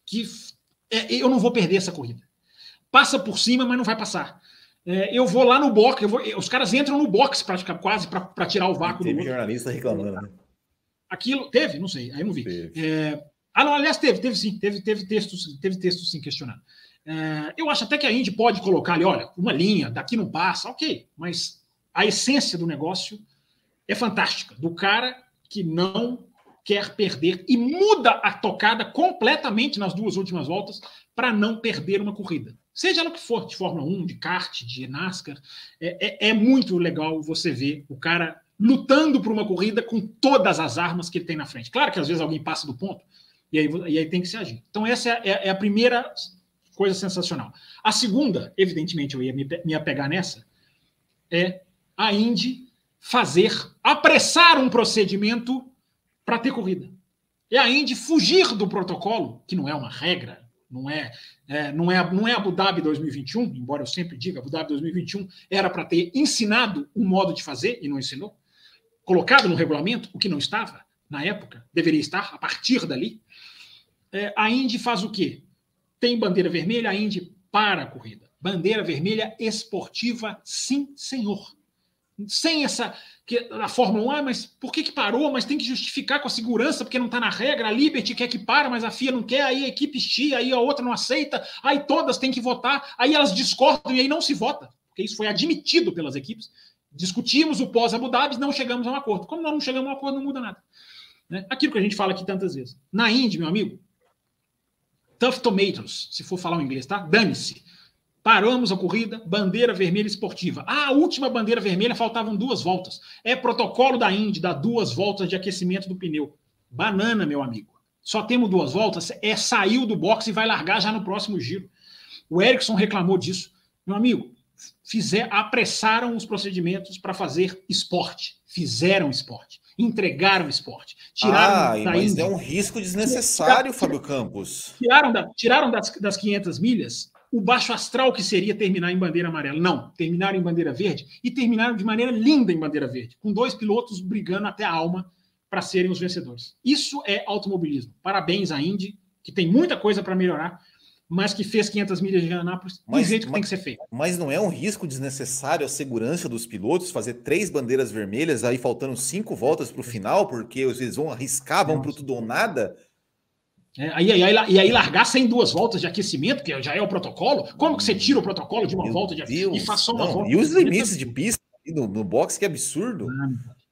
que é, eu não vou perder essa corrida. Passa por cima, mas não vai passar. É, eu vou lá no box, vou, os caras entram no box praticamente, quase para tirar o vácuo teve jornalista reclamando, né? Aquilo, teve? Não sei, aí não vi. Ah, não, aliás, teve, teve sim, teve, teve textos, teve textos sim questionando. É, eu acho até que a Indy pode colocar ali, olha, uma linha, daqui não passa, ok, mas a essência do negócio é fantástica, do cara que não quer perder e muda a tocada completamente nas duas últimas voltas para não perder uma corrida seja no que for, de Fórmula 1, de kart, de NASCAR, é, é, é, muito legal você ver o cara lutando por uma corrida com todas as armas que ele tem na frente. Claro que às vezes alguém passa do ponto, e aí, e aí tem que se agir. Então, essa é, é, é a primeira coisa sensacional. A segunda, evidentemente, eu ia me, me apegar nessa, é a Indy fazer, apressar um procedimento para ter corrida. É a Indy fugir do protocolo, que não é uma regra, não é, é, não é, não é Abu Dhabi 2021, embora eu sempre diga Abu Dhabi 2021 era para ter ensinado um modo de fazer e não ensinou, colocado no regulamento o que não estava na época, deveria estar a partir dali. É, a Indy faz o quê? Tem bandeira vermelha, a Indy para a corrida. Bandeira vermelha esportiva, sim, senhor. Sem essa que a Fórmula 1, ah, mas por que, que parou? Mas tem que justificar com a segurança, porque não está na regra. A Liberty quer que para, mas a FIA não quer, aí a equipe chia, aí a outra não aceita, aí todas têm que votar, aí elas discordam e aí não se vota, porque isso foi admitido pelas equipes. Discutimos o pós-Abu Dhabi, não chegamos a um acordo. Como nós não chegamos a um acordo, não muda nada. Né? Aquilo que a gente fala aqui tantas vezes. Na Indy, meu amigo, tough tomatoes, se for falar o inglês, tá? Dane-se. Paramos a corrida, bandeira vermelha esportiva. Ah, a última bandeira vermelha faltavam duas voltas. É protocolo da Indy, dá duas voltas de aquecimento do pneu. Banana, meu amigo. Só temos duas voltas, é saiu do box e vai largar já no próximo giro. O Erickson reclamou disso. Meu amigo, fizer, apressaram os procedimentos para fazer esporte. Fizeram esporte. Entregaram esporte. Tiraram ah, mas Índia. é um risco desnecessário, Fábio Campos. Tiraram, da, tiraram das, das 500 milhas o baixo astral que seria terminar em bandeira amarela. Não, terminaram em bandeira verde e terminaram de maneira linda em bandeira verde, com dois pilotos brigando até a alma para serem os vencedores. Isso é automobilismo. Parabéns à Indy, que tem muita coisa para melhorar, mas que fez 500 milhas de Anápolis do jeito que mas, tem que ser feito. Mas não é um risco desnecessário a segurança dos pilotos fazer três bandeiras vermelhas aí faltando cinco voltas para o final, porque eles vão arriscar, vão para tudo ou nada? É, aí, aí, aí, e aí largar sem duas voltas de aquecimento, que já é o protocolo? Como que você tira o protocolo de uma Meu volta de aquecimento e faz só uma não, volta? E os limites de pista no, no box, que absurdo. Não,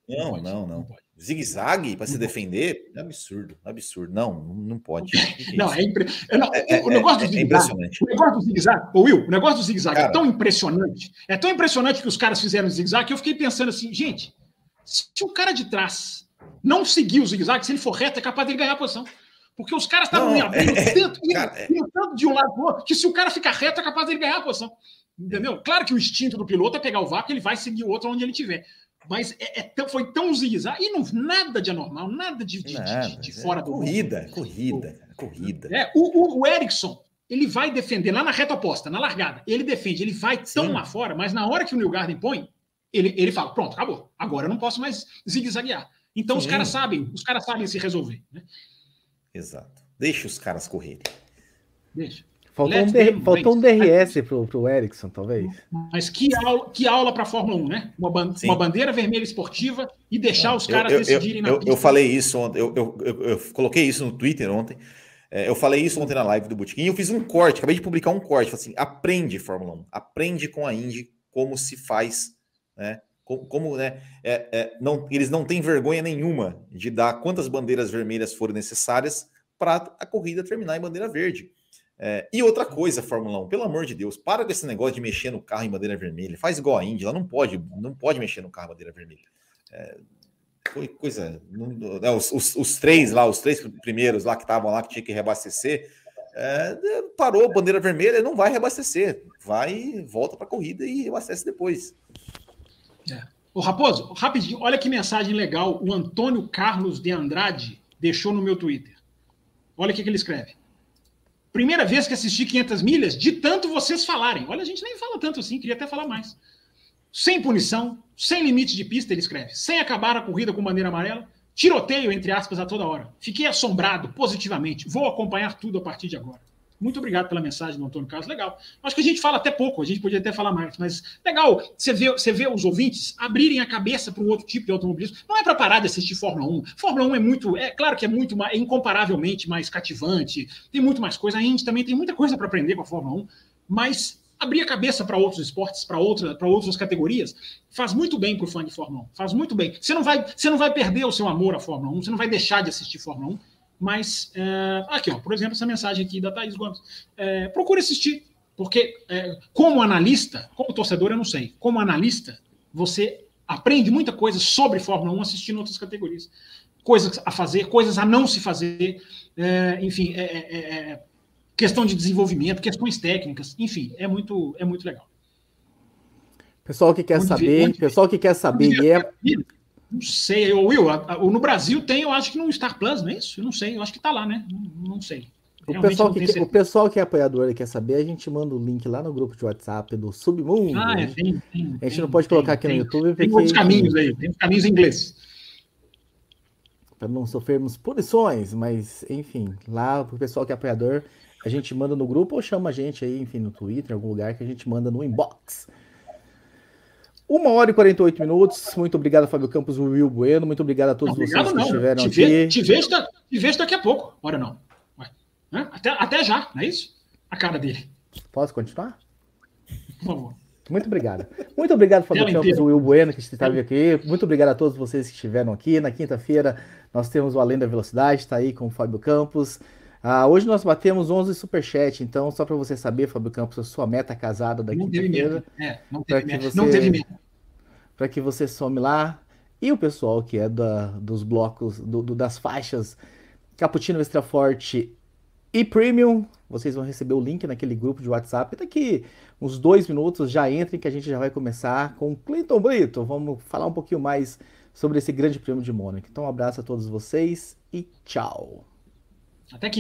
não, não. não, não zigue-zague para se defender, é absurdo, absurdo. Não, não pode. não, é, impre... não, é, o, negócio é, do é impressionante. O negócio do zigue-zague, Will, o negócio do zigue-zague é tão impressionante, é tão impressionante que os caras fizeram zigue-zague que eu fiquei pensando assim, gente, se o cara de trás não seguir o zigue-zague, se ele for reto, é capaz de ganhar a posição. Porque os caras estavam me abrindo é, tanto, tanto de um lado para o outro, que se o cara ficar reto, é capaz de ganhar a posição. Entendeu? Claro que o instinto do piloto é pegar o vácuo, ele vai seguir o outro onde ele tiver. Mas é, é, foi tão zigue E não, nada de anormal, nada de, de, nada, de, de fora é do. Corrida, corrida, corrida. É, o, o, o Erickson, ele vai defender lá na reta oposta, na largada. Ele defende, ele vai tão Sim. lá fora, mas na hora que o New Garden põe, ele, ele fala: pronto, acabou. Agora eu não posso mais zigue-zaguear. Então Sim. os caras sabem, os caras sabem se resolver. Né? Exato. Deixa os caras correrem. Deixa. Faltou um, DM, faltou um DRS pro, pro Ericsson, talvez. Mas que aula, que aula para a Fórmula 1, né? Uma, ban uma, bandeira vermelha esportiva e deixar os caras eu, eu, decidirem eu, na eu, eu falei isso ontem, eu, eu, eu, coloquei isso no Twitter ontem. É, eu falei isso ontem na live do Botequim. Eu fiz um corte, acabei de publicar um corte. Falei assim: aprende Fórmula 1, aprende com a Indy como se faz, né? Como, como né? É, é, não, eles não têm vergonha nenhuma de dar quantas bandeiras vermelhas forem necessárias para a corrida terminar em bandeira verde. É, e outra coisa, Fórmula 1, pelo amor de Deus, para com esse negócio de mexer no carro em bandeira vermelha. Faz igual a Indy, ela não pode, não pode mexer no carro em bandeira vermelha. É, coisa. Não, né, os, os, os, três lá, os três primeiros lá que estavam lá, que tinha que reabastecer, é, parou bandeira vermelha, não vai reabastecer. Vai, volta para a corrida e reabastece depois. É. Ô, Raposo, rapidinho, olha que mensagem legal o Antônio Carlos de Andrade deixou no meu Twitter. Olha o que, que ele escreve. Primeira vez que assisti 500 milhas, de tanto vocês falarem. Olha, a gente nem fala tanto assim, queria até falar mais. Sem punição, sem limite de pista, ele escreve. Sem acabar a corrida com bandeira amarela. Tiroteio, entre aspas, a toda hora. Fiquei assombrado positivamente. Vou acompanhar tudo a partir de agora. Muito obrigado pela mensagem do Antônio Carlos. Legal. Acho que a gente fala até pouco, a gente podia até falar mais, mas legal você vê, você vê os ouvintes abrirem a cabeça para um outro tipo de automobilismo. Não é para parar de assistir Fórmula 1. Fórmula 1 é muito, é claro que é muito é incomparavelmente mais cativante, tem muito mais coisa. A Indy também tem muita coisa para aprender com a Fórmula 1, mas abrir a cabeça para outros esportes, para outra, outras categorias, faz muito bem para o fã de Fórmula 1. Faz muito bem. Você não, vai, você não vai perder o seu amor à Fórmula 1, você não vai deixar de assistir Fórmula 1 mas, é, aqui, ó, por exemplo, essa mensagem aqui da Thaís Gomes. É, procure assistir, porque é, como analista, como torcedor, eu não sei. Como analista, você aprende muita coisa sobre Fórmula 1 assistindo outras categorias. Coisas a fazer, coisas a não se fazer, é, enfim, é, é, questão de desenvolvimento, questões técnicas, enfim, é muito, é muito legal. Pessoal que quer onde saber, onde pessoal que quer saber, e é, não sei, Will, a, a, no Brasil tem, eu acho que no Star Plus, não é isso? Eu não sei, eu acho que tá lá, né? Não, não sei. O pessoal, que, o pessoal que é apoiador e quer saber, a gente manda o link lá no grupo de WhatsApp do Submundo. Ah, é, tem, tem, a gente tem, não pode colocar aqui no YouTube. Tem outros caminhos aí, tem caminhos em inglês. Para não sofrermos punições, mas enfim, lá pro pessoal que é apoiador, a gente manda no grupo ou chama a gente aí, enfim, no Twitter, em algum lugar que a gente manda no inbox. Uma hora e 48 minutos. Muito obrigado, Fábio Campos Will Bueno. Muito obrigado a todos obrigado, vocês que não. estiveram te aqui. Ve, te, vejo, te vejo daqui a pouco. Ora não. Até, até já, não é isso? A cara dele. Posso continuar? Por favor. Muito obrigado. Muito obrigado, Fábio Campos Will Bueno, que esteve aqui. Muito obrigado a todos vocês que estiveram aqui. Na quinta-feira, nós temos o Além da Velocidade, está aí com o Fábio Campos. Ah, hoje nós batemos 11 superchat, então só para você saber, Fábio Campos, a sua meta casada da quinta-feira. É, não teve medo. Você, não teve medo. Para que você some lá. E o pessoal que é da, dos blocos, do, do, das faixas Cappuccino Extra Forte e Premium, vocês vão receber o link naquele grupo de WhatsApp. Daqui uns dois minutos já entrem que a gente já vai começar com o Clinton Brito. Vamos falar um pouquinho mais sobre esse grande prêmio de Mônaco. Então um abraço a todos vocês e tchau. Até que